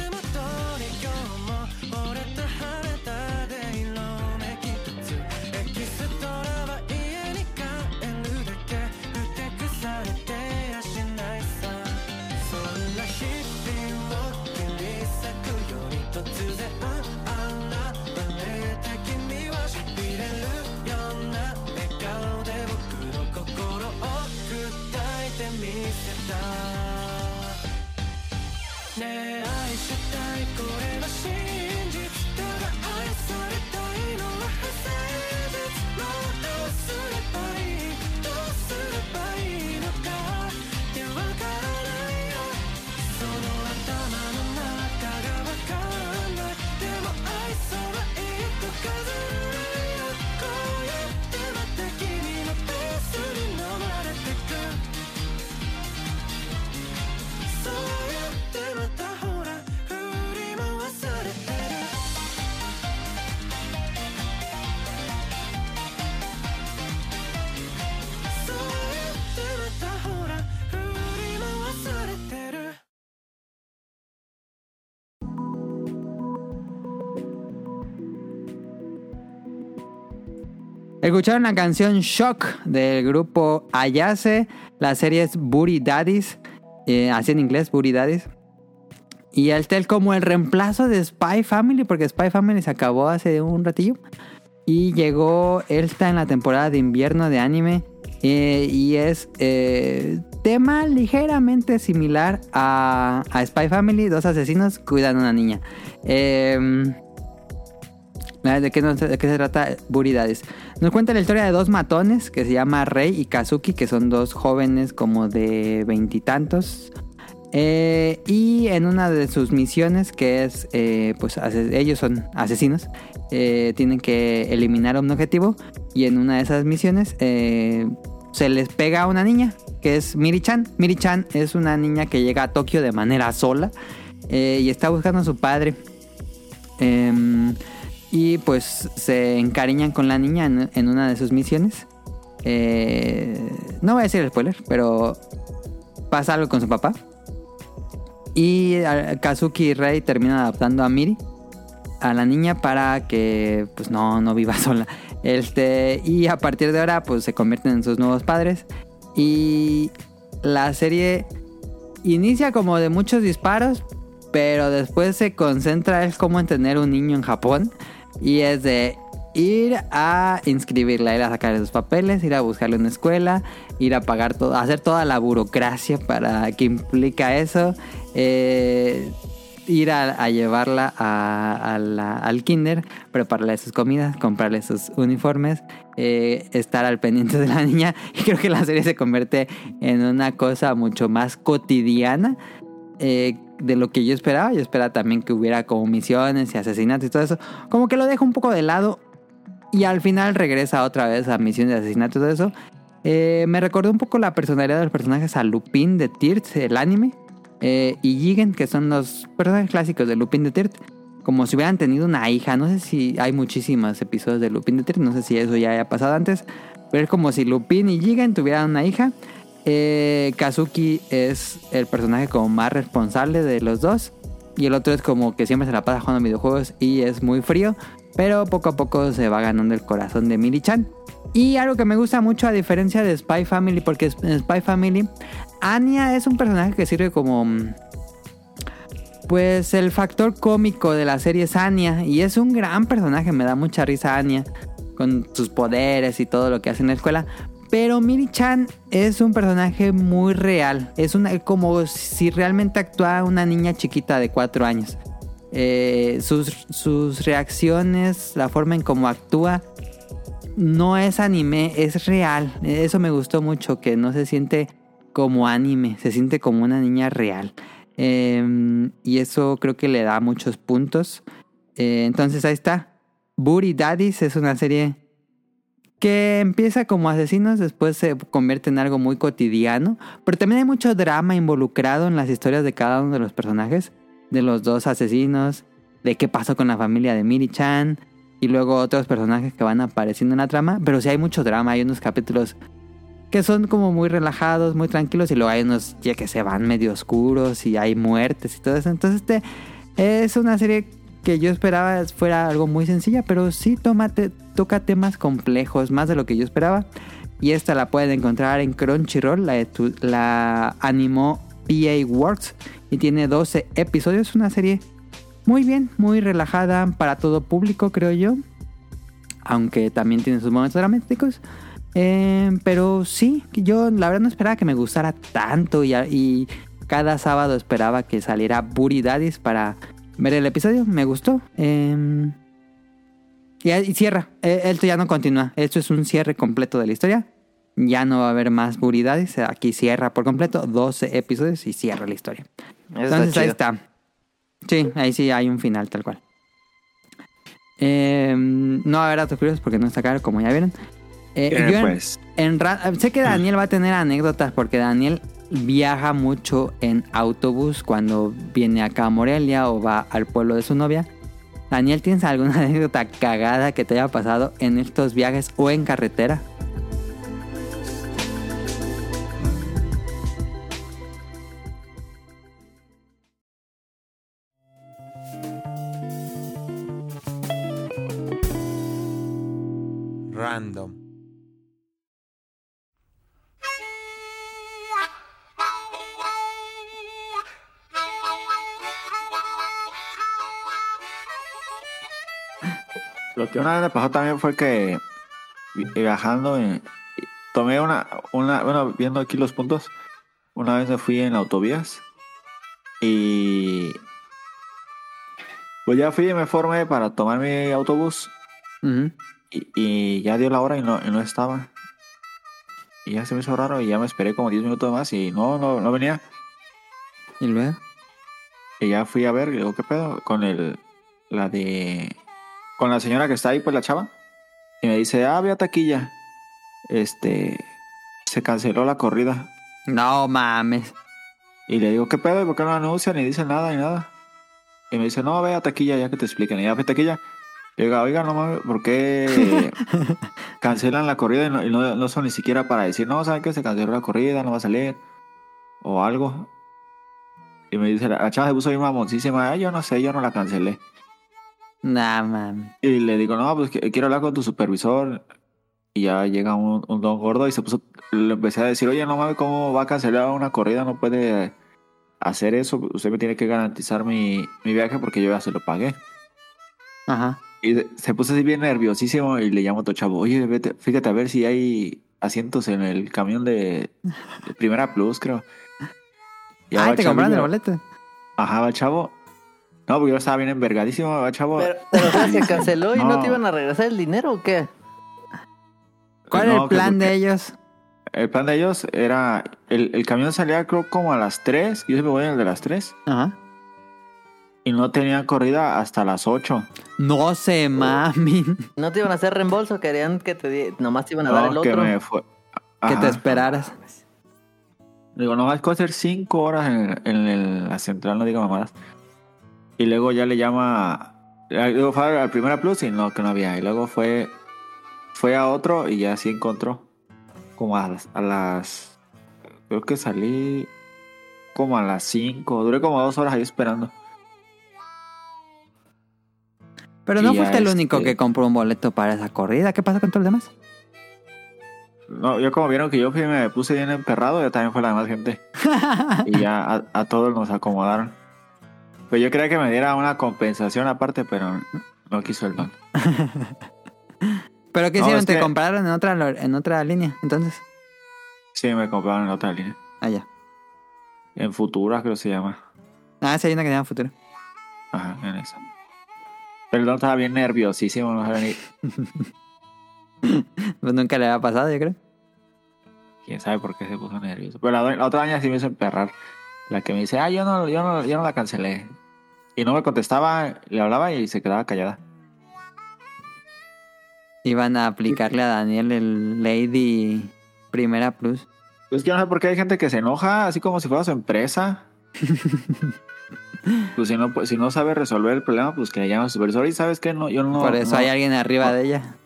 A: Escucharon la canción Shock del grupo Ayase. La serie es Booty Daddies. eh, así en inglés, Booty Daddies. Y el tel como el reemplazo de Spy Family, porque Spy Family se acabó hace un ratillo. Y llegó, está en la temporada de invierno de anime. eh, y es eh, tema ligeramente similar a, a Spy Family. Dos asesinos cuidan a una niña. Eh, ¿De qué, de qué se trata Buridades? Nos cuenta la historia de dos matones que se llama Rei y Kazuki, que son dos jóvenes como de veintitantos. Eh, y en una de sus misiones, que es, eh, pues ellos son asesinos, eh, tienen que eliminar un objetivo. Y en una de esas misiones eh, se les pega a una niña, que es Miri-chan. Miri-chan es una niña que llega a Tokio de manera sola eh, y está buscando a su padre. Em, y pues se encariñan con la niña en, una de sus misiones. Eh, no voy a decir el spoiler, pero pasa algo con su papá. Y eh, Kazuki y Rei terminan adoptando a Miri, a la niña, para que pues no, no viva sola. Este, y a partir de ahora pues se convierten en sus nuevos padres. Y la serie inicia como de muchos disparos, pero después se concentra es como en tener un niño en Japón. Y es de ir a inscribirla, ir a sacar sus papeles, ir a buscarle una escuela, ir a pagar todo, hacer toda la burocracia para que implica eso, eh, ir a, llevarla a- al kinder, prepararle sus comidas, comprarle sus uniformes, eh, estar al pendiente de la niña. Y creo que la serie se convierte en una cosa mucho más cotidiana eh, de lo que yo esperaba. Yo esperaba también que hubiera como misiones y asesinatos y todo eso. Como que lo dejo un poco de lado y al final regresa otra vez a misiones de asesinato y todo eso. Eh, me recordó un poco la personalidad de los personajes a Lupin de Tirt, el anime, eh, y Jigen, que son los personajes clásicos de Lupin de Tirt. Como si hubieran tenido una hija. No sé si hay muchísimos episodios de Lupin de Tirt. No sé si eso ya haya pasado antes. Pero es como si Lupin y Jigen tuvieran una hija. Eh, Kazuki es el personaje como más responsable de los dos. Y el otro es como que siempre se la pasa jugando videojuegos y es muy frío. Pero poco a poco se va ganando el corazón de Miri-chan. Y algo que me gusta mucho a diferencia de Spy Family, porque en Spy Family, Anya es un personaje que sirve como... mm, Pues el factor cómico de la serie es Anya. Y es un gran personaje, me da mucha risa Anya. Con sus poderes y todo lo que hace en la escuela. Pero Miri-chan es un personaje muy real. Es una, como si realmente actuara una niña chiquita de 4 años. Eh, sus, reacciones, la forma en cómo actúa, no es anime, es real. Eso me gustó mucho, que no se siente como anime, se siente como una niña real. Eh, y eso creo que le da muchos puntos. Eh, entonces ahí está. Booty Daddies es una serie que empieza como asesinos, después se convierte en algo muy cotidiano, pero también hay mucho drama involucrado en las historias de cada uno de los personajes, de los dos asesinos, de qué pasó con la familia de Miri-chan, y luego otros personajes que van apareciendo en la trama, pero sí hay mucho drama, hay unos capítulos que son como muy relajados, muy tranquilos, y luego hay unos ya que se van medio oscuros y hay muertes y todo eso, entonces este es una serie que yo esperaba fuera algo muy sencilla, pero sí toma te- toca temas complejos, más de lo que yo esperaba. Y esta la pueden encontrar en Crunchyroll, la, animó PA Works y tiene 12 episodios, una serie muy bien, muy relajada para todo público, creo yo. Aunque también tiene sus momentos dramáticos. Eh, pero sí, yo la verdad no esperaba que me gustara tanto y, y cada sábado esperaba que saliera Booty Daddies para ver el episodio. Me gustó. Eh, y, y cierra. Eh, Esto ya no continúa. Esto es un cierre completo de la historia. Ya no va a haber más Booty Daddies. Aquí cierra por completo 12 episodios y cierra la historia. Entonces ahí está. Sí, ahí sí hay un final tal cual. Eh, no va a haber datos curiosos porque no está claro, como ya vieron. Eh,
F: Eh,
A: yo en-
F: pues,
A: en sé que Daniel va a tener anécdotas porque Daniel viaja mucho en autobús cuando viene acá a Morelia o va al pueblo de su novia. Daniel, ¿tienes alguna anécdota cagada que te haya pasado en estos viajes o en carretera?
D: Random.
F: Lo que una vez me pasó también fue que vi- viajando, eh, tomé una, una, bueno, viendo aquí los puntos, una vez me fui en autovías y pues ya fui y me formé para tomar mi autobús y, y ya dio la hora y no, y no estaba. Y ya se me hizo raro y ya me esperé como 10 minutos más y no, no, no venía.
A: Y luego.
F: Y ya fui a ver, digo, ¿qué pedo? Con el, la de, con la señora que está ahí, pues la chava. Y me dice, ah, había taquilla. Este, se canceló la corrida.
A: No mames.
F: Y le digo, ¿qué pedo? ¿Y por qué no anuncian? Ni dicen nada, ni nada. Y me dice, no, ve a taquilla ya que te expliquen. Y ya fui a taquilla. Le digo, oiga, no mames, ¿por qué cancelan la corrida y no, y no- no son ni siquiera para decir, no, ¿saben qué? Se canceló la corrida, no va a salir. O algo. Y me dice, la, chava se puso bien mamoncísima. "Ay, yo no sé, yo no la cancelé.
A: Nah, mames.
F: Y le digo, no, pues quiero hablar con tu supervisor. Y ya llega un, un don gordo y se puso, le empecé a decir, oye, no mames, ¿cómo va a cancelar una corrida? No puede hacer eso. Usted me tiene que garantizar mi, mi viaje porque yo ya se lo pagué.
A: Ajá.
F: Y se puso así bien nerviosísimo y le llamo a otro chavo, oye, vete, fíjate a ver si hay asientos en el camión de, de Primera Plus, creo. Y
A: Ah, te compraron el boleto.
F: Ajá, va el chavo. No, porque yo estaba bien envergadísimo, chavo.
B: Pero, pero o sea, se canceló y no.
F: No.
B: te iban a regresar el dinero o qué?
A: ¿Cuál
F: No,
A: es el
F: que
A: plan de ellos?
F: El plan de ellos era. El, el camión salía, creo, como a las 3. Yo siempre voy en el de las 3.
A: Ajá.
F: Y no tenía corrida hasta las 8.
A: No se mamen.
B: No te iban a hacer reembolso, querían que te di... nomás te iban a dar el
F: No, que
B: otro.
F: me fue.
A: Que te esperaras.
F: Digo, no, hay que hacer 5 horas en, en el- la central, no digo mamadas. Y luego ya le llama. Luego fue al Primera Plus y no, que no había. Y luego fue. Fue a otro y ya sí encontró. Como a las. A las creo que salí. Como a las 5. Duré como dos horas ahí esperando.
A: Pero no fuiste el único
F: este-
A: que compró un boleto para esa corrida. ¿Qué pasa con todos los demás?
F: No, yo como vieron que yo me puse bien emperrado, ya también fue la demás gente. y ya a, a todos nos acomodaron. Pues yo creía que me diera una compensación aparte, pero no quiso el don.
A: ¿Pero qué hicieron? ¿Te
F: que-
A: compraron en otra, en otra línea? Entonces.
F: Sí, me compraron en otra línea.
A: Ah, ya.
F: En Futura creo que se llama.
A: Ah, sí, hay una que se llama Futuro.
F: Ajá, en esa. Don estaba bien nerviosísimo, no sabía ni...
A: Pues nunca le había pasado, yo creo.
F: Quién sabe por qué se puso nervioso. Pero la, otra año sí me hizo emperrar. La que me dice, ah, yo no, yo no, yo no la cancelé. Y no me contestaba, le hablaba y se quedaba callada.
A: Iban a aplicarle a Daniel el Lady Primera Plus.
F: Pues que no sé por qué hay gente que se enoja, así como si fuera su empresa. pues si no, pues, si no sabe resolver el problema, pues que le llame a su supervisor. Y sabes que no, yo no,
A: Por eso
F: no,
A: hay alguien arriba
F: no.
A: de ella.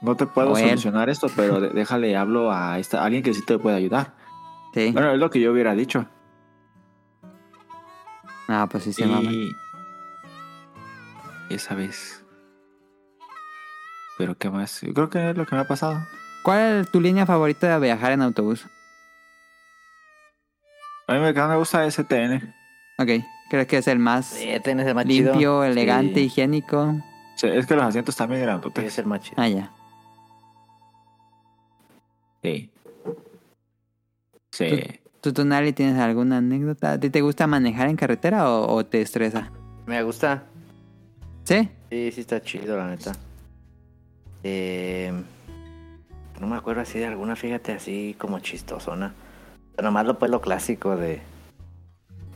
F: no te puedo solucionar esto, pero déjale, hablo a esta, a alguien que sí te puede ayudar.
A: Sí.
F: Bueno, es lo que yo hubiera dicho.
A: Ah, pues sí se
F: y esa vez. Pero qué más, yo creo que es lo que me ha pasado.
A: ¿Cuál es tu línea favorita de viajar en autobús?
F: A mí me, me gusta STN.
A: Ok. ¿Crees que es el más
B: Sí, tienes el más chido.
A: limpio, elegante,
B: Sí,
A: higiénico?
F: Sí, Es que los asientos también
B: sí,
F: grandotes.
B: es el más chido.
A: Ah, ya.
F: Sí. Sí.
A: ¿Tú, Tonali, tienes alguna anécdota? ¿A ti te gusta manejar en carretera o, o te estresa?
B: Me gusta.
A: ¿Sí?
B: Sí, sí está chido, la neta. Eh, no me acuerdo así de alguna, fíjate, así como chistosona. Nomás lo pues lo clásico de...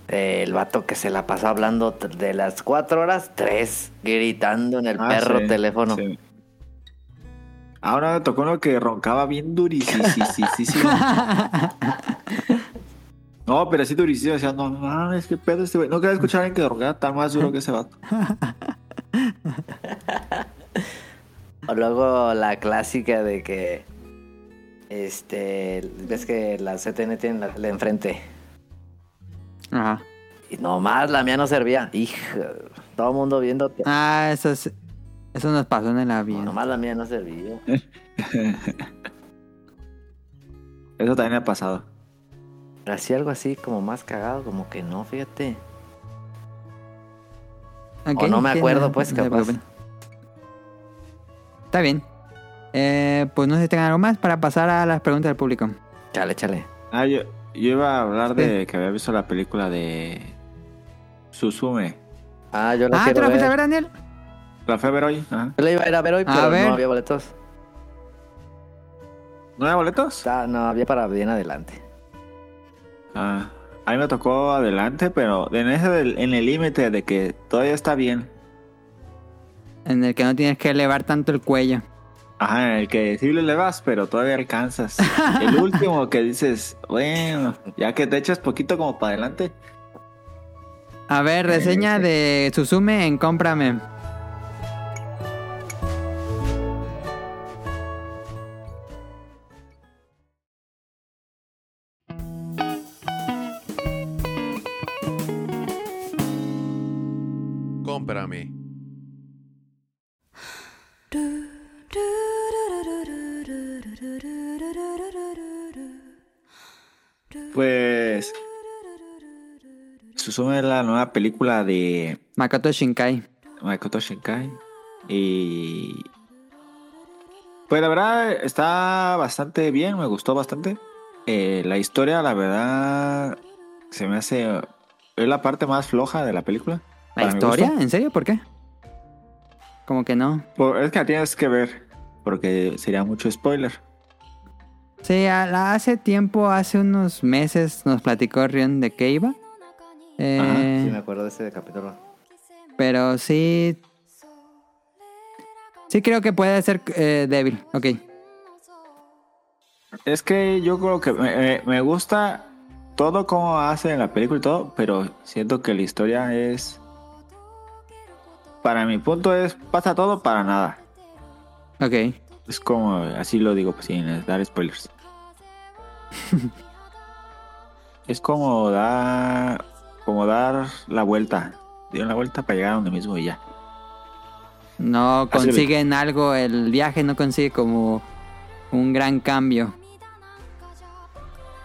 B: de el vato que se la pasó hablando de las cuatro horas, tres, gritando en el
F: Ah,
B: perro
F: sí,
B: teléfono.
F: sí. Ahora me tocó uno que roncaba bien durísimo. No, pero así durísimo. Decía, no mames, qué pedo este güey. No quería escuchar a alguien que roncaba tan más duro que ese vato.
B: O luego la clásica de que... Este... Ves que la CTN tiene la tele enfrente.
A: Ajá.
B: Y nomás la mía no servía. Hija, todo el mundo viéndote.
A: Ah, eso es... Eso nos pasó en el avión.
B: Nomás la mía no servía.
F: Eso también me ha pasado.
B: Pero así algo así como más cagado, como que no, fíjate. O no me acuerdo,
A: no-
B: pues, capaz.
A: Está bien. Eh, pues no sé si tengan algo más para pasar a las preguntas del público.
B: Chale, chale.
F: Ah, yo, yo iba a hablar de que había visto la película de Susume.
B: Ah, yo la
A: Ah, ¿te
B: quiero
A: la fuiste a
B: ver.
A: Daniel?
F: La fui a ver hoy. Ajá.
B: Yo la iba a ir a ver hoy,
A: A
B: pero
A: ver.
B: no había boletos.
F: ¿No hay boletos?
B: Ah, no, había para bien adelante.
F: Ah, a mí me tocó adelante, pero en ese del- en el límite de que todavía está bien.
A: En el que no tienes que elevar tanto el cuello.
F: Ajá, en el que sí le vas, pero todavía alcanzas. El último que dices, bueno, ya que te echas poquito como para adelante.
A: A ver, reseña de Suzume en. Cómprame.
F: Susume es la nueva película de
A: Makoto Shinkai.
F: Makoto Shinkai. Y. Pues la verdad está bastante bien, me gustó bastante. Eh, la historia, la verdad, se me hace. Es la parte más floja de la película.
A: ¿La historia? ¿En serio? ¿Por qué? Como que no.
F: Por- es que la tienes que ver, porque sería mucho spoiler.
A: Sí, hace tiempo, hace unos meses, nos platicó Rion de qué iba. Eh,
B: Sí, me acuerdo de ese capítulo.
A: Pero sí. Sí, creo que puede ser eh, débil. Ok.
F: Es que yo creo que me, me- me gusta todo como hace en la película y todo, pero siento que la historia es. Para mi punto es. Pasa todo para nada.
A: Ok.
F: Es como, así lo digo, pues, sin dar spoilers. es como dar, como dar la vuelta. Dieron la vuelta para llegar a donde mismo y ya.
A: No consiguen algo, el viaje no consigue como un gran cambio.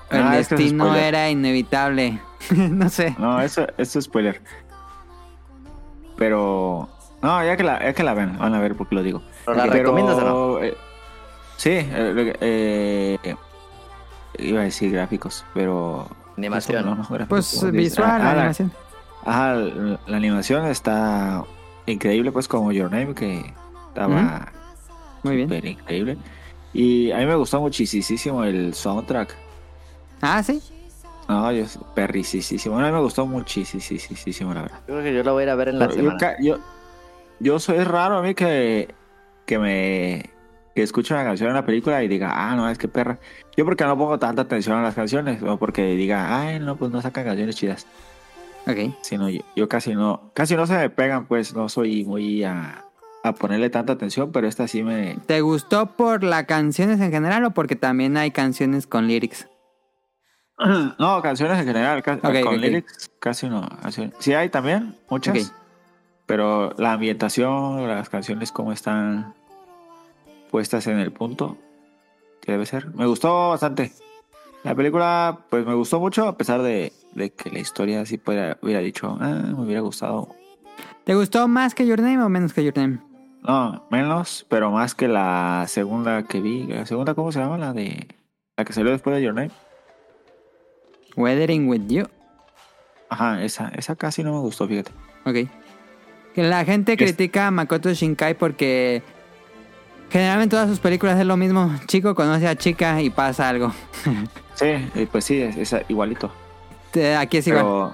A: El
F: Ah, es
A: destino era inevitable. no sé.
F: No, eso, eso es spoiler. Pero, no, ya que la, ya que la ven, van a ver por qué lo digo.
B: ¿Pero la
F: Pero,
B: recomiendas o no?
F: eh, sí, eh, eh, iba a decir gráficos, pero...
B: Animación.
A: Pues visual,
F: ah, la-
A: animación.
F: Ajá, la, la animación está increíble, pues como Your Name, que estaba
A: Muy bien.
F: increíble. Y a mí me gustó muchísimo el soundtrack.
A: Ah, sí.
F: No, yo perricisísimo. A mí me gustó muchísimo, la verdad.
B: Yo creo que yo la voy a ir a ver en la
F: Pero yo,
B: semana.
F: yo, yo soy raro a mí que, que me que escucho una canción en una película y diga, ah, no, es que perra. Yo porque no pongo tanta atención a las canciones, o porque diga, ay, no, pues no sacan canciones chidas.
A: Ok.
F: Sino yo, yo casi no, casi no se me pegan, pues no soy muy a, a ponerle tanta atención, pero esta sí me...
A: ¿Te gustó por las canciones en general o porque también hay canciones con lyrics?
F: No, canciones en general, ca- con
A: ok.
F: lyrics casi no. Sí hay también, muchas.
A: Ok.
F: Pero la ambientación, las canciones como están puestas en el punto que debe ser. Me gustó bastante. La película, pues me gustó mucho, a pesar de, de que la historia sí pueda, hubiera dicho, ah, me hubiera gustado.
A: ¿Te gustó más que Your Name o menos que Your Name?
F: No, menos, pero más que la segunda que vi. ¿La segunda cómo se llama? La de... La que salió después de Your Name.
A: Weathering with You.
F: Ajá, esa, esa casi no me gustó, fíjate.
A: Ok. Que la gente
F: Es-
A: critica a Makoto Shinkai porque generalmente todas sus películas es lo mismo. Chico conoce a chica y pasa algo.
F: Sí, eh, pues sí, es, es igualito.
A: Aquí es igual.
F: Pero,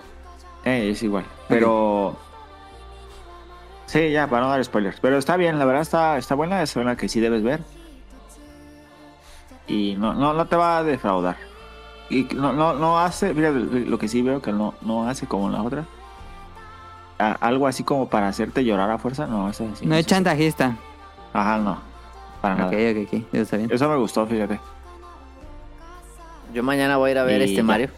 F: eh, es igual. Pero. Sí, ya, para no dar spoilers. Pero está bien, la verdad está, está buena. Es una que sí debes ver. Y no, no, no te va a defraudar. Y no, no, no hace. Mira, lo que sí veo que no, no hace como la otra. A- algo así como para hacerte llorar a fuerza. No, eso sí.
A: no es chantajista.
F: Ajá, no. Para nada.
A: Ok, ok, ok. Eso está bien.
F: Eso me gustó, fíjate.
B: Yo mañana voy a ir a ver
F: Y
B: este
F: ya.
B: Mario.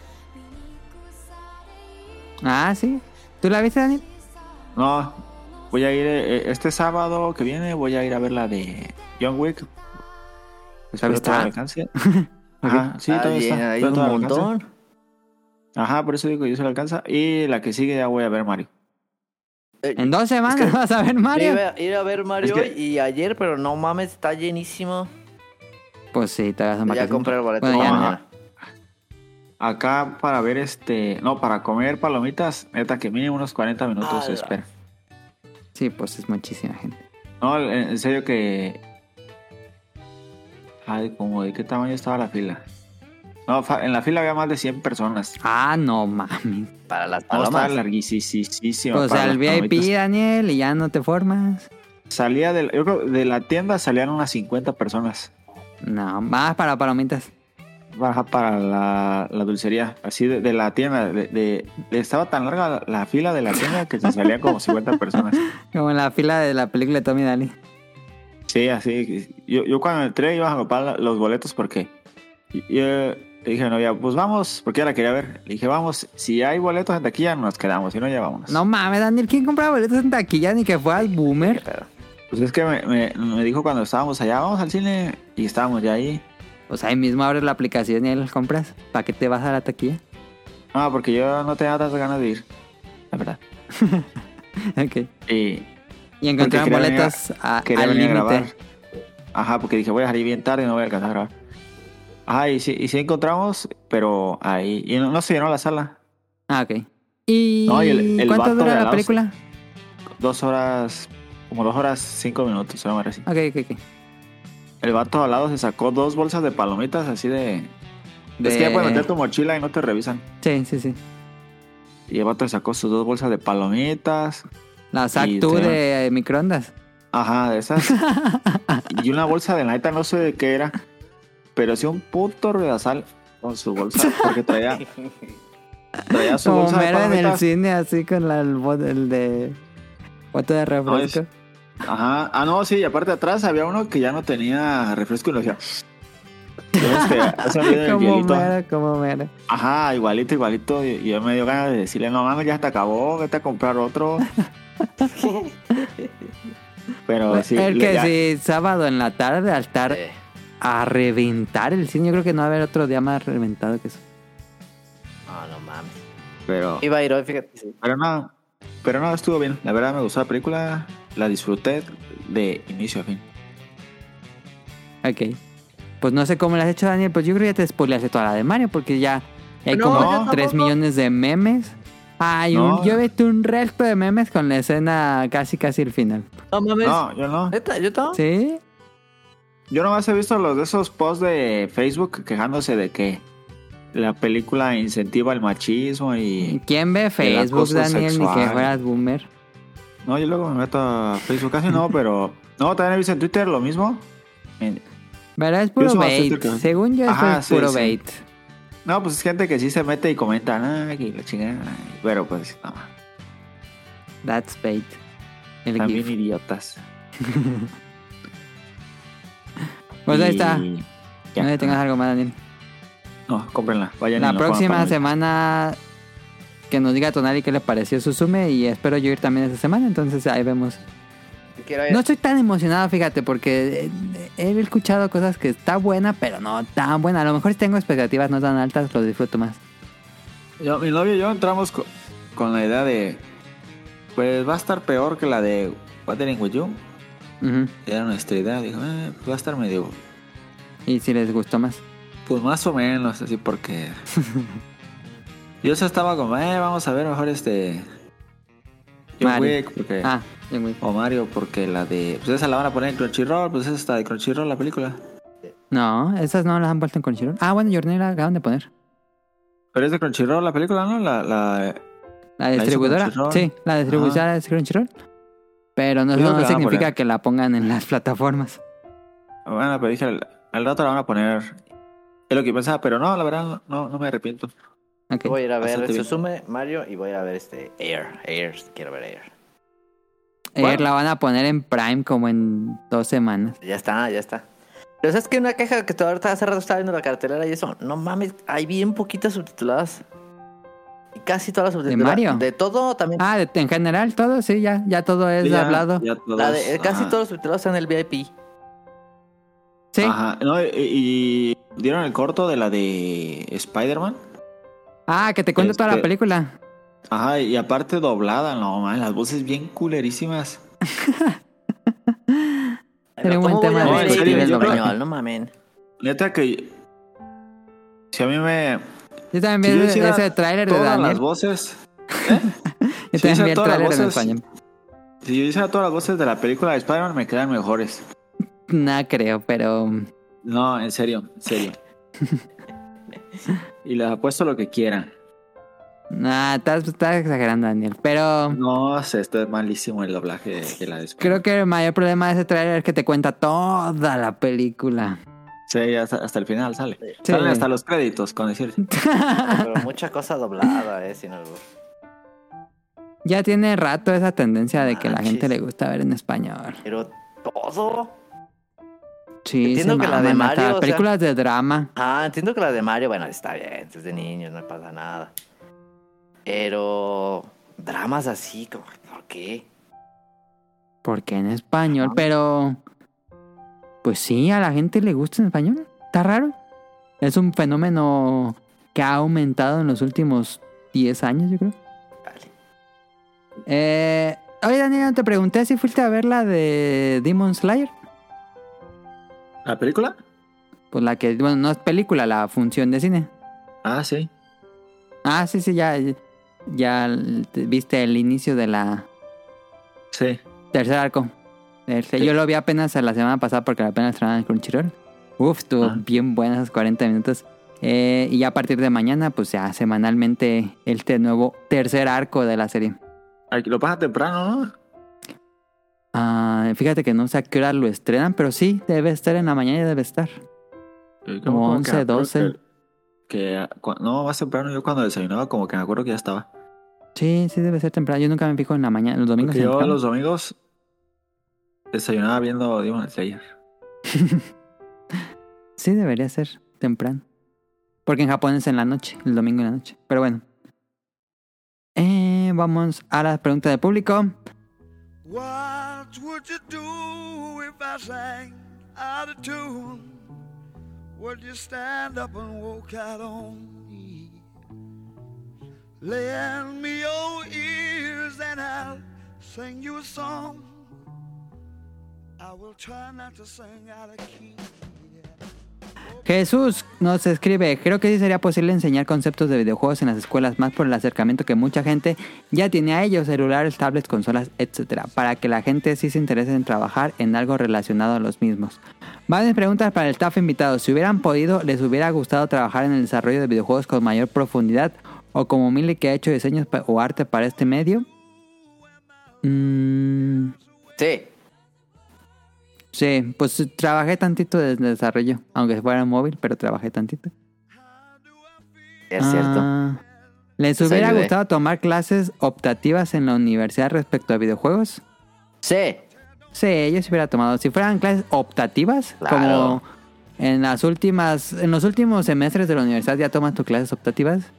A: Ah, sí. ¿Tú la viste, Daniel?
F: No, voy a ir eh, este sábado que viene, voy a ir a ver la de John Wick. Espero
A: está?
F: todo al alcance. Ajá, sí,
B: Ah,
F: todo
B: bien,
F: está.
B: hay
F: todo-
B: un
F: todo al alcance.
B: montón.
F: Ajá, por eso digo que yo se lo alcanza. Y la que sigue ya voy a ver Mario.
A: En dos semanas vas a ver Mario.
B: Iba a ir a ver Mario
F: Es que-
B: y ayer, pero no mames, está llenísimo.
A: Pues sí, te vas a
B: Ya compré el boleto.
A: Bueno, ya.
F: Acá para ver este. No, para comer palomitas, neta que mínimo unos 40 minutos se espera.
A: Sí, pues es muchísima gente.
F: No, en en serio que. Ay, como de qué tamaño estaba la fila. No, en la fila había más de 100 personas.
A: Ah, no mames.
B: Para las palomas.
F: larguísima.
A: O sea, el VIP, Daniel, y ya no te formas.
F: Salía de, yo creo, de la tienda salían unas 50 personas.
A: No, más para palomitas.
F: Baja para la, la dulcería. Así de, de la tienda. De, estaba tan larga la, la fila de la tienda que se salían como 50 personas.
A: Como en la fila de la película de Tommy Daly.
F: Sí, así. Yo, yo cuando entré iba a comprar los boletos porque yo le dije a mi novia, pues vamos, porque la quería ver. Le dije, vamos, si hay boletos en taquilla nos quedamos, si no ya vámonos.
A: No mames, Daniel, ¿quién compraba boletos en taquilla ni que fueras boomer?
F: Pues es que me, me- me dijo cuando estábamos allá, vamos al cine y estábamos ya ahí.
A: Pues ahí mismo abres la aplicación y ahí las compras. ¿Para qué te vas a la taquilla?
F: No, porque yo no tenía tantas ganas de ir, la verdad.
A: ok.
F: Y
A: Y encontraron boletos a-
F: quería
A: al
F: venir a grabar. Ajá, porque dije, voy a salir bien tarde y no voy a alcanzar a grabar. Ajá, y sí, y sí encontramos, pero ahí, y no, no se llenó la sala.
A: Ah, ok. ¿Y,
F: No, y el- el
A: cuánto dura la película?
F: Dos horas, como dos horas, cinco minutos, hora así.
A: Ok, ok, ok.
F: El vato al lado se sacó dos bolsas de palomitas así de...
A: De-
F: Es que ya puedes meter tu mochila y no te revisan.
A: Sí, sí, sí.
F: Y el vato sacó sus dos bolsas de palomitas.
A: La sac tú de microondas.
F: Ajá, de esas. y una bolsa de neta, no sé de qué era. Pero sí un puto ruedazal con su bolsa. Porque traía... Traía su
A: Como
F: bolsa
A: mero en el cine, así con la, el, el de... Bote de refresco.
F: es- Ajá. Ah, no, sí, y aparte atrás había uno que ya no tenía refresco y lo hacía... ¿Sabes que hace ruido el
A: como mero, como mero.
F: Ajá, igualito, igualito. Y, y yo me dio ganas de decirle, no mames, ya te acabó, vete a comprar otro. Pero sí.
A: el que
F: ya-
A: sí, sábado en la tarde al estar
B: Eh,
A: a reventar el cine. Yo creo que no va a haber otro día más reventado que eso.
B: No, no mames.
F: Pero,
B: Iba a ir hoy, fíjate.
F: pero no, pero no, estuvo bien. La verdad me gustó la película, la disfruté de inicio a fin.
A: Ok. Pues no sé cómo le has hecho, Daniel. Pues yo creo que ya te spoileaste toda la de Mario porque ya hay
B: No,
A: como
F: yo
A: 3
B: tampoco.
A: millones de memes. Hay un,
F: No.
A: yo vete un resto de memes con la escena casi casi el final.
B: No mames.
F: No, yo no.
B: ¿Neta? ¿Yo también?
A: ¿Sí?
F: Yo nomás he visto los de esos posts de Facebook quejándose de que la película incentiva el machismo y...
A: ¿Quién ve Facebook, Daniel? Ni que
F: sexual.
A: fueras boomer.
F: No, yo luego me meto a Facebook, casi no, pero... No, también he visto en Twitter lo mismo.
A: Pero es puro bait. Según yo, esto
F: Ajá,
A: es
F: sí,
A: puro
F: sí.
A: bait.
F: No, pues es gente que sí se mete y comenta, ah, que la chingada. Pero pues, no,
A: That's bait. El
F: también
A: GIF.
F: idiotas.
A: Pues ahí está.
F: ya.
A: No le tengas algo más, Daniel.
F: No, cómprenla. Vayan
A: La próxima semana que nos diga Tonali qué le pareció Susume y espero yo ir también esa semana, entonces ahí vemos. No estoy tan emocionado, fíjate, porque eh, he escuchado cosas que está buena, pero no tan buena. A lo mejor si tengo expectativas no tan altas, lo disfruto más.
F: Yo- mi novio y yo entramos co- con, la idea de, pues va a estar peor que la de Watering With You.
A: Ujú.
F: Era nuestra idea. Dijo, eh, pues va a estar medio,
A: Y si les gustó más.
F: pues más o menos, así porque... yo ya estaba como, eh, vamos a ver mejor este... John
A: Mario.
F: Wick, porque...
A: Ah, John Wick.
F: O Mario, porque la de... Pues esa la van a poner en Crunchyroll, pues esa está de Crunchyroll la película.
A: No, esas no las han puesto en Crunchyroll. Ah, bueno, Journey la acaban de poner.
F: Pero es de Crunchyroll la película, ¿no? La, la...
A: Distribuidora. Sí, la distribuidora es Crunchyroll. Pero no, significa que la pongan en las plataformas.
F: Bueno, pero dije, al, al rato la van a poner... Es lo que pensaba, pero no, la verdad no, no me arrepiento.
B: Voy a ir a ver. Susume, Mario y voy a ir a ver este Air. Air, quiero ver Air.
F: Bueno.
A: la van a poner en Prime como en dos semanas.
B: Ya está, ya está. Pero sabes que una queja que ahorita hace rato estaba viendo la cartelera y eso, no mames, hay bien poquitas subtituladas. Casi todas las
A: ¿De
B: subtituladas.
A: Mario?
B: De todo también.
A: Ah, de- en general todo, sí, ya, ya todo es
F: ya-
A: hablado.
F: ya todos,
B: La de- casi
F: ajá.
B: todos los subtitulados están en el VIP.
A: Sí,
F: Ajá, no, y, y dieron el corto de la de Spider-Man.
A: ah, que te cuento toda la
F: Este-
A: película.
F: Ajá, y aparte doblada, no, man, las voces bien culerísimas.
A: Un buen
B: ¿Cómo
A: tema
B: voy a
F: de el
B: español? No mamen.
F: Neta que si a mí me
A: Yo también vi ese tráiler de
F: todas las
A: Daniel.
F: voces,
A: Yo
F: si
A: también vi el tráiler en español.
F: si yo hiciera todas las voces de la película de Spider-Man me quedan mejores.
A: Nada creo, pero
F: No, en serio, en serio. y les apuesto lo que quieran.
A: nada, estás, estás exagerando, Daniel. Pero
F: No sé, esto es malísimo el doblaje de, de la
A: creo que el mayor problema de ese tráiler es que te cuenta toda la película.
F: Sí, hasta, hasta el final sale.
A: Sí.
F: Salen hasta los créditos, con decir.
B: Pero mucha cosa doblada, eh, sin albur.
A: Ya tiene rato esa tendencia de que la
B: Manches.
A: gente le gusta ver en español.
B: Pero todo.
A: Sí,
B: Entiendo
A: se
B: que la de Mario,
A: las
B: o sea-
A: películas de drama.
B: Ah, entiendo que la de Mario, bueno, está bien, es de niños, no pasa nada. Pero dramas así, como, ¿por qué?
A: Porque en español, pero pues sí, a la gente le gusta en español. Está raro. Es un fenómeno que ha aumentado en los últimos 10 años, yo creo.
B: Vale.
A: Eh, oye, Daniel, te pregunté si fuiste a ver la de Demon Slayer.
F: ¿La película?
A: Pues la que, bueno, no es película, la función de cine.
F: Ah, sí.
A: Ah, sí, sí, ya, ya te- viste el inicio de la
F: Sí.
A: tercer arco. Este,
F: Sí.
A: Yo lo vi apenas la semana pasada porque apenas estrenaron en Crunchyroll. Uf, estuvo
F: Ah.
A: bien buenas esos 40 minutos. Eh, y a partir de mañana, pues ya semanalmente este nuevo tercer arco de la serie.
F: Ay, Lo pasa temprano, ¿no?
A: Ah, fíjate que no sé a qué hora lo estrenan, pero sí, debe estar en la mañana, ya debe estar. Como
F: me
A: 11,
F: acuerdo
A: 12.
F: Que, que, ah, cu- no, más temprano yo cuando desayunaba como que me acuerdo que ya estaba.
A: Sí, sí, debe ser temprano. Yo nunca me fijo en la mañana, los domingos.
F: Porque yo los domingos desayunaba viendo Demon Slayer.
A: Sí, debería ser temprano. Porque en Japón es en la noche, el domingo en la noche. Pero bueno. Eh, vamos a la pregunta del público.
G: What would you do if I sang out of tune? Would you stand up and walk out on me? Lend me your ears and I'll sing you a song.
A: Jesús nos escribe, creo que sí sería posible enseñar conceptos de videojuegos en las escuelas, más por el acercamiento que mucha gente ya tiene a ellos, celulares, tablets, consolas, etcétera, para que la gente sí se interese en trabajar en algo relacionado a los mismos. Varias preguntas para el staff invitado. Si hubieran podido, ¿les hubiera gustado trabajar en el desarrollo de videojuegos con mayor profundidad? ¿O como Mili que ha hecho diseños o arte para este medio? Mm,
B: Sí,
A: sí, pues trabajé tantito de de desarrollo, aunque fuera móvil, pero trabajé tantito.
B: es cierto.
A: Ah, ¿Les
B: Pues
A: hubiera
B: ayudé.
A: gustado tomar clases optativas en la universidad respecto a videojuegos?
B: Sí,
A: Sí, yo sí hubiera tomado. Si fueran clases optativas,
B: Claro.
A: como en las últimas, en los últimos semestres de la universidad ya tomas tus clases optativas.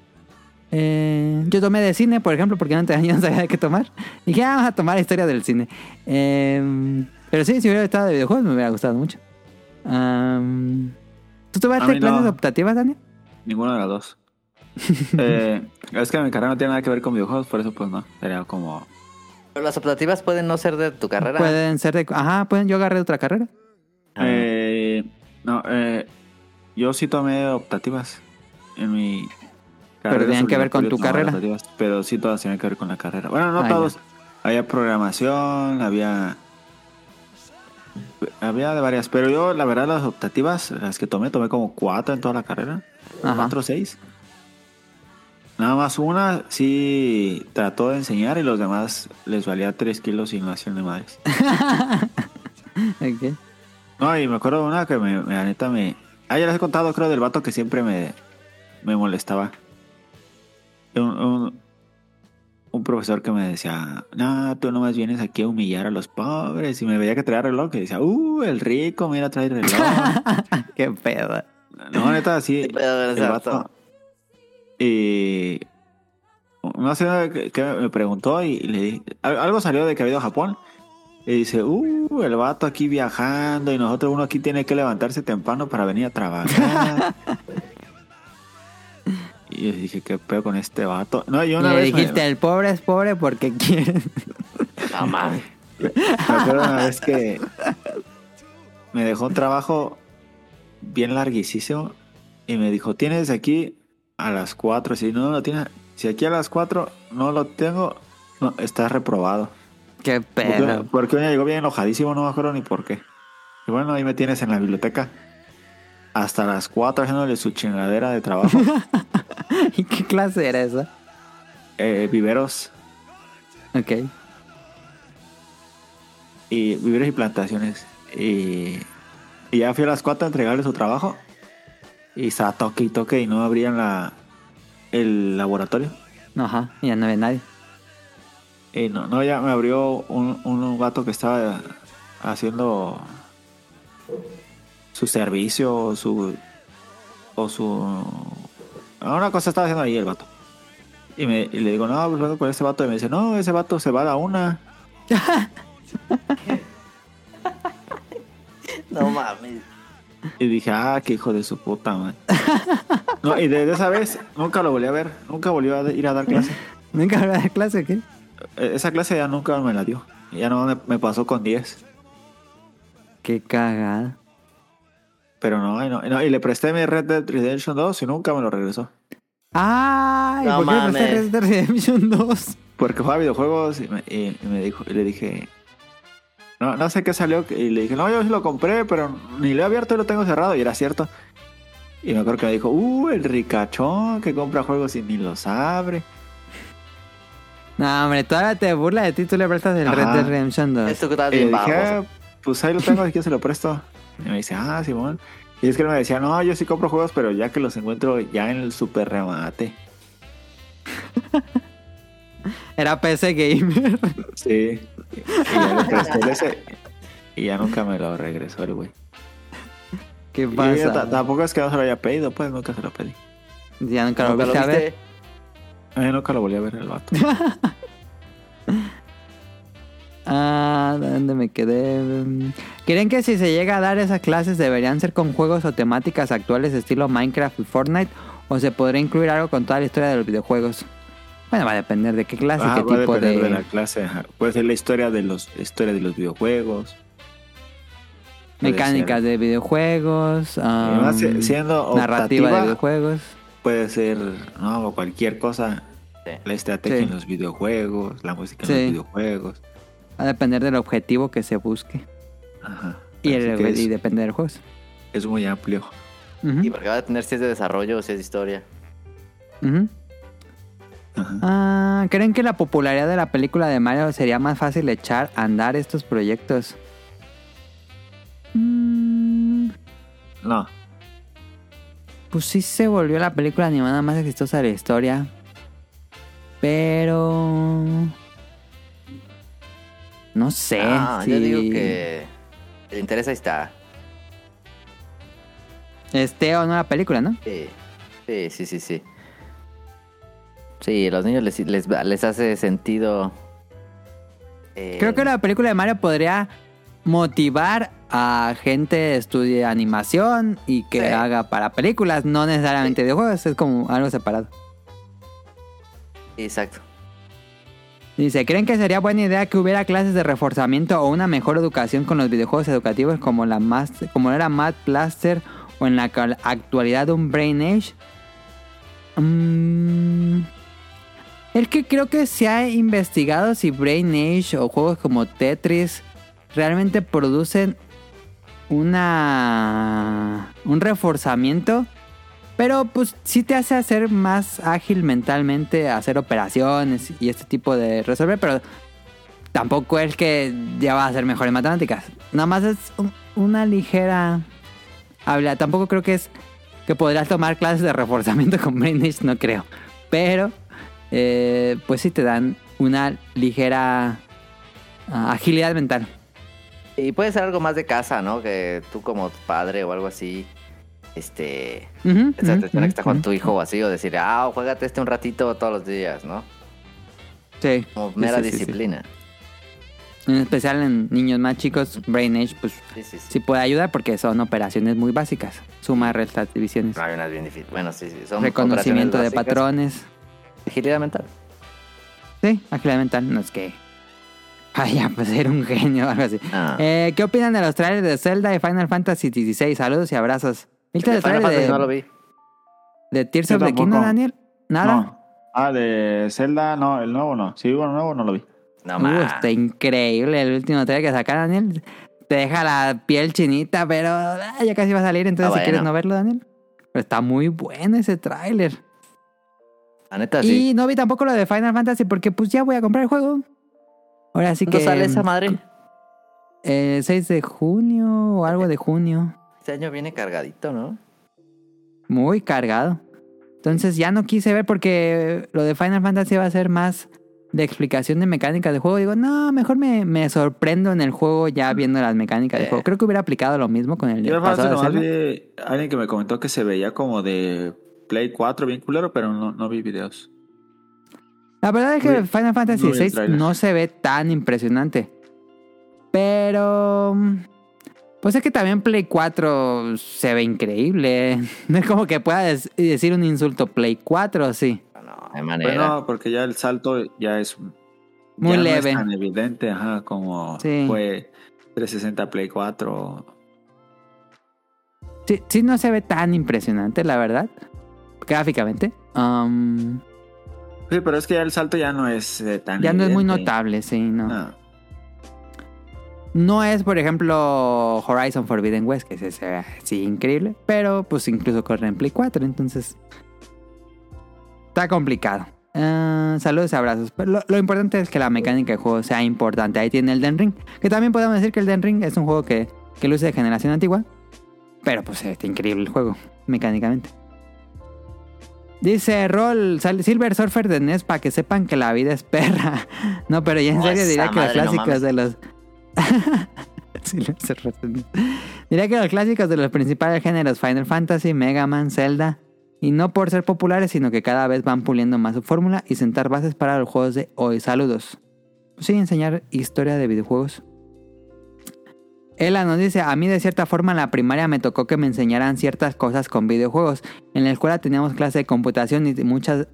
A: Eh, yo tomé de cine, por ejemplo, porque antes yo no sabía de qué tomar. Y dije, ah, vamos a tomar historia del cine. Eh, pero sí, si hubiera estado de videojuegos me hubiera gustado mucho. Am, ¿Tú
F: A
A: tomaste
F: mí
A: clases
F: no.
A: optativas, Daniel?
F: Ninguna de las dos. eh, es que mi carrera no tiene nada que ver con videojuegos, por eso pues no. Sería como...
B: pero las optativas pueden no ser de tu carrera.
A: Pueden ser de... Ajá, pueden, yo agarré otra carrera.
F: Eh, no, eh, yo sí tomé optativas en mi
A: Pero tenían que ver con tu carrera.
F: pero sí todas tenían que ver con la carrera. Bueno, no
A: Ah,
F: todos. Había programación, había... Había de varias, pero yo la verdad las optativas, las que tomé, tomé como cuatro en toda la carrera.
A: Ajá.
F: Cuatro o seis. Nada más una sí trató de enseñar y los demás les valía tres kilos y no hacían de madres.
A: Ok.
F: No, y me acuerdo de una que me, me- la neta me... Ah, ya les he contado, creo, del vato que siempre me, me molestaba. Un, un, un profesor que me decía, no, tú nomás vienes aquí a humillar a los pobres. Y me veía que traía reloj y decía, uh, el rico, mira, trae reloj.
A: Qué pedo.
F: no, neta, así. Y no sé qué me preguntó y le dije, al- algo salió de que había ido a Japón. Y dice, uh, el vato aquí viajando y nosotros uno aquí tiene que levantarse temprano para venir a trabajar. y yo dije, ¿qué pedo con este vato? No, yo una
A: Le
F: vez me-
A: dijiste, el pobre es pobre porque quiere.
B: No mames.
F: Me acuerdo una vez que me dejó un trabajo bien larguísimo y me dijo, tienes aquí a las 4. Si no lo tienes, si aquí a las 4 no lo tengo, no, estás reprobado.
A: Qué
F: Porque,
A: pedo.
F: porque día llegó bien enojadísimo, no me acuerdo ni por qué. Y bueno, ahí me tienes en la biblioteca hasta las 4 haciéndole su chingadera de trabajo.
A: ¿Y qué clase era esa?
F: Eh, viveros
A: Ok.
F: y viveros y plantaciones. Y, y ya fui a las 4 a entregarle su trabajo. Y estaba toque y toque y no abrían la, el laboratorio.
A: Ajá, ya no ve nadie.
F: Y no, no, ya me abrió un, un vato que estaba haciendo su servicio o su. o su. Una cosa estaba haciendo ahí el vato. Y, me, y le digo, no, pues vengo con ese vato. Y me dice, no, ese vato se va a la una.
B: No mames.
F: Y dije, ah, qué hijo de su puta, man. No, y desde esa vez nunca lo volví a ver. Nunca volvió a ir a dar clase.
A: ¿Nunca habrá de clase o qué?
F: Eh, Esa clase ya nunca me la dio. Ya no me, me pasó con 10.
A: Qué cagada.
F: Pero no, y no, y no, y le presté mi Red Dead Redemption 2 y nunca me lo regresó.
A: ¡Ay!
B: No
A: ¿Por qué no
B: mames.
A: está Red Dead Redemption 2?
F: Porque juega videojuegos y me, y- y me dijo, y le dije, no, no sé qué salió, y le dije, no, yo sí lo compré, pero ni lo he abierto y lo tengo cerrado, y era cierto. Y me acuerdo que me dijo, uh, el ricachón que compra juegos y ni los abre.
A: No, hombre, todavía te burla de ti, tú le prestas el
F: Ajá.
A: Red Dead Redemption 2.
B: Esto que estás
F: Y le dije. "Ah, pues ahí lo tengo, quieres se lo presto. Y me dice, ah, Simón. Y es que él me decía, no, yo sí compro juegos, pero ya que los encuentro ya en el super remate.
A: Era PC Gamer.
F: Sí. Y ya presté el ese. Y ya nunca me lo regresó el güey.
A: ¿Qué
F: Y yo ta-
A: pasa?
F: tampoco es que no se lo haya pedido, pues nunca se lo pedí.
A: Ya nunca lo
B: ¿Nunca
A: volviste a ver.
F: Mí nunca lo volví a ver el vato.
A: Ah, ¿dónde me quedé? ¿Creen que si se llega a dar esas clases deberían ser con juegos o temáticas actuales estilo Minecraft y Fortnite? ¿O se podría incluir algo con toda la historia de los videojuegos? Bueno, va a depender de qué clase,
F: Ah,
A: qué
F: va a
A: tipo
F: depender
A: de...
F: de... la clase. Puede ser la historia de los historia de los videojuegos.
A: mecánicas de videojuegos,
F: Y además,
A: um,
F: siendo
A: narrativa de videojuegos.
F: puede ser no cualquier cosa.
B: Sí.
F: La estrategia
A: Sí.
F: en los videojuegos, la música en
A: Sí.
F: los videojuegos.
A: Va a depender del objetivo que se busque.
F: Ajá.
A: Y, el-
F: que
A: y depende del juego.
F: es muy amplio.
A: Ujú,
B: Y porque va a tener si es de desarrollo o si es de historia.
F: Ajá.
A: Ah, ¿Creen que la popularidad de la película de Mario sería más fácil echar a andar estos proyectos? Mm,
F: No,
A: pues sí se volvió la película animada más exitosa de la historia. Pero... No sé. Si
B: yo digo que el interés ahí está.
A: Esté o no la película, ¿no?
B: Sí, sí, sí, sí. Sí, Sí, a los niños les, les, les hace sentido. eh,
A: Creo que la película de Mario podría motivar a gente que estudie animación y que
B: Sí.
A: haga para películas, no necesariamente videojuegos, es como algo separado.
B: Exacto.
A: Dice, ¿creen que sería buena idea que hubiera clases de reforzamiento o una mejor educación con los videojuegos educativos como la más, como era Math Blaster o en la actualidad un Brain Age? Mm, es que creo que se ha investigado si Brain Age o juegos como Tetris realmente producen una un reforzamiento pero pues sí te hace hacer más ágil mentalmente, hacer operaciones y este tipo de resolver, pero tampoco es que ya va a ser mejor en matemáticas. Nada más es un- una ligera habilidad. Tampoco creo que es que podrás tomar clases de reforzamiento con Brain Age, no creo. Pero eh, pues sí te dan una ligera ah, agilidad mental.
B: Y puede ser algo más de casa, ¿no? Que tú como padre o algo así, este,
A: Ujú,
B: esa
A: ujú,
B: atención extra con tu hijo o así, o decir, ah, juégate este un ratito todos los días, ¿no?
A: Sí.
B: como mera
A: sí, sí, sí.
B: disciplina.
A: En especial en niños más chicos, Brain Age, pues
B: Sí, sí, sí.
A: sí puede ayudar porque son operaciones muy básicas. Suma, restas, divisiones.
B: Hay unas bien difíciles. Bueno, sí, sí. Son
A: Reconocimiento de patrones.
B: Agilidad mental.
A: Sí, agilidad mental. No es que vaya, pues era un genio o algo así.
B: Ah.
A: Eh, ¿Qué opinan de los trailers de Zelda y Final Fantasy XVI? Saludos y abrazos. ¿Viste el
B: El Final
A: trailer
B: Fantasy no lo
A: de,
B: vi.
A: de Tears of the. Kingdom, Daniel? ¿Nada?
F: No. Ah, de Zelda, no, el nuevo no. Sí, bueno, el nuevo no lo vi.
B: No
A: Uh,
B: más.
A: está increíble el último trailer que sacaron, Daniel. Te deja la piel chinita, pero ah, ya casi va a salir, entonces
B: Ah,
A: si quieres no verlo, Daniel. Pero está muy bueno ese tráiler.
B: La neta, sí.
A: Y no vi tampoco lo de Final Fantasy porque pues ya voy a comprar el juego. Ahora sí
B: ¿Cuándo
A: que...
B: sale esa madre?
A: Eh, 6 de junio o algo de junio.
B: Este año viene cargadito, ¿no?
A: Muy cargado. Entonces ya no quise ver porque lo de Final Fantasy va a ser más de explicación de mecánicas de juego. Digo, no, mejor me, me sorprendo en el juego ya viendo las mecánicas de
B: Eh.
A: juego. Creo que hubiera aplicado lo mismo con el
F: Yo
A: pasado de
F: alguien que me comentó que se veía como de Play 4 bien culero, pero no, no vi videos.
A: La verdad es que Final Fantasy
F: vi
A: no se ve tan impresionante. Pero... Pues es que también Play 4 se ve increíble. No es como que pueda decir un insulto Play 4, sí.
B: No, de manera.
F: Bueno, porque ya el salto ya es
A: Muy
F: ya no
A: leve.
F: es tan evidente, ajá, como
A: Sí.
F: fue 360 Play 4.
A: Sí, sí no se ve tan impresionante, la verdad. Gráficamente. Um,
F: Sí, pero es que ya el salto ya no es eh, tan
A: ya no es muy notable, sí, no.
F: No.
A: No es, por ejemplo, Horizon Forbidden West, que se se ve así increíble, pero pues incluso corre en Play 4, entonces está complicado. Ah, saludos y abrazos. Pero lo, lo importante es que la mecánica del juego sea importante. Ahí tiene el Den Ring, que también podemos decir que el Den Ring es un juego que, que luce de generación antigua, pero pues está increíble el juego, mecánicamente. Dice Roll, Silver Surfer de NES para que sepan que la vida es perra. No, pero ya en
B: No,
A: serio diría que los
B: madre, no
A: de los. Diría que los clásicos de los principales géneros Final Fantasy, Mega Man, Zelda. Y no por ser populares, sino que cada vez van puliendo más su fórmula y sentar bases para los juegos de hoy. Saludos. Sí, enseñar historia de videojuegos. Ella nos dice, a mí de cierta forma en la primaria me tocó que me enseñaran ciertas cosas con videojuegos. En la escuela teníamos clase de computación y muchas,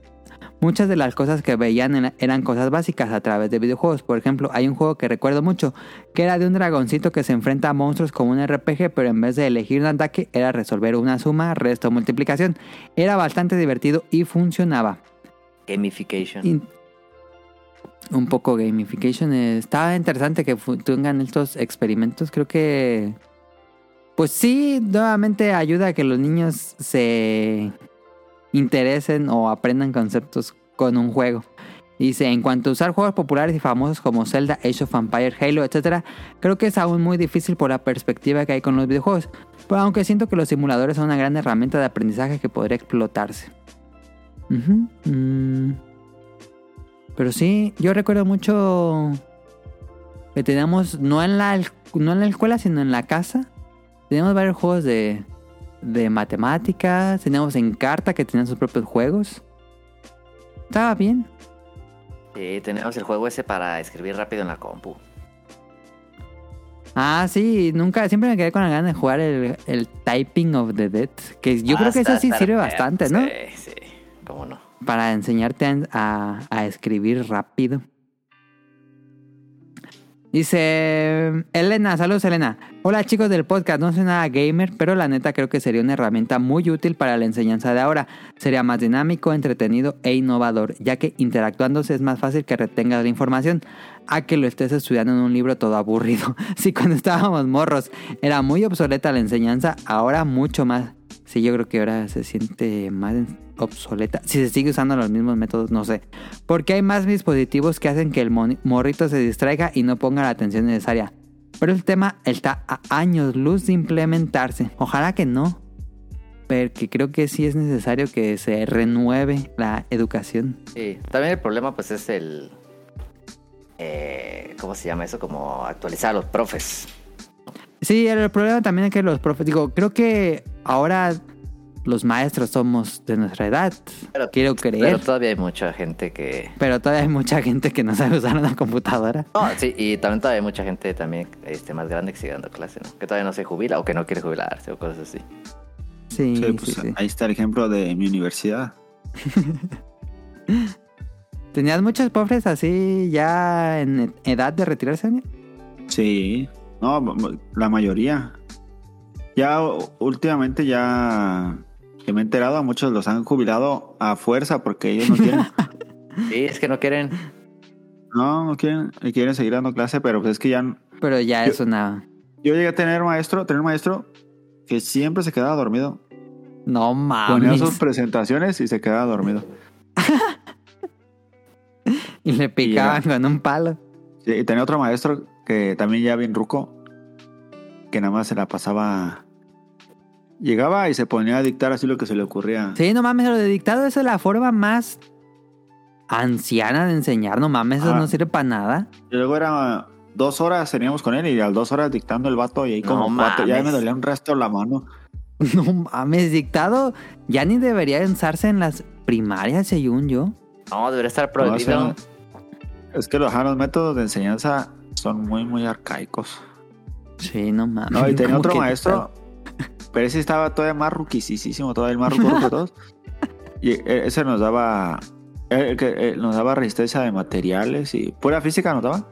A: muchas de las cosas que veían eran cosas básicas a través de videojuegos. Por ejemplo, hay un juego que recuerdo mucho, que era de un dragoncito que se enfrenta a monstruos como un RPG, pero en vez de elegir un ataque era resolver una suma, resto multiplicación. Era bastante divertido y funcionaba.
B: Gamification.
A: Un poco gamification. Estaba interesante que tengan estos experimentos. Creo que. Pues sí, nuevamente ayuda a que los niños se interesen o aprendan conceptos con un juego. Dice, en cuanto a usar juegos populares y famosos como Zelda, Age of Empires, Halo, etc., creo que es aún muy difícil por la perspectiva que hay con los videojuegos. Pero aunque siento que los simuladores son una gran herramienta de aprendizaje que podría explotarse. Mm. Pero sí, yo recuerdo mucho que teníamos, no en la, no en la escuela, sino en la casa, teníamos varios juegos de, de matemáticas, teníamos en carta que tenían sus propios juegos. Estaba bien.
B: Sí, tenemos el juego ese para escribir rápido en la compu.
A: Ah, sí, nunca, siempre me quedé con la gana de jugar el, el Typing of the Dead, que yo
B: Ah,
A: creo que eso
B: está-
A: sí sirve bastante, ¿no?
B: Sí, sí. ¿Cómo no?
A: para enseñarte a, a- a escribir rápido. Dice Elena, saludos Elena. Hola chicos del podcast, no soy nada gamer, pero la neta creo que sería una herramienta muy útil para la enseñanza de ahora. Sería más dinámico, entretenido e innovador, ya que interactuándose es más fácil que retengas la información a que lo estés estudiando en un libro todo aburrido. Si cuando estábamos morros era muy obsoleta la enseñanza, ahora mucho más. Sí, yo creo que ahora se siente más obsoleta. Si se sigue usando los mismos métodos, no sé. Porque hay más dispositivos que hacen que el morrito se distraiga y no ponga la atención necesaria. Pero el tema está a años luz de implementarse. Ojalá que no. Porque creo que sí es necesario que se renueve la educación.
B: Sí, también el problema pues es el... eh, ¿Cómo se llama eso? Como actualizar a los profes.
A: Sí, el problema también es que los profes, digo, creo que ahora los maestros somos de nuestra edad.
B: Pero-
A: Quiero
B: Pero
A: creer.
B: todavía hay mucha gente que...
A: Pero todavía hay mucha gente que no sabe usar una computadora.
B: No, sí, y también todavía hay mucha gente también este, más grande que sigue dando clase, ¿no? Que todavía no se jubila o que no quiere jubilarse o cosas así.
A: Sí,
F: Sí,
A: sí,
F: pues
A: sí.
F: ahí está el ejemplo de mi universidad.
A: ¿Tenías muchos pobres así ya en edad de retirarse? Daniel?
F: Sí, no, la mayoría. Ya últimamente ya que me he enterado, a muchos los han jubilado a fuerza porque ellos no quieren,
B: Sí, es que no quieren...
F: no, no quieren, y quieren seguir dando clase, pero pues es que ya,
A: Pero ya
F: Yo-
A: es una...
F: yo llegué a tener maestro, tener maestro que siempre se quedaba dormido.
A: No
F: Ponía
A: mames.
F: sus presentaciones y se quedaba dormido.
A: Y le picaban
F: Y
A: con un palo.
F: Sí, y tenía otro maestro que también ya bien ruco, que nada más se la pasaba. Llegaba y se ponía a dictar así lo que se le ocurría.
A: Sí, no mames, lo de dictado esa es la forma más anciana de enseñar. No mames, eso
F: Ah.
A: no sirve para nada.
F: Y luego era dos horas, teníamos con él y a las dos horas dictando el vato y ahí
B: No
F: como cuatro, ya me dolía un resto la mano.
A: No mames, dictado ya ni debería usarse en las primarias, según yo.
B: No, debería estar
F: No, o
B: prohibido.
F: sea, es que los, los métodos de enseñanza son muy, muy arcaicos.
A: Sí, no mames.
F: No, y tenía
A: ¿Cómo
F: otro
A: que
F: maestro, pero ese estaba todavía más ruquisísimo, todavía el más ruco de todos. Y e- ese nos daba, el que eh, nos daba resistencia de materiales y pura física nos daba.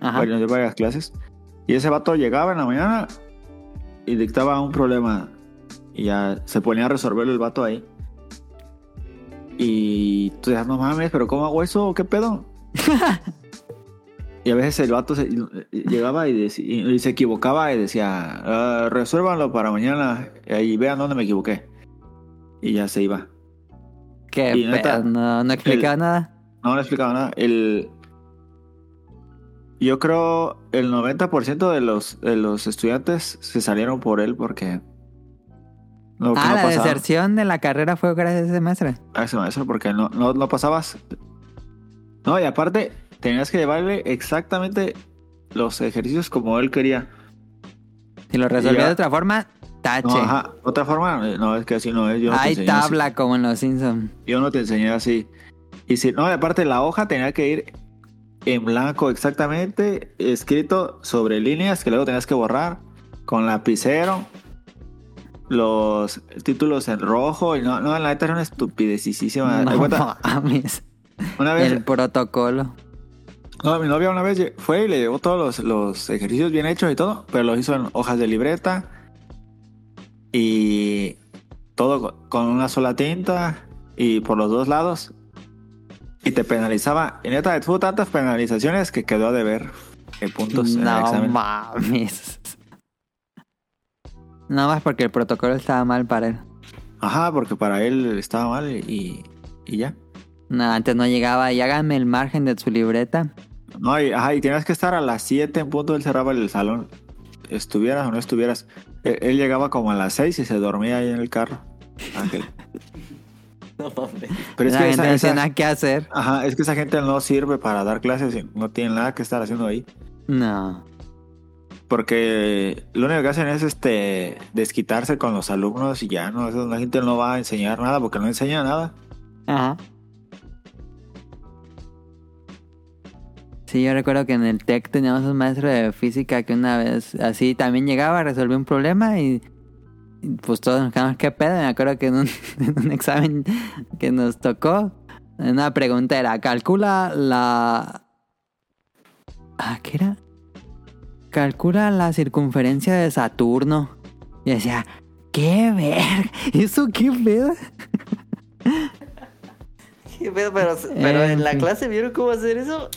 A: Ajá.
F: Bueno, de varias clases. Y ese vato llegaba en la mañana y dictaba un problema. Y ya se ponía a resolverlo el vato ahí. Y tú decías, no mames, pero ¿cómo hago eso? ¿Qué pedo? y a veces el vato se- llegaba y, dec- y- se equivocaba y decía, "Ah, resuélvanlo para mañana y vean dónde me equivoqué. Y ya se iba.
A: Qué
F: y neta,
A: no, no explicaba
F: el-
A: nada.
F: No le explicaba nada. El, yo creo el 90% de los, de los estudiantes se salieron por él porque... No,
A: ah,
F: no
A: la
F: pasaba.
A: deserción de la carrera fue gracias a ese maestro.
F: A ese maestro porque no, no, no pasabas. No, y aparte tenías que llevarle exactamente los ejercicios como él quería.
A: Si lo resolvía
F: Ya.
A: de otra forma, tache.
F: No, ajá. Otra forma, eh, no, es que así no es. Yo no te
A: Hay
F: así.
A: tabla como en los Simpsons.
F: Yo no te enseñé así. Y si no, aparte la hoja tenía que ir en blanco exactamente, escrito sobre líneas que luego tenías que borrar con lapicero. Los títulos en rojo. Y no, no, la neta era una estupidecísima.
A: No.
F: Una vez,
A: El protocolo.
F: No, mi novia una vez fue y le llevó todos los, los ejercicios bien hechos y todo, pero los hizo en hojas de libreta y todo co- con una sola tinta y por los dos lados. Y te penalizaba. Y neta, tuvo tantas penalizaciones que quedó a deber puntos en el
A: No
F: examen.
A: mames. Nada más porque el protocolo estaba mal para él.
F: Ajá, porque para él estaba mal y, y ya.
A: No, antes no llegaba y háganme el margen de su libreta.
F: No, y, ajá, y tenías que estar a las 7 en punto, él cerraba el salón. Estuvieras o no estuvieras. Él, él llegaba como a las 6 y se dormía ahí en el carro. Ángel.
B: No mames.
F: Pero es
A: la
F: que
A: gente
F: esa,
A: no
F: esa-
A: tiene nada que hacer.
F: ajá, es que esa gente no sirve para dar clases y no tiene nada que estar haciendo ahí.
A: No.
F: Porque lo único que hacen es este desquitarse con los alumnos y ya no, eso la gente no va a enseñar nada porque no enseña nada.
A: Ajá. Sí, yo recuerdo que en el TEC teníamos un maestro de física que una vez así también llegaba, resolvió un problema y, y pues todos nos quedamos, ¿qué pedo? Me acuerdo que en un, en un examen que nos tocó, una pregunta era, calcula la... Ah, ¿qué era? Calcula la circunferencia de Saturno. Y decía, ¿qué ver? ¿Eso qué pedo?
B: ¿Qué pedo? Pero, pero
A: En
B: en la
A: fin.
B: clase vieron cómo hacer eso.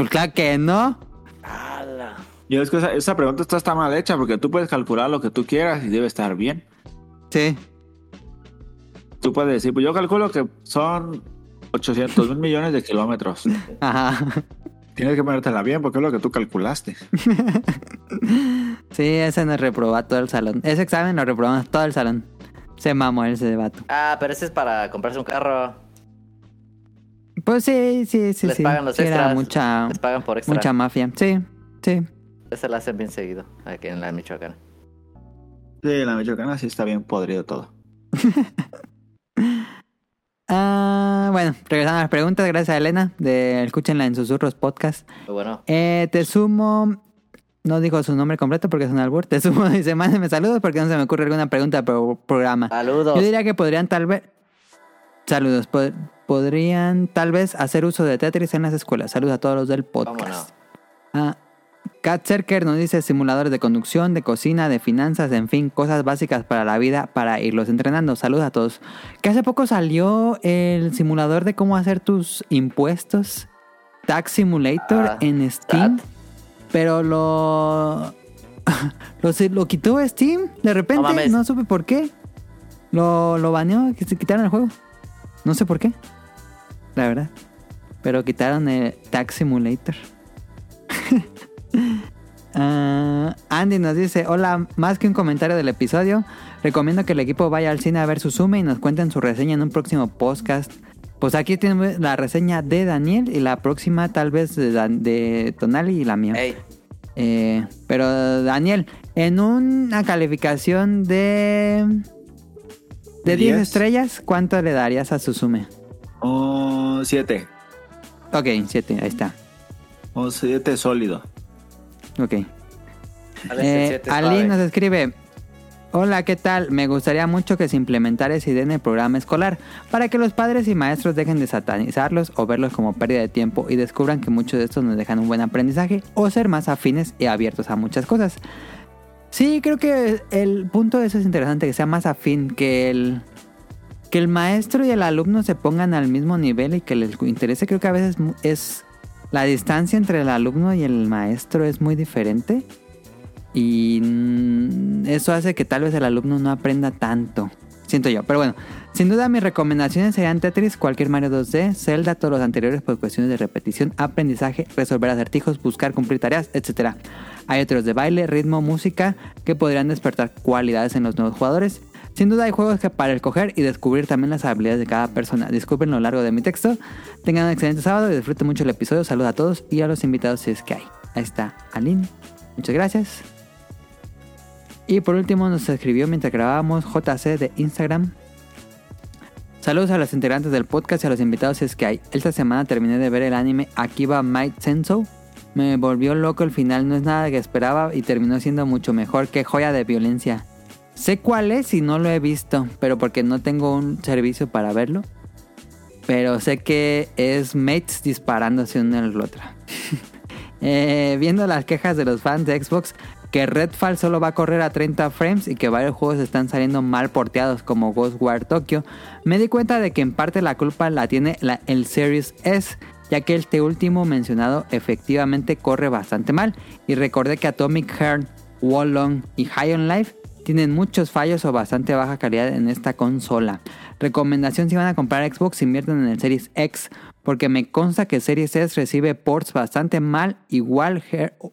A: Pues claro que no.
B: ¡Hala!
F: Yo es que esa, esa pregunta está, está mal hecha porque tú puedes calcular lo que tú quieras y debe estar bien.
A: Sí.
F: Tú puedes decir, pues yo calculo que son 800 mil millones de kilómetros.
A: Ajá.
F: Tienes que ponértela bien porque es lo que tú calculaste.
A: Sí, ese nos reprobó todo el salón. Ese examen lo reprobamos todo el salón. Se mamó ese debate.
B: Ah, pero ese es para comprarse un carro.
A: Pues sí, sí, sí,
B: Les
A: sí.
B: pagan los
A: Sí, era
B: extras.
A: mucha,
B: Les pagan por extra.
A: mucha mafia. Sí, sí.
B: Ese lo hacen bien seguido aquí en la Michoacán.
F: Sí, la michoacana sí está bien podrido todo.
A: Ah, bueno, regresando a las preguntas, gracias a Elena de Escúchenla en Susurros Podcast.
B: Muy bueno.
A: Eh, te sumo, no dijo su nombre completo porque es un albur. Te sumo, dice, mándenme saludos porque no se me ocurre alguna pregunta por programa.
B: Saludos.
A: Yo diría que podrían tal vez. Saludos. pod- podrían tal vez hacer uso de Tetris en las escuelas. Saludos a todos los del podcast. Ah, Kat Zerker nos dice simuladores de conducción, de cocina, de finanzas, en fin, cosas básicas para la vida para irlos entrenando. Saludos a todos. Que hace poco salió el simulador de cómo hacer tus impuestos. Tax Simulator
B: Ah,
A: en Steam. Pero lo, lo. lo quitó Steam de repente.
B: No,
A: supe por qué. Lo, lo baneó, que se quitaron el juego. No sé por qué. La verdad. Pero quitaron el Tax Simulator. Ah, Andy nos dice, hola, más que un comentario del episodio, recomiendo que el equipo vaya al cine a ver su sume y nos cuenten su reseña en un próximo podcast. Pues aquí tenemos la reseña de Daniel y la próxima tal vez de, Dan- de Tonali y la mía. Eh, pero Daniel, en una calificación de... De 10
F: Diez.
A: estrellas, ¿cuánto le darías a Suzume?
F: Oh, siete.
A: Ok, 7, ahí está.
F: Oh, siete sólido.
A: Ok.
B: ¿cuál es el
A: Eh, Ali nos escribe: Hola, ¿qué tal? Me gustaría mucho que se implementara esa idea en el programa escolar para que los padres y maestros dejen de satanizarlos o verlos como pérdida de tiempo y descubran que muchos de estos nos dejan un buen aprendizaje o ser más afines y abiertos a muchas cosas. Sí, creo que el punto de eso es interesante, que sea más afín, que el, que el maestro y el alumno se pongan al mismo nivel y que les interese. Creo que a veces es la distancia entre el alumno y el maestro es muy diferente. Y eso hace que tal vez el alumno no aprenda tanto. Siento yo. Pero bueno, sin duda mis recomendaciones serían Tetris, cualquier Mario 2D, Zelda, todos los anteriores por cuestiones de repetición, aprendizaje, resolver acertijos, buscar cumplir tareas, etc. Hay otros de baile, ritmo, música que podrían despertar cualidades en los nuevos jugadores. Sin duda hay juegos que para escoger y descubrir también las habilidades de cada persona. Disculpen lo largo de mi texto. Tengan un excelente sábado y disfruten mucho el episodio. Saludos a todos y a los invitados si es que hay. Ahí está Aline. Muchas gracias. Y por último nos escribió mientras grabábamos JC de Instagram. Saludos a los integrantes del podcast y a los invitados es que hay. Esta semana terminé de ver el anime Akiba Might Senso. Me volvió loco el final, no es nada que esperaba y terminó siendo mucho mejor que joya de violencia. Sé cuál es y no lo he visto, pero porque no tengo un servicio para verlo. Pero sé que es mates disparándose una en la otra. Eh, viendo las quejas de los fans de Xbox, que Redfall solo va a correr a 30 frames y que varios juegos están saliendo mal porteados como Ghostwire Tokyo, me di cuenta de que en parte la culpa la tiene la- el Series S, ya que este último mencionado efectivamente corre bastante mal, y recordé que Atomic Heart, Wallong y High on Life tienen muchos fallos o bastante baja calidad en esta consola. Recomendación si van a comprar Xbox inviertan en el Series X porque me consta que Series S recibe ports bastante mal, igual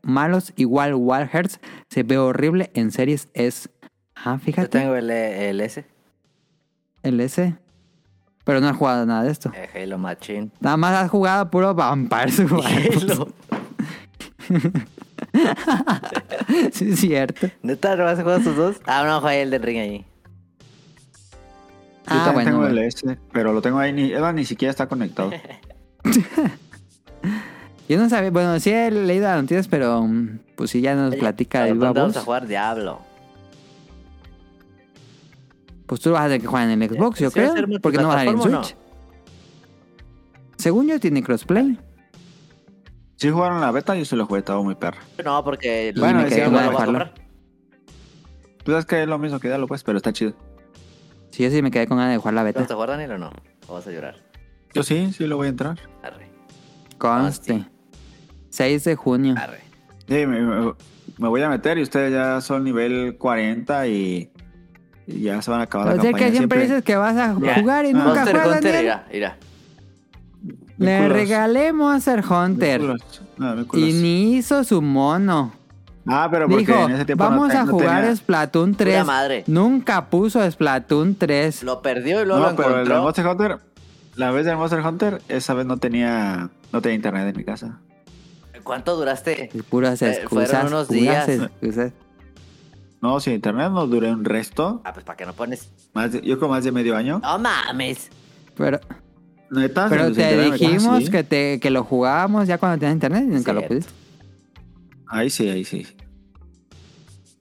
A: malos, igual Wild Hertz se ve horrible en Series S. Ah,
B: Yo
A: fíjate,
B: tengo el, el S,
A: el S. Pero no has jugado nada de esto.
B: eh, Halo Machine.
A: Nada más has jugado puro Vampire Survivors.
B: Halo.
A: sí, es cierto.
B: ¿Neta no vas a jugar esos dos? Ah, no, juega el del ring ahí.
F: Yo
A: Ah,
F: también
A: bueno.
F: tengo
A: bueno.
F: el S, pero lo tengo ahí, ni, Eva ni siquiera está conectado.
A: Yo no sabía, bueno, sí he leído las noticias, pero mm, pues sí ya nos
B: Oye,
A: platica de
B: ¿a
A: viva
B: dónde vamos a jugar Diablo?
A: Pues tú vas a tener que jugar en el Xbox, yo
B: ¿Sí va a
A: creo, porque no vas a ir en Switch. Según yo tiene crossplay.
F: Si jugaron la beta, yo se lo jugué, estaba muy perra.
B: No, porque
F: Bueno,
B: me quedé
F: voy a
B: lo vas a comprar.
F: Tú sabes que es lo mismo que Diablo, pues, pero está chido.
A: Sí, yo sí me quedé con ganas de jugar la beta.
B: ¿Vamos a jugar Daniel o no? ¿O vas a llorar?
F: Yo sí, sí lo voy a entrar.
B: Arre,
A: Conste. 6 de junio.
B: arre.
F: Sí, me, me- voy a meter y ustedes ya son nivel 40 y, y ya se van a acabar
A: O
F: la
A: sea
F: campaña.
A: que siempre dices que vas a jugar y
F: Ah.
A: nunca
B: Monster
A: juegas,
B: Hunter,
A: Daniel.
B: mira, mira.
A: Le regalé Monster Hunter.
F: Culos. No, mi culos.
A: Y ni hizo su mono.
F: Ah, pero porque
A: Dijo,
F: en ese tiempo no
A: vamos
F: te-
A: a
F: no
A: jugar
F: tenía-
A: Splatoon 3.
B: madre.
A: Nunca puso Splatoon 3.
B: Lo perdió y luego
F: No,
B: lo
F: pero el
B: encontró.
F: Monster Hunter, la vez del Monster Hunter, esa vez no tenía, no tenía internet en mi casa.
B: ¿Cuánto duraste?
A: Puras
B: Eh,
A: excusas.
B: fueron unos
A: puras
B: días.
A: excusas.
F: No, sin internet no duré un resto.
B: Ah, pues ¿para qué no pones?
F: Más de- yo creo más de medio año.
B: No mames.
A: Pero,
F: Neta,
A: pero te dijimos que, te, que lo jugábamos ya cuando tenías internet y nunca lo
B: Cierto.
F: Ahí sí, ahí sí.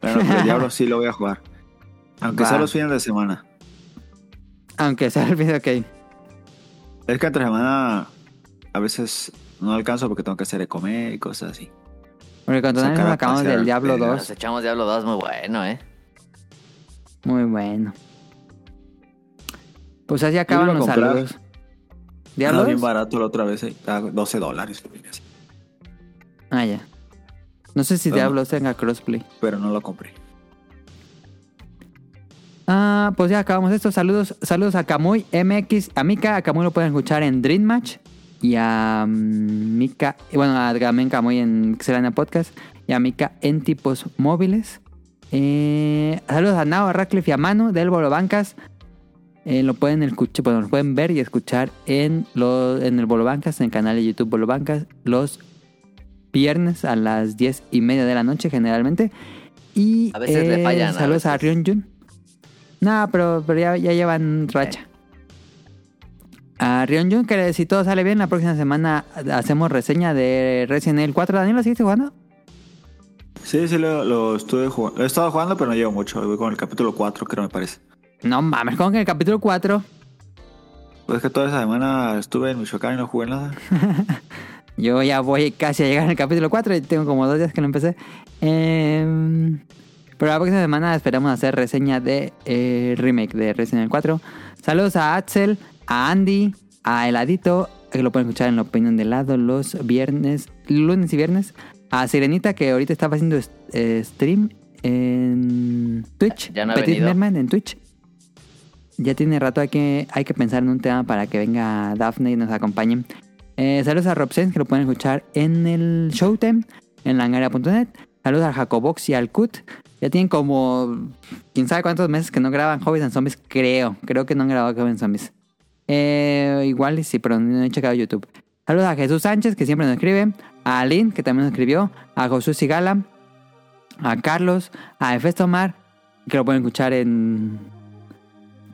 F: Pero el Diablo sí lo voy a jugar. Aunque
A: Va.
F: sea los fines de semana.
A: Aunque sea el video que
F: Es que entre semana a veces no alcanzo porque tengo que hacer de comer y cosas así.
A: Porque cuando nos acabamos del Diablo
F: perro.
A: 2.
B: Nos echamos Diablo 2 muy bueno, ¿eh?
A: Muy bueno. Pues así acaban los
F: comprar.
A: saludos.
F: Estaba
A: ¿Diablo
F: bien
A: 2?
F: barato la otra vez. eh, estaba 12 dólares.
A: Ah, ya. No sé si
F: Pero-
A: Diablo tenga crossplay.
F: Pero no lo compré.
A: Ah, pues ya acabamos esto. Saludos, saludos a Kamui MX, a Mika. A Kamui lo pueden escuchar en Dream Match. Y a mm, Mika, bueno, a también Kamui en Xelana Podcast. Y a Mika en tipos móviles. Eh, saludos a Nao, a Radcliffe y a Manu del Bolo Bancas. Eh, lo pueden escuchar, bueno, lo pueden ver y escuchar en, en el Bolo Bancas, en el canal de YouTube Bolo Bancas, los viernes a las 10 y media de la noche generalmente. Y
B: A veces le
A: eh,
B: fallan, a
A: saludos a,
B: veces.
A: Ryun Jun. No, pero, pero ya, ya llevan racha. A Rion Jun, que si todo sale bien, la próxima semana hacemos reseña de Resident Evil 4. ¿Daniel lo siguiste jugando?
F: Sí, sí, lo, lo estuve jugando. Lo he estado jugando, pero no llevo mucho. Voy con el capítulo 4, creo, me parece.
A: No mames, como que en el capítulo 4
F: Pues es que toda esa semana estuve en Michoacán y no jugué nada.
A: Yo ya voy casi a llegar al capítulo 4 y tengo como dos días que lo empecé. Em, pero la próxima semana esperamos hacer reseña de eh, remake de Resident Evil 4. Saludos a Axel, a Andy, a Heladito, que lo pueden escuchar en la opinión de lado los viernes, lunes y viernes. A Sirenita, que ahorita estaba haciendo eh, stream en Twitch.
B: Ya no
A: Petit. Merman en Twitch. Ya tiene rato, hay que, hay que pensar en un tema para que venga Daphne y nos acompañe. Eh, saludos a Robsen, que lo pueden escuchar en el Showtime, en langaria.net. Saludos a Jacobox y al Kut. Ya tienen como, quién sabe cuántos meses que no graban Hobbies and Zombies, creo. Creo que no han grabado Hobbies and Zombies. Eh, igual sí, pero no he checado YouTube. Saludos a Jesús Sánchez, que siempre nos escribe. A Aline, que también nos escribió. A Josué Sigala. A Carlos. A Efestomar, que lo pueden escuchar en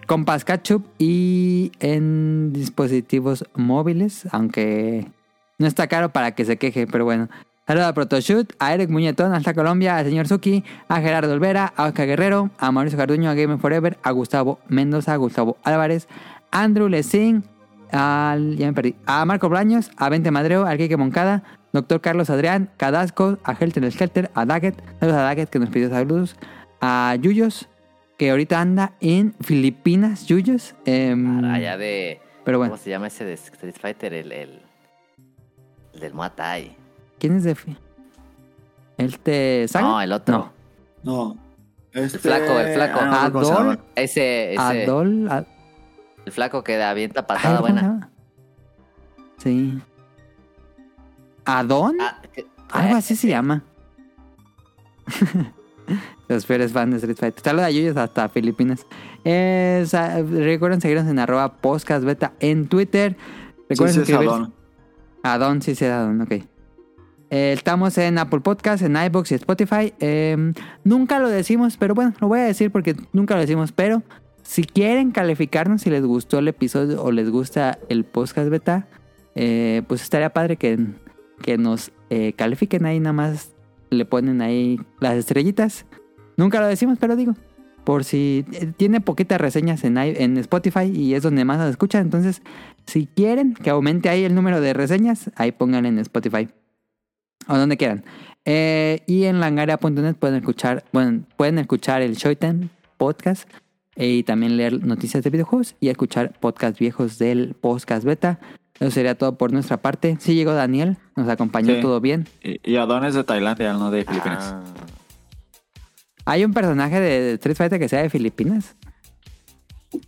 A: Compass Ketchup y en dispositivos móviles, aunque no está caro para que se queje, pero bueno. Saludos a Protoshoot, a Eric Muñetón, hasta Colombia, al señor Suki, a Gerardo Olvera, a Oscar Guerrero, a Mauricio Carduño, a Game Forever, a Gustavo Mendoza, a Gustavo Álvarez, a Andrew Lessing, al, ya me perdí, a Marco Blaños, a Vente Madreo, al Kike Moncada, Doctor Carlos Adrián, Cadasco, a Helter el a Daggett, saludos a Daggett que nos pidió saludos, a Yuyos, que ahorita anda en Filipinas, Yuyos.
B: Para allá de.
A: pero bueno,
B: ¿Cómo se llama ese de Street Fighter? El, el, el del Muay Thai.
A: ¿quién es de ¿El te Saga?
B: No, el otro.
A: No.
F: No. Este...
B: flaco, el flaco.
F: Ah, no
A: Adol.
B: Ese, ese
A: Adol. Ad-
B: el flaco que avienta
A: Ay,
B: patada
A: ¿cómo se
B: buena.
A: llama? Sí. ¿Adón?
B: Ah,
A: Algo así se llama. Los peores fans de Street Fighter. Saludos a Yuyos hasta Filipinas. Eh, recuerden seguirnos en arroba podcastbeta en Twitter. Recuerden
F: Sí, sí,
A: suscribirse. Sí, sí, Adón, ok. Eh, estamos en Apple Podcast, en iBox y Spotify. Eh, nunca lo decimos, pero bueno, lo voy a decir porque nunca lo decimos. Pero si quieren calificarnos, si les gustó el episodio o les gusta el podcast beta, eh, pues estaría padre que, que nos califiquen ahí, nada más le ponen ahí las estrellitas. Nunca lo decimos, pero digo, por si eh, tiene poquitas reseñas en, en Spotify y es donde más nos escuchan. Entonces, si quieren que aumente ahí el número de reseñas, ahí pónganle en Spotify. O donde quieran. Eh, y en langaria.net pueden escuchar, bueno, pueden escuchar el Showtime podcast eh, y también leer noticias de videojuegos y escuchar podcast viejos del podcast beta. Eso sería todo por nuestra parte. Sí llegó Daniel, nos acompañó
F: Sí.
A: todo bien.
F: Y, y Adón es de Tailandia, no de Filipinas.
B: Ah,
A: ¿Hay un personaje de Street Fighter que sea de Filipinas?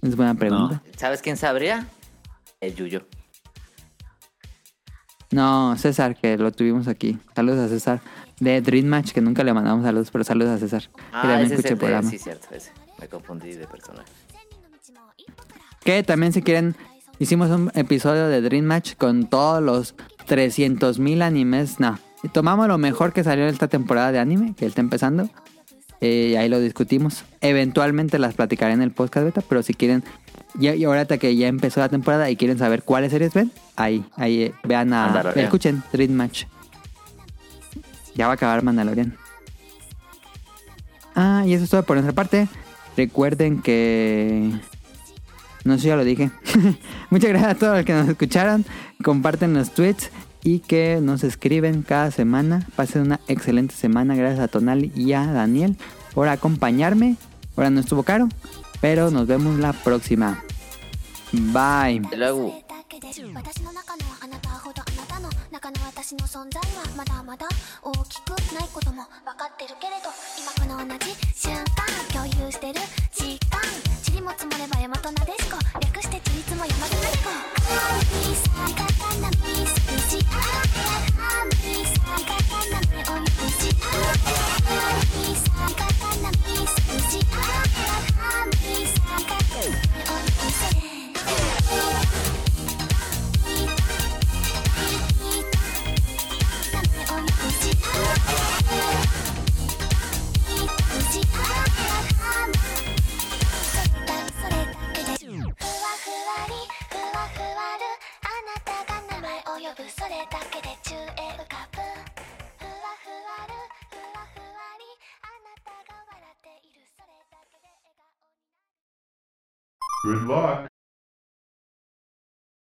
A: Es buena pregunta.
B: ¿Sabes quién sabría? El Yuyo.
A: No, César, que lo tuvimos aquí. Saludos a César. De Dream Match, que nunca le mandamos saludos, pero saludos a César. que
B: Ah,
A: también
B: ese es el de...
A: programa.
B: Sí, cierto, ese. Me confundí de personaje.
A: Que también si quieren, hicimos un episodio de Dream Match con todos los 300.000 animes. No, tomamos lo mejor que salió esta temporada de anime, que está empezando. Eh, ahí lo discutimos. Eventualmente las platicaré en el podcast beta, pero si quieren, ya, y ahorita que ya empezó la temporada y quieren saber cuáles series ven, ahí, ahí eh, vean a... Escuchen, Dream Match. Ya va a acabar Mandalorian. Ah, y eso es todo por nuestra parte. Recuerden que... No sé ya lo dije. Muchas gracias a todos los que nos escucharon. Comparten los tweets y que nos escriben cada semana. Pasen una excelente semana. Gracias a Tonali y a Daniel por acompañarme. Ahora no estuvo caro, pero nos vemos la próxima. Bye.
B: Y luego,
H: 私の中のあなたほどあなたの中の私の存在はまだまだ大きくないことも分かってるけれど今この同じ瞬間共有してる時間塵も積もれば大和なでしこ略してちりつも山田なでこ 呼ぶ。それだけで宙へ浮かぶ
E: Good luck.